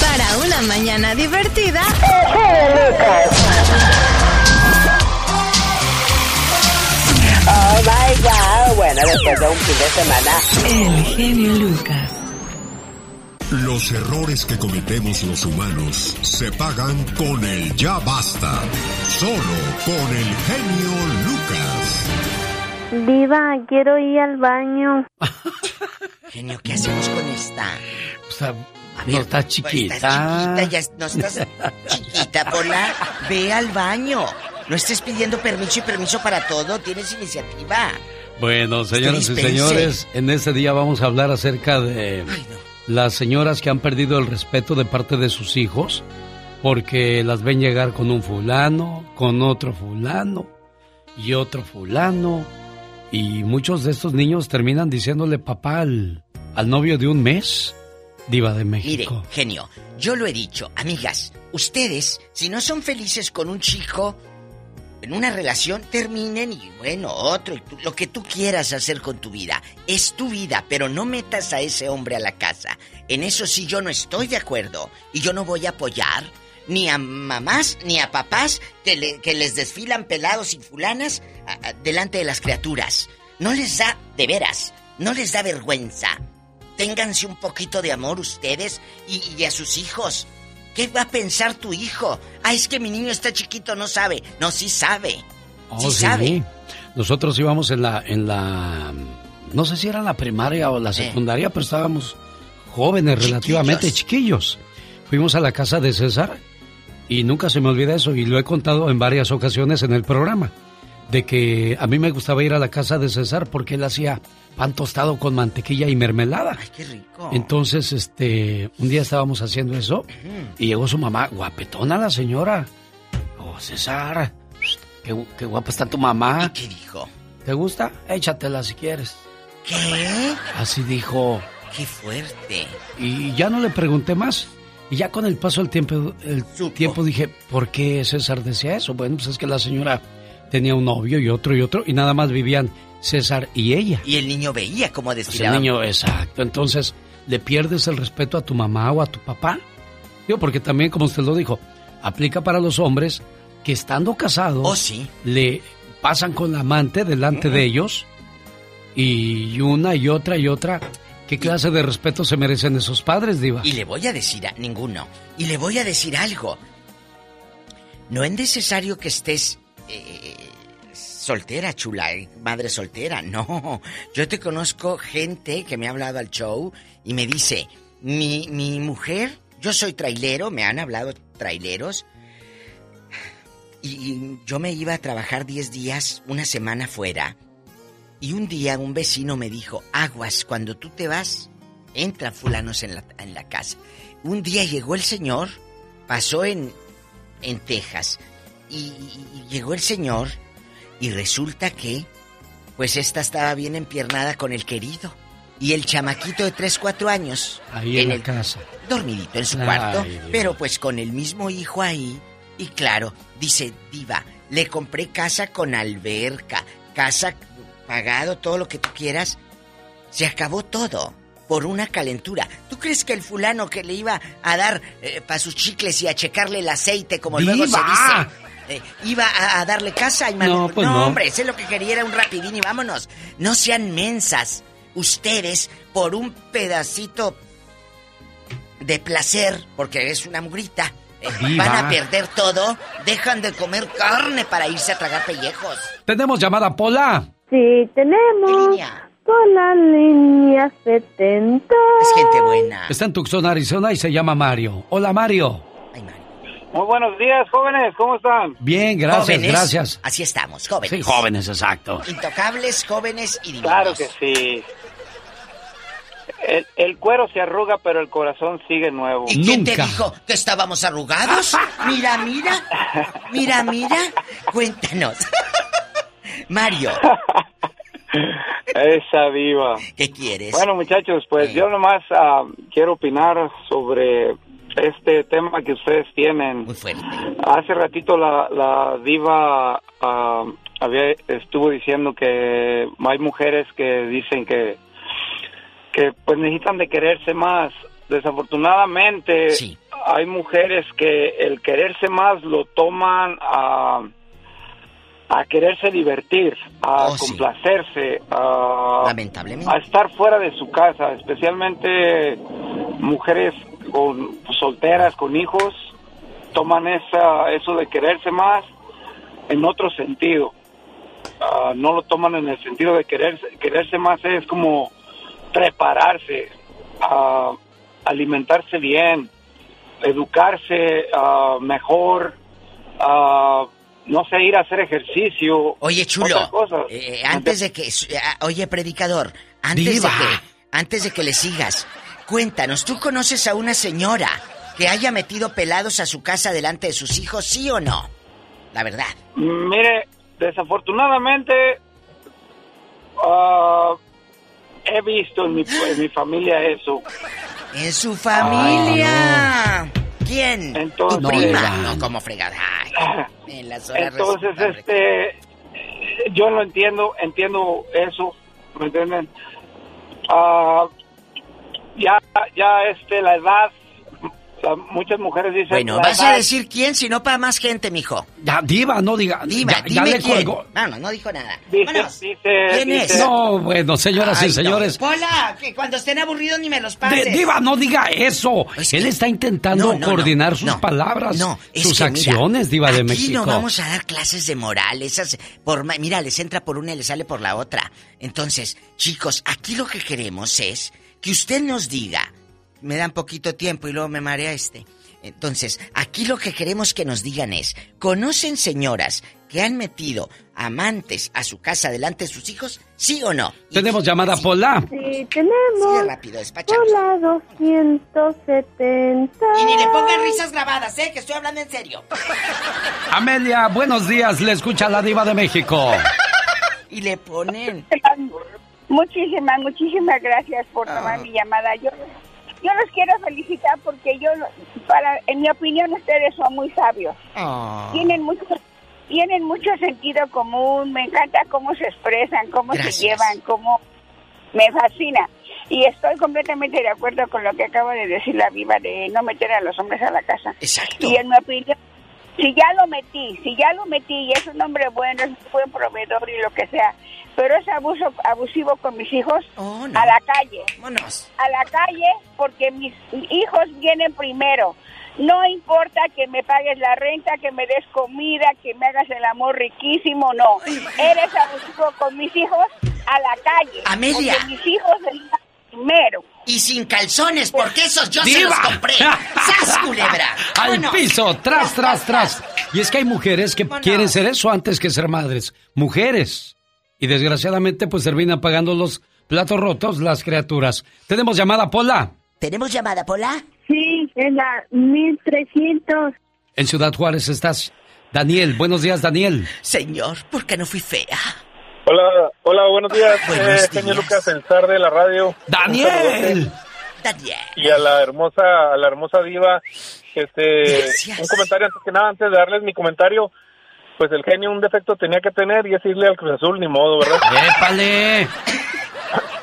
Para una mañana divertida. Oh my god. Bueno, después de un fin de semana. El genio Lucas. Los errores que cometemos los humanos se pagan con el ya basta. Solo con el genio Lucas. Viva, quiero ir al baño. Genio, ¿qué hacemos con esta? O sea, no está chiquita. Estás chiquita, ya no estás chiquita, Pola. Ve al baño. No estés pidiendo permiso y permiso para todo. Tienes iniciativa. Bueno, señoras y señores, en este día vamos a hablar acerca de las señoras que han perdido el respeto de parte de sus hijos porque las ven llegar con un fulano, con otro fulano y otro fulano. Y muchos de estos niños terminan diciéndole papá al, novio de un mes, diva de Mire, México. genio, yo lo he dicho, amigas, ustedes, si no son felices con un chico, en una relación, terminen y bueno, otro, lo que tú quieras hacer con tu vida. Es tu vida, pero no metas a ese hombre a la casa. En eso sí yo no estoy de acuerdo. Y yo no voy a apoyar ni a mamás ni a papás que, que les desfilan pelados y fulanas delante de las criaturas. No les da, de veras, no les da vergüenza. Ténganse un poquito de amor ustedes y, y a sus hijos. ¿Qué va a pensar tu hijo? Ah, es que mi niño está chiquito, no sabe. No, sí sabe. Oh, sí sí. sabe. Nosotros íbamos en la, en la, no sé si era la primaria o la secundaria, pero estábamos jóvenes, relativamente chiquillos. Fuimos a la casa de César y nunca se me olvida eso y lo he contado en varias ocasiones en el programa, de que a mí me gustaba ir a la casa de César porque él hacía pan tostado con mantequilla y mermelada. Ay, qué rico. Entonces, este, un día estábamos haciendo eso y llegó su mamá, guapetona la señora. Oh, César, qué, qué guapa está tu mamá. ¿Qué dijo? ¿Te gusta? Échatela si quieres. ¿Qué? Así dijo. Qué fuerte. Y ya no le pregunté más. Y ya con el paso del tiempo, el tiempo dije, ¿por qué César decía eso? Bueno, pues es que la señora tenía un novio y otro y otro y nada más vivían César y ella. Y el niño veía cómo Pues el desfilaba. niño, exacto. Entonces, ¿le pierdes el respeto a tu mamá o a tu papá? Digo, porque también, como usted lo dijo, aplica para los hombres que estando casados, Oh, sí. le pasan con la amante delante de ellos y una y otra y otra. ¿Qué clase de respeto se merecen esos padres, Diva? Y le voy a decir a ninguno. Y le voy a decir algo. No es necesario que estés eh, soltera, chula, eh, madre soltera. No. Yo te conozco gente que me ha hablado al show y me dice, mi, mi mujer, yo soy trailero, me han hablado traileros. Y, yo me iba a trabajar 10 días, una semana fuera. Y un día un vecino me dijo, aguas, cuando tú te vas, entran fulanos en la, en la casa. Un día llegó el señor, pasó en, en Texas, y llegó el señor y resulta que, pues esta estaba bien empiernada con el querido. Y el chamaquito de 3, 4 años. Ahí en, la el- casa. dormidito en su Ay, cuarto, Dios. pero pues con el mismo hijo ahí. Y claro, dice, diva, le compré casa con alberca, casa pagado, todo lo que tú quieras. Se acabó todo por una calentura. ¿Tú crees que el fulano que le iba a dar para sus chicles y a checarle el aceite, como luego se dice, eh, iba a, a darle casa? Y man- No, pues no. hombre, ese lo que quería era un rapidín y vámonos. No sean mensas. Ustedes, por un pedacito de placer, porque es una mugrita, eh, van a perder todo. Dejan de comer carne para irse a tragar pellejos. Tenemos llamada Pola. Sí, tenemos con la línea 70. Es gente buena. Está en Tucson, Arizona y se llama Mario. Hola, Mario. Muy buenos días, jóvenes, ¿cómo están? Bien, gracias, Jóvenes, gracias. Así estamos, jóvenes. Sí, jóvenes, exacto. Intocables, jóvenes y divinos. Claro que sí. El, el cuero se arruga, pero el corazón sigue nuevo. ¿Y quién te dijo que estábamos arrugados? Mira, mira. Mira, mira. Cuéntanos. Mario. Esa diva. ¿Qué quieres? Bueno, muchachos, pues yo nomás ah, quiero opinar sobre este tema que ustedes tienen. Muy fuerte. Hace ratito la, la diva ah, había, estuvo diciendo que hay mujeres que dicen que, que pues necesitan de quererse más. Desafortunadamente hay mujeres que el quererse más lo toman a, a quererse divertir, a complacerse, a, Lamentablemente. a estar fuera de su casa, especialmente mujeres con solteras, con hijos, toman esa, eso de quererse más en otro sentido. Ah, no lo toman en el sentido de quererse, quererse más es como prepararse, ah, alimentarse bien, educarse ah, mejor, ah, no sé, ir a hacer ejercicio. Oye, chulo, otras cosas. eh, antes de que... eh, Oye, predicador, antes Diva. de que... Antes de que le sigas, cuéntanos, ¿tú conoces a una señora que haya metido pelados a su casa delante de sus hijos, sí o no? La verdad. Mire, desafortunadamente ah, he visto en mi, en mi familia eso. En su familia. ¿Quién? Entonces, tu prima. No, como fregada. Ay, en las horas Entonces, este, yo lo entiendo, entiendo eso, ¿me entienden? Ah, ya, ya, este, la edad, muchas mujeres dicen. Bueno, vas a decir quién, si no para más gente, mijo. Ya, diva, no diga. Diva, ya, ya dime le quién. colgó. Vámonos, no dijo nada. Dice, dice, ¿Quién dice- es? No, bueno, señoras Ay, y señores. no. Pola, que cuando estén aburridos ni me los De- pases. diva, no diga eso. Él está intentando No, no, coordinar no, sus no, palabras, no, es sus que mira, acciones, diva de Aquí México. no vamos a dar clases de moral, esas por ma- mira, les entra por una y les sale por la otra. Entonces, chicos, aquí lo que queremos es que usted nos diga, me dan poquito tiempo y luego me marea este. Entonces, aquí lo que queremos que nos digan es, ¿conocen señoras que han metido amantes a su casa delante de sus hijos? ¿Sí o no? Tenemos llamada Pola. Sí, tenemos Sigue rápido, despachamos. con la 270. Y ni le pongan risas grabadas, ¿eh? Que estoy hablando en serio. Amelia, buenos días. Le escucha la diva de México. Y le ponen. Muchísimas, muchísimas gracias por tomar mi llamada. Yo, yo los quiero felicitar porque yo, para, en mi opinión, ustedes son muy sabios. Tienen mucho, tienen mucho sentido común. Me encanta cómo se expresan, cómo Gracias. se llevan, cómo me fascina. Y estoy completamente de acuerdo con lo que acaba de decir la viva de no meter a los hombres a la casa. Exacto. Y en mi opinión, si ya lo metí, si ya lo metí y es un hombre bueno, es un buen proveedor y lo que sea, pero es abuso abusivo con mis hijos, a la calle. A la calle porque mis hijos vienen primero. No importa que me pagues la renta, que me des comida, que me hagas el amor riquísimo, no. Eres abusivo con mis hijos a la calle. Amelia. Porque mis hijos vengan primero. Y sin calzones, porque esos yo se ¡Diva! los compré. ¡Sas, culebra! Al piso, tras, tras, tras. Y es que hay mujeres que quieren ser eso antes que ser madres. Mujeres. Y desgraciadamente pues terminan pagando los platos rotos las criaturas. Tenemos llamada Pola. ¿Tenemos llamada, Pola? Sí, en la 1300. En Ciudad Juárez estás. Daniel, buenos días, Daniel. Señor, ¿por qué no fui fea? Hola, hola, buenos días, eh, señor Lucas, el zar de la radio. Daniel. Daniel. Y a la hermosa, a la hermosa diva, este, un comentario antes que nada, antes de darles mi comentario, pues el genio un defecto tenía que tener y es irle al Cruz Azul, ni modo, ¿verdad? ¡Épale!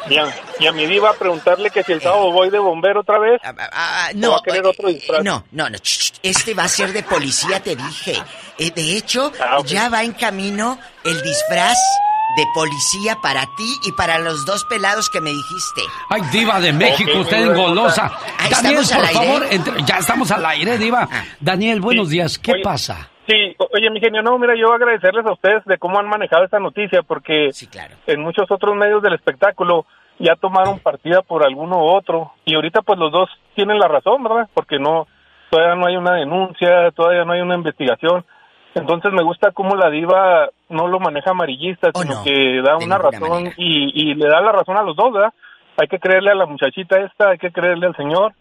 Y a, y a mi diva preguntarle que si el sábado voy de bombero otra vez. Ah, ¿o no, va a querer otro disfraz? No, no, no. Este va a ser de policía, te dije. Eh, de hecho, ya va en camino el disfraz de policía para ti y para los dos pelados que me dijiste. Ay, diva de México, Ok, usted engolosa. Daniel, estamos al por aire. Ah. favor, entre- ya estamos al aire, diva. Daniel, buenos días. ¿Qué Oye, pasa? Sí, oye, mi genio, no, mira, yo agradecerles a ustedes de cómo han manejado esta noticia, porque en muchos otros medios del espectáculo ya tomaron partida por alguno u otro, y ahorita pues los dos tienen la razón, ¿verdad? Porque no, todavía no hay una denuncia, todavía no hay una investigación. Entonces me gusta cómo la diva no lo maneja amarillista, sino que da una razón y, y le da la razón a los dos, ¿verdad? Hay que creerle a la muchachita esta, hay que creerle al señor,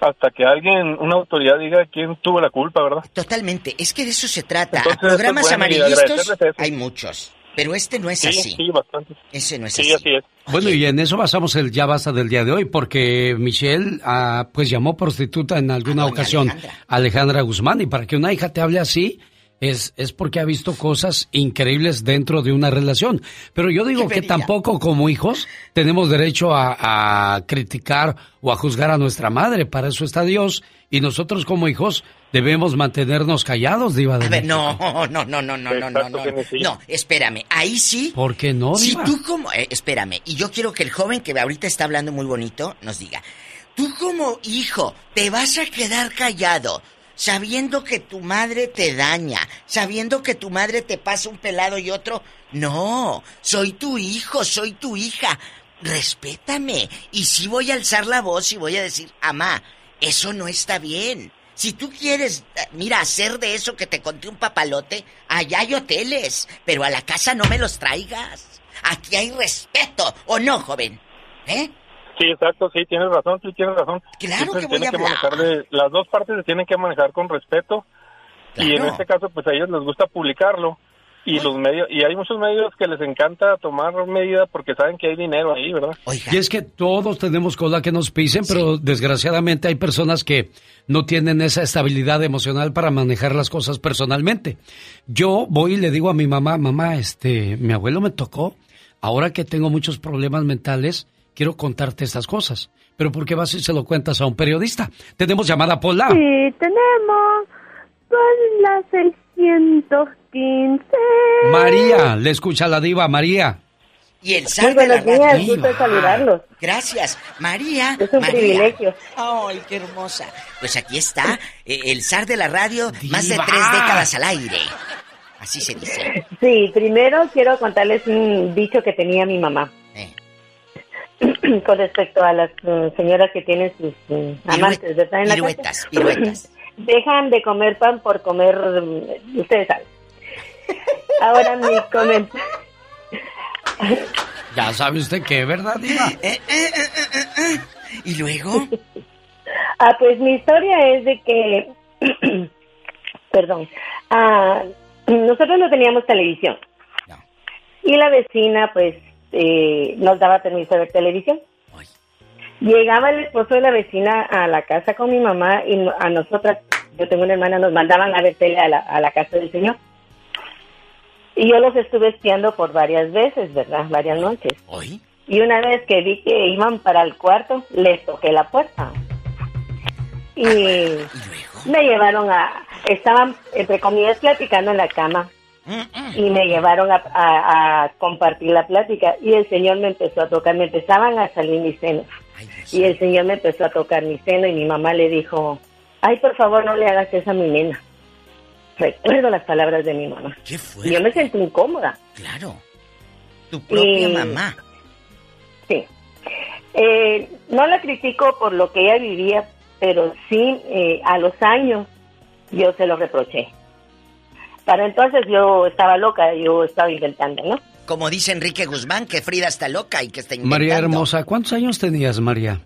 hasta que alguien, una autoridad diga quién tuvo la culpa, ¿verdad? Totalmente, es que de eso se trata. Entonces, A programas pues, bueno, amarillistas hay muchos, pero este no es Sí, así. sí, bastante. Ese no es Sí, así. así es. Bueno, y en eso basamos el ya basta del día de hoy, porque Michelle, ah, pues llamó prostituta en alguna ocasión a Alejandra Guzmán, y para que una hija te hable así, es, es porque ha visto cosas increíbles dentro de una relación. Pero yo digo que tampoco como hijos tenemos derecho a, a criticar o a juzgar a nuestra madre, para eso está Dios, y nosotros como hijos debemos mantenernos callados, Diva de A ver, no, no, no, no, no, no, no, no. No, espérame, ahí sí. ¿Por qué no, Si Diva? tú como... eh, espérame, y yo quiero que el joven que ahorita está hablando muy bonito nos diga, tú como hijo te vas a quedar callado sabiendo que tu madre te daña, sabiendo que tu madre te pasa un pelado y otro, no, soy tu hijo, soy tu hija, respétame. Y sí voy a alzar la voz y voy a decir, amá, eso no está bien. Si tú quieres, eh, mira, hacer de eso que te conté un papalote, allá hay hoteles, pero a la casa no me los traigas. Aquí hay respeto, ¿o no, joven? ¿Eh? Sí, exacto, sí, tienes razón, sí, tienes razón. Claro que voy a que manejar de- las dos partes se tienen que manejar con respeto. Y en este caso pues a ellos les gusta publicarlo. Y los medios y hay muchos medios que les encanta tomar medidas porque saben que hay dinero ahí, ¿verdad? Y es que todos tenemos cola que nos pisen, pero desgraciadamente hay personas que no tienen esa estabilidad emocional para manejar las cosas personalmente. Yo voy y le digo a mi mamá, mamá, este, mi abuelo me tocó, ahora que tengo muchos problemas mentales, quiero contarte estas cosas. Pero ¿por qué vas y se lo cuentas a un periodista? Tenemos llamada Pola. Sí, tenemos con la 615. María, le escucha la diva, María. Y el zar Muy de la buenos días, gusto saludarlos. Gracias. María. Es un María. privilegio. Ay, qué hermosa. Pues aquí está, eh, el zar de la radio, más de tres décadas al aire. Así se dice. Sí, primero quiero contarles un dicho que tenía mi mamá. Eh. Con respecto a las mm, señoras que tienen sus mm, amantes, ¿verdad? En Piruetas, piruetas. Dejan de comer pan por comer, mm, ustedes saben. Ahora mi comentario. Ya sabe usted qué, ¿verdad, diva? Eh, ¿Y luego? Ah, pues mi historia es de que, perdón, ah, nosotros no teníamos televisión. Y la vecina, pues, eh, nos daba permiso de ver televisión. Llegaba el esposo de la vecina a la casa con mi mamá y a nosotras, yo tengo una hermana, nos mandaban a ver tele a la, a la casa del señor. Y yo los estuve espiando por varias veces, ¿verdad? Varias noches. Y una vez que vi que iban para el cuarto, les toqué la puerta. Y me llevaron a... Estaban, entre comillas, platicando en la cama. Y me llevaron a, a- a compartir la plática. Y el Señor me empezó a tocar, me empezaban a salir mis senos. Y el Señor me empezó a tocar mi seno y mi mamá le dijo, ay, por favor, no le hagas eso a mi nena. Recuerdo las palabras de mi mamá. Y yo me sentí incómoda. Claro. Tu propia Y- mamá. Sí. Eh, no la critico por lo que ella vivía, pero sí eh, a los años yo se lo reproché. Para entonces yo estaba loca, yo estaba inventando, ¿no? Como dice Enrique Guzmán, que Frida está loca y que está inventando. María hermosa, ¿cuántos años tenías, María?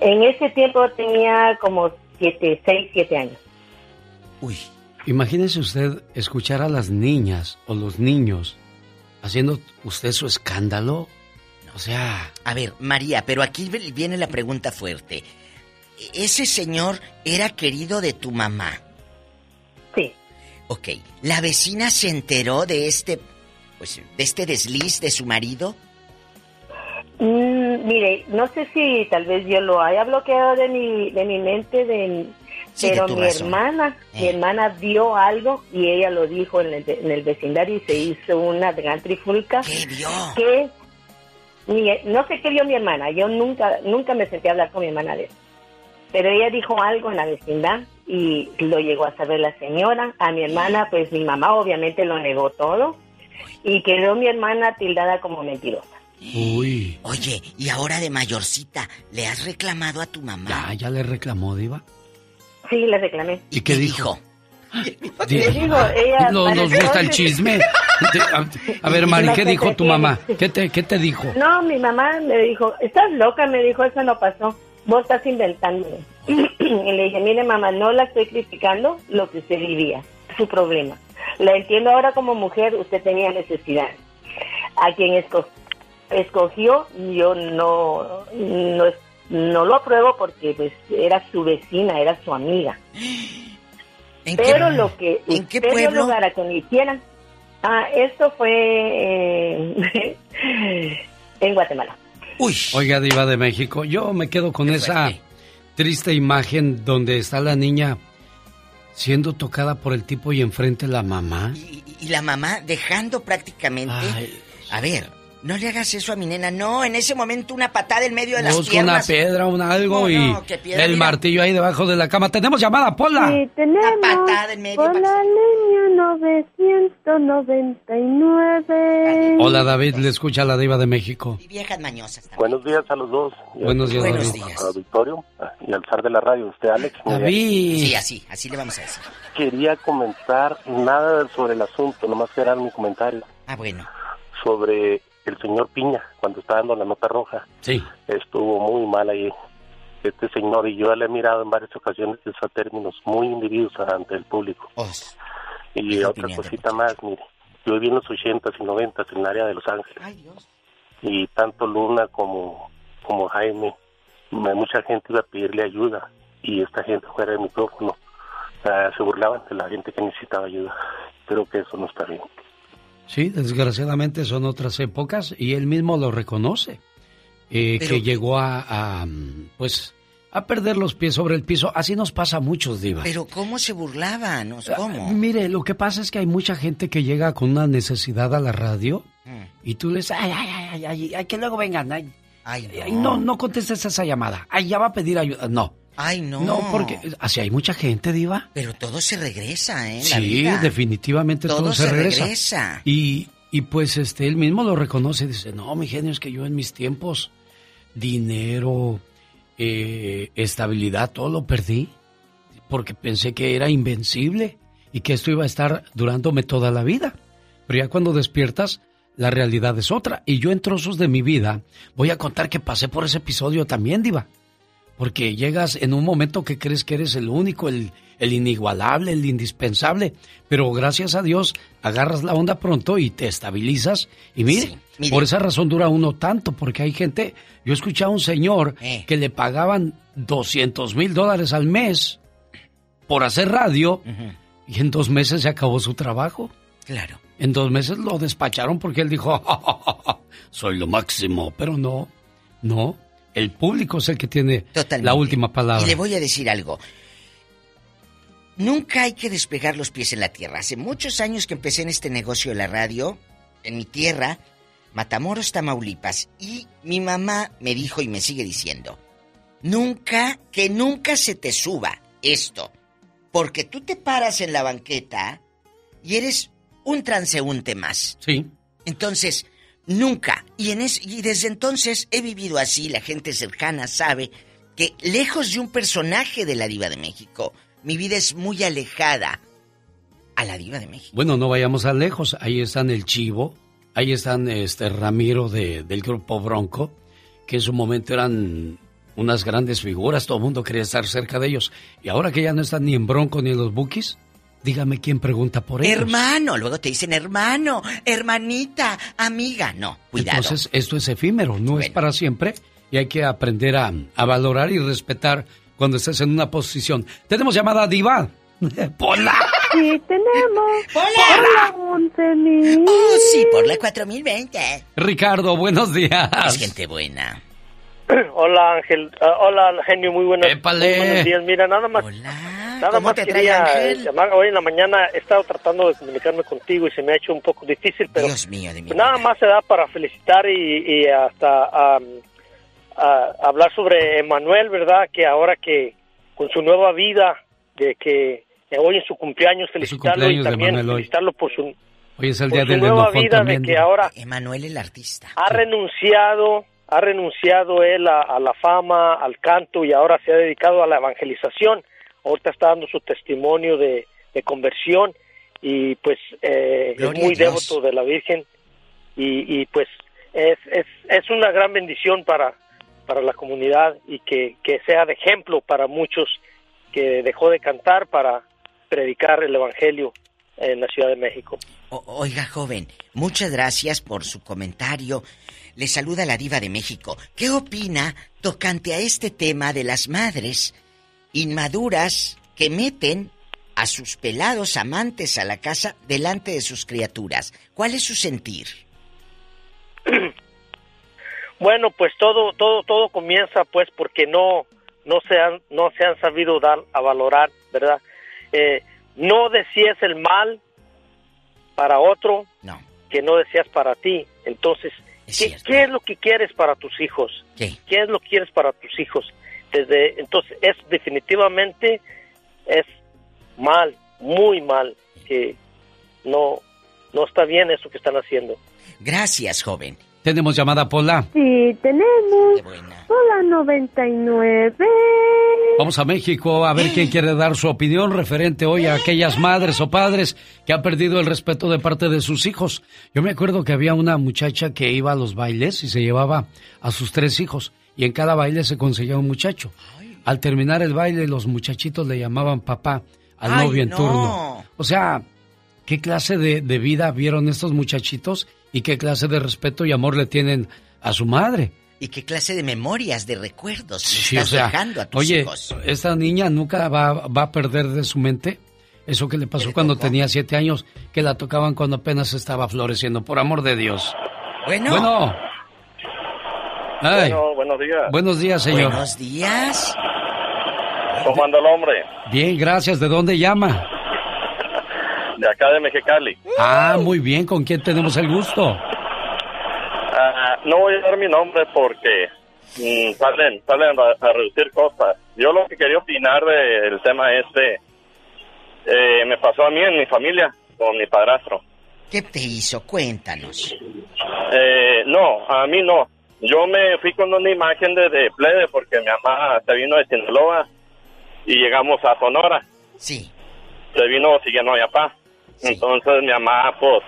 En ese tiempo tenía como siete, seis, siete años. Uy. Imagínese usted escuchar a las niñas o los niños haciendo usted su escándalo. O sea... A ver, María, pero aquí viene la pregunta fuerte. ¿Ese señor era querido de tu mamá? Ok. ¿La vecina se enteró de este, pues, de este desliz de su marido? Mm, mire, no sé si tal vez yo lo haya bloqueado de mi, de mi mente, de, pero mi hermana, mi eh. hermana vio algo y ella lo dijo en el, vecindario y se hizo una gran trifulca. ¿Qué vio? Que no sé qué vio mi hermana, yo nunca, nunca me senté a hablar con mi hermana de eso. Pero ella dijo algo en la vecindad y lo llegó a saber la señora. A mi hermana, pues mi mamá obviamente lo negó todo y quedó mi hermana tildada como mentirosa. Uy. Oye, y ahora de mayorcita, ¿le has reclamado a tu mamá? Ya, ya le reclamó, Diva. Sí, le reclamé. ¿Y qué dijo? dijo, ella... No, nos gusta el chisme. A ver, Mari, ¿qué dijo tu mamá? ¿Qué te, ¿Qué te dijo? No, mi mamá me dijo, estás loca, me dijo, eso no pasó. Vos estás inventando. y le dije, mire mamá, no la estoy criticando lo que usted vivía, su problema. La entiendo ahora como mujer, usted tenía necesidad. A quien escogió, yo no, no, no lo apruebo porque pues era su vecina, era su amiga. Pero lo que ¿En qué pueblo? lugar a me hicieran, ah, esto fue eh, en Guatemala. Uy. Oiga, Diva de México, yo me quedo con esa triste imagen donde está la niña siendo tocada por el tipo y enfrente la mamá. Y, la mamá dejando prácticamente... A ver, no le hagas eso a mi nena. No, en ese momento una patada en medio de las Busca una piedra, un algo y el martillo ahí debajo de la cama. Tenemos llamada, Pola. Sí, tenemos. Una patada en medio. Pola línea 999. Hola, David. Le escucha la diva de México. Y viejas mañosas Buenos días a los dos. Buenos días, Buenos David. días. A Victorio y al zar de la radio, usted, Alex. David. Sí, así, así le vamos a decir. Quería comentar nada sobre el asunto, nomás que era mi comentario. Ah, bueno. Sobre el señor Piña, cuando está dando la nota roja. Sí. Estuvo muy mal ahí este señor y yo le he mirado en varias ocasiones esos términos muy individuos ante el público. y otra cosita más, mire, yo viví en los 80 y 90 en el área de Los Ángeles. Y tanto Luna como, como Jaime, mucha gente iba a pedirle ayuda y esta gente fuera del micrófono ah, se burlaban de la gente que necesitaba ayuda. Creo que eso no está bien. Sí, desgraciadamente son otras épocas y él mismo lo reconoce. Eh, que llegó a, pues, a perder los pies sobre el piso. Así nos pasa a muchos, Diva. Pero ¿cómo se burlaban? ¿Cómo? Ah, mire, lo que pasa es que hay mucha gente que llega con una necesidad a la radio mm. y tú les, ay, ay, ay, ay, que luego vengan. Ay, no. no, contestes esa llamada. Ay, ya va a pedir ayuda. No. Ay, no. No, porque así hay mucha gente, Diva. Pero todo se regresa, ¿eh? sí, definitivamente todo, se, regresa. Y, y pues este, él mismo lo reconoce. Dice, no, mi genio, es que yo en mis tiempos, dinero, eh, estabilidad, todo lo perdí. Porque pensé que era invencible y que esto iba a estar durándome toda la vida. Pero ya cuando despiertas, la realidad es otra. Y yo en trozos de mi vida voy a contar que pasé por ese episodio también, Diva. Porque llegas en un momento que crees que eres el único, el, el inigualable, el indispensable. Pero gracias a Dios agarras la onda pronto y te estabilizas. Y mire, por esa razón dura uno tanto, porque hay gente, yo he escuchado a un señor Eh. que le pagaban 200 mil dólares al mes por hacer radio y en dos meses se acabó su trabajo. Claro. En dos meses lo despacharon porque él dijo, "Ja, ja, ja, ja, soy lo máximo, pero no, no, el público es el que tiene la última palabra. Y le voy a decir algo. Nunca hay que despegar los pies en la tierra. Hace muchos años que empecé en este negocio de la radio, en mi tierra, Matamoros, Tamaulipas, y mi mamá me dijo y me sigue diciendo, nunca, que nunca se te suba esto, porque tú te paras en la banqueta y eres un transeúnte más. Sí. Entonces, nunca, y, en y desde entonces he vivido así, la gente cercana sabe que lejos de un personaje de la diva de México, mi vida es muy alejada a la diva de México. Bueno, no vayamos a lejos. Ahí están el Chivo, ahí están este Ramiro de, del grupo Bronco, que en su momento eran unas grandes figuras, todo el mundo quería estar cerca de ellos. Y ahora que ya no están ni en Bronco ni en los Bookies, dígame quién pregunta por ellos. Hermano, luego te dicen hermano, hermanita, amiga. No, cuidado. Entonces, esto es efímero, no es para siempre y hay que aprender a, a, valorar y respetar cuando estés en una posición. Tenemos llamada diva. ¡Pola! Sí, tenemos. ¡Pola! ¡Hola, ¡Oh, sí, por la 4020! Ricardo, buenos días. Es gente buena. Hola, Ángel. Uh, hola, genio, muy buenos, muy buenos días. Mira, nada más. Hola. Nada más quería llamar. Hoy en la mañana he estado tratando de comunicarme contigo y se me ha hecho un poco difícil, pero. Dios mío, de mi Nada más se da para felicitar y, y hasta um, a hablar sobre Emanuel, ¿verdad? Que ahora que con su nueva vida, de que hoy es su cumpleaños, felicitarlo cumpleaños y también felicitarlo por su, Hoy es el por día su del nueva vida, también. de que ahora Emanuel el artista. ha renunciado, ha renunciado él a, a la fama, al canto y ahora se ha dedicado a la evangelización. Ahorita está dando su testimonio de, de conversión y pues eh, es muy devoto de la Virgen y, y pues es, es, es una gran bendición para, para la comunidad y que, que sea de ejemplo para muchos que dejó de cantar para predicar el Evangelio en la Ciudad de México. O- oiga, joven, muchas gracias por su comentario. Le saluda la diva de México. ¿Qué opina tocante a este tema de las madres inmaduras que meten a sus pelados amantes a la casa delante de sus criaturas? ¿Cuál es su sentir? Bueno, pues todo todo todo comienza pues porque no no se han no se han sabido dar a valorar, ¿verdad? Eh, no decías el mal para otro No. que no deseas para ti. Entonces, ¿qué, qué es lo que quieres para tus hijos? ¿Qué? es lo que quieres para tus hijos? Desde entonces es definitivamente es mal, muy mal que no no está bien eso que están haciendo. Gracias, joven. Tenemos llamada Pola. Sí, tenemos. Hola, 99. Vamos a México a ver quién quiere dar su opinión referente hoy a aquellas madres o padres que han perdido el respeto de parte de sus hijos. Yo me acuerdo que había una muchacha que iba a los bailes y se llevaba a sus tres hijos y en cada baile se conseguía un muchacho. Al terminar el baile los muchachitos le llamaban papá al Ay, novio en no. turno. O sea, ¿qué clase de, de vida vieron estos muchachitos y qué clase de respeto y amor le tienen a su madre? ¿Y qué clase de memorias, de recuerdos Sí, estás o sea, dejando a tus oye, hijos? esta niña nunca va, va a perder de su mente eso que le pasó cuando tenía siete años, que la tocaban cuando apenas estaba floreciendo, por amor de Dios. Bueno. Bueno. Ay, Bueno, buenos días. buenos días, señor. Buenos días. ¿Cómo anda el hombre? Bien, gracias. ¿De dónde llama? De acá de Mexicali. Ah, muy bien. ¿Con quién tenemos el gusto? Ah, no voy a dar mi nombre porque mm, salen, salen a, a reducir cosas. Yo lo que quería opinar del tema este eh, me pasó a mí en mi familia con mi padrastro. ¿Qué te hizo? Cuéntanos. Eh, no, a mí no. Yo me fui con una imagen de, de plebe porque mi mamá se vino de Sinaloa y llegamos a Sonora. Sí. Se vino siguiendo a mi papá. Entonces mi mamá, pues,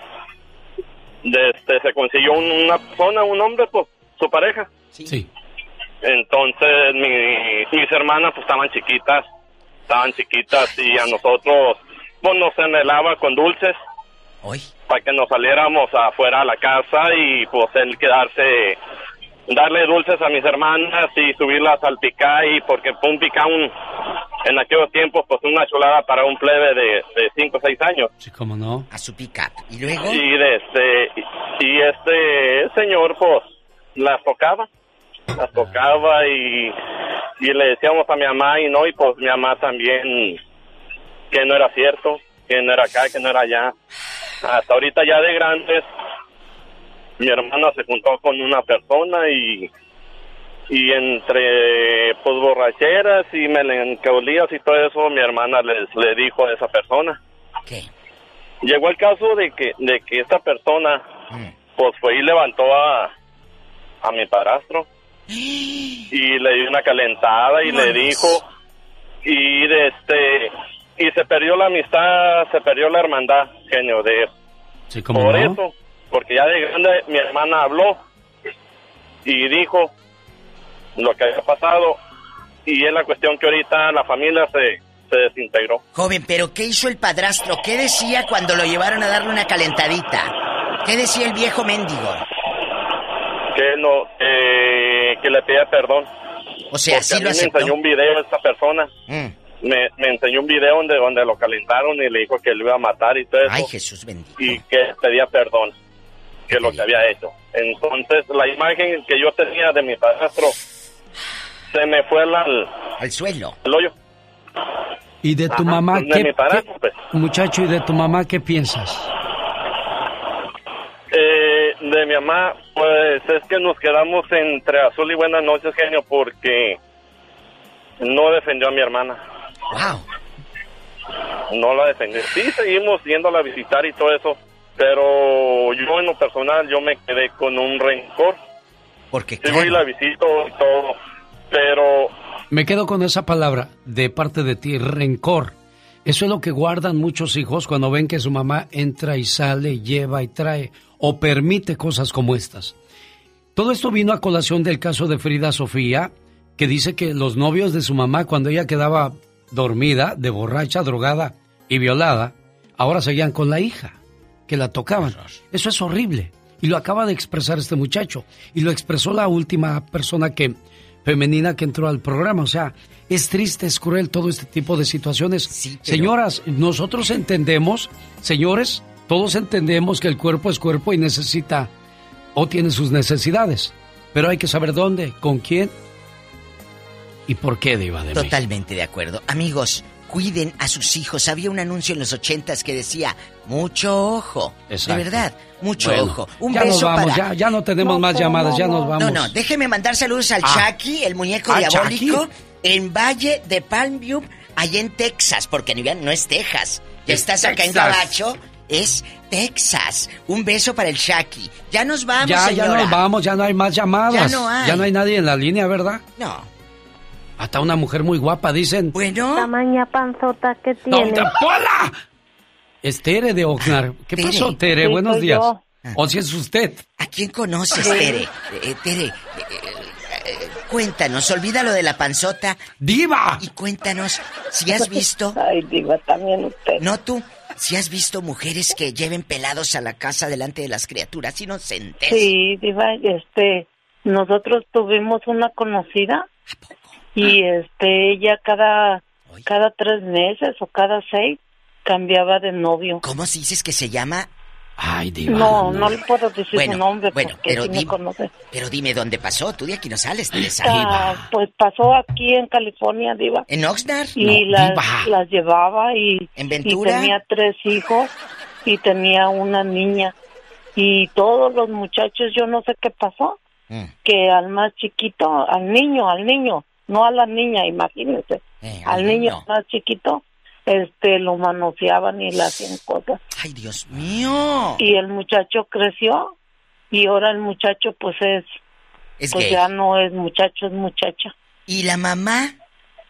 de este, se consiguió un- una persona, un hombre, pues, su pareja. Sí. Entonces mi- mis hermanas, pues, estaban chiquitas. Estaban chiquitas y a nosotros, pues, nos enmelaba con dulces. Para que nos saliéramos afuera a la casa y, pues, él quedarse darle dulces a mis hermanas y subirlas al picay, porque un picá un, en aquellos tiempos, pues una chulada para un plebe de 5 o 6 años. Sí, cómo no. A su pick-up. ¿Y luego? Y de este, y este señor, pues, las tocaba, las tocaba y, y le decíamos a mi mamá y no, y pues mi mamá también, que no era cierto, que no era acá, que no era allá. Hasta ahorita ya de grandes, mi hermana se juntó con una persona y y entre pues borracheras y melancolías y todo eso mi hermana les le dijo a esa persona. ¿Qué? llegó el caso de que de que esta persona pues fue y levantó a a mi padrastro. Y le dio una calentada y le dijo y de este y se perdió la amistad se perdió la hermandad genio de Sí, cómo por no. eso, porque ya de grande mi hermana habló y dijo lo que había pasado y es la cuestión que ahorita la familia se, se desintegró. Joven, pero ¿qué hizo el padrastro? ¿Qué decía cuando lo llevaron a darle una calentadita? ¿Qué decía el viejo mendigo? Que no, eh, que le pedía perdón. O sea, sí lo aceptó. me enseñó un video esta persona. Mm. Me, me, enseñó un video donde, donde lo calentaron y le dijo que lo iba a matar y todo eso. Ay, Jesús bendito. Y que pedía perdón, que lo que había hecho. Entonces, la imagen que yo tenía de mi padrastro se me fue al... Al suelo. Al hoyo. ¿Y de tu mamá qué, pues. Muchacho, ¿y de tu mamá qué piensas? Eh, de mi mamá, pues es que nos quedamos entre azul y buenas noches, genio, porque no defendió a mi hermana. Wow. No la defendió. Sí, seguimos yéndola a visitar y todo eso, pero yo en lo personal yo me quedé con un rencor. Porque sí, voy y la visito y todo, pero me quedo con esa palabra de parte de ti, rencor. Eso es lo que guardan muchos hijos cuando ven que su mamá entra y sale, lleva y trae o permite cosas como estas. Todo esto vino a colación del caso de Frida Sofía, que dice que los novios de su mamá cuando ella quedaba dormida, de borracha, drogada y violada, ahora seguían con la hija, que la tocaban. Eso es horrible. Y lo acaba de expresar este muchacho. Y lo expresó la última persona que femenina que entró al programa. O sea, es triste, es cruel todo este tipo de situaciones. Señoras, nosotros entendemos, señores, todos entendemos que el cuerpo es cuerpo y necesita o tiene sus necesidades. Pero hay que saber dónde, con quién y por qué, Diva de Totalmente de acuerdo. Amigos, cuiden a sus hijos. Había un anuncio en los ochentas que decía, mucho ojo. De verdad, mucho ojo. Un ya beso nos vamos, ya, ya, no tenemos más llamadas, ya nos vamos. No, no, déjeme mandar saludos al ah. Chucky, el muñeco diabólico, en Valle de Palm View, allá en Texas, porque no es Texas. Ya estás acá en Gabacho, es Texas. Un beso para el Chucky. Ya nos vamos, Ya, ya nos vamos, ya no hay más llamadas. Ya no hay. Ya no hay nadie en la línea, ¿verdad? No. Hasta una mujer muy guapa, dicen. Bueno. Tamaña panzota que tiene. ¡No, Pola! Es Tere de Oxnard. ¿Qué pasó, Tere? Buenos días. ¿O si es usted? ¿A quién conoces, Tere? Eh, Tere, eh, eh, cuéntanos, olvida lo de la panzota. ¡Diva! Y cuéntanos si has visto... Ay, Diva, también usted. No tú, si has visto mujeres que lleven pelados a la casa delante de las criaturas inocentes. Sí, Diva, este... Nosotros tuvimos una conocida y este ella cada cada tres meses o cada seis cambiaba de novio. ¿Cómo se dices que se llama? Ay, diva. No, no le puedo decir su nombre bueno, porque pero, dime, me conoce. pero dime dónde pasó. Tú de aquí no sales, Teresa. Ah, pues pasó aquí en California, diva. ¿En Oxnard? Y las, las llevaba y, ¿En Ventura? y tenía tres hijos y tenía una niña. Y todos los muchachos, yo no sé qué pasó, mm. que al más chiquito, al niño, al niño, no a la niña, imagínense. Eh, al niño más chiquito, este, lo manoseaban y le hacían cosas. ¡Ay, Dios mío! Y el muchacho creció y ahora el muchacho pues es, pues ya no es muchacho, es muchacha. ¿Y la mamá?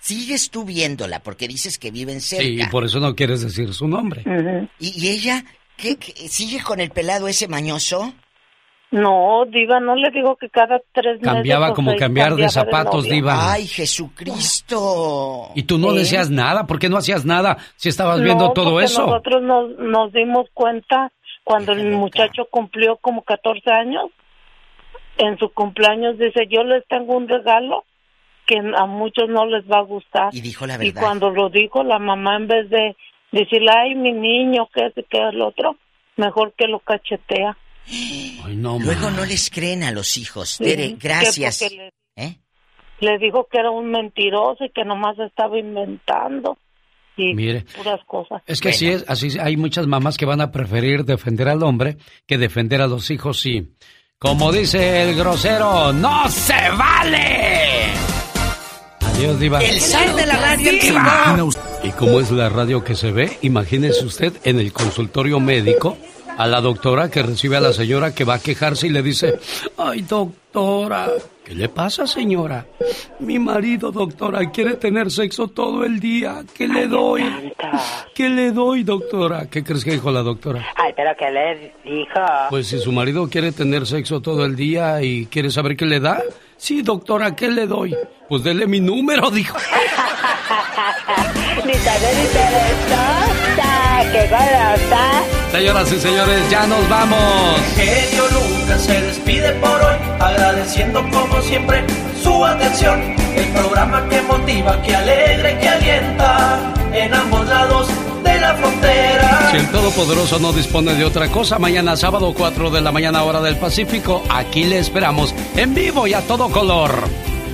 Sigues tú viéndola porque dices que viven cerca. Sí, y por eso no quieres decir su nombre. ¿Y, ella ¿qué, sigue con el pelado ese mañoso? No, Diva, no le digo que cada tres meses. Cambiaba como cambiar de zapatos, Diva. ¡Ay, Jesucristo! Y tú no decías nada, ¿por qué no hacías nada si estabas viendo todo eso? Nosotros nos, nos dimos cuenta cuando el muchacho cumplió como 14 años. En su cumpleaños dice: Yo les tengo un regalo que a muchos no les va a gustar. Y dijo la verdad. Y cuando lo dijo, la mamá, en vez de decirle: Ay, mi niño, ¿qué es, qué es lo otro? Mejor que lo cachetea. Luego no les creen a los hijos. Tere, gracias. Le, ¿Eh? le dijo que era un mentiroso y que nomás estaba inventando. Y Mire, puras cosas. Es que sí, es, así hay muchas mamás que van a preferir defender al hombre que defender a los hijos, sí. Como dice el grosero, ¡no se vale! Adiós, Diva. El sal de la radio ¿Y cómo es la radio que se ve? Imagínese usted en el consultorio médico a la doctora que recibe a la señora que va a quejarse y le dice, ay doctora, ¿qué le pasa señora? Mi marido, doctora, quiere tener sexo todo el día. ¿Qué le doy? ¿Qué le doy, doctora? ¿Qué crees que dijo la doctora? Ay, pero ¿qué le dijo? Pues si su marido quiere tener sexo todo el día y quiere saber qué le da, sí, doctora, ¿qué le doy? Pues dele mi número, dijo. invitada ¡Qué! Señoras y señores, ya nos vamos. Genio Lucas se despide por hoy, agradeciendo como siempre su atención. El programa que motiva, que alegra que alienta en ambos lados de la frontera. Si el Todopoderoso no dispone de otra cosa, mañana sábado 4 de la mañana hora del Pacífico, aquí le esperamos en vivo y a todo color.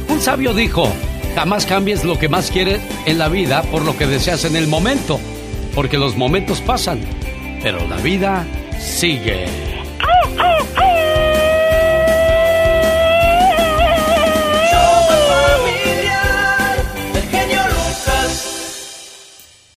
Un sabio dijo, jamás cambies lo que más quieres en la vida por lo que deseas en el momento, porque los momentos pasan, pero la vida sigue. Ah, ah, ah.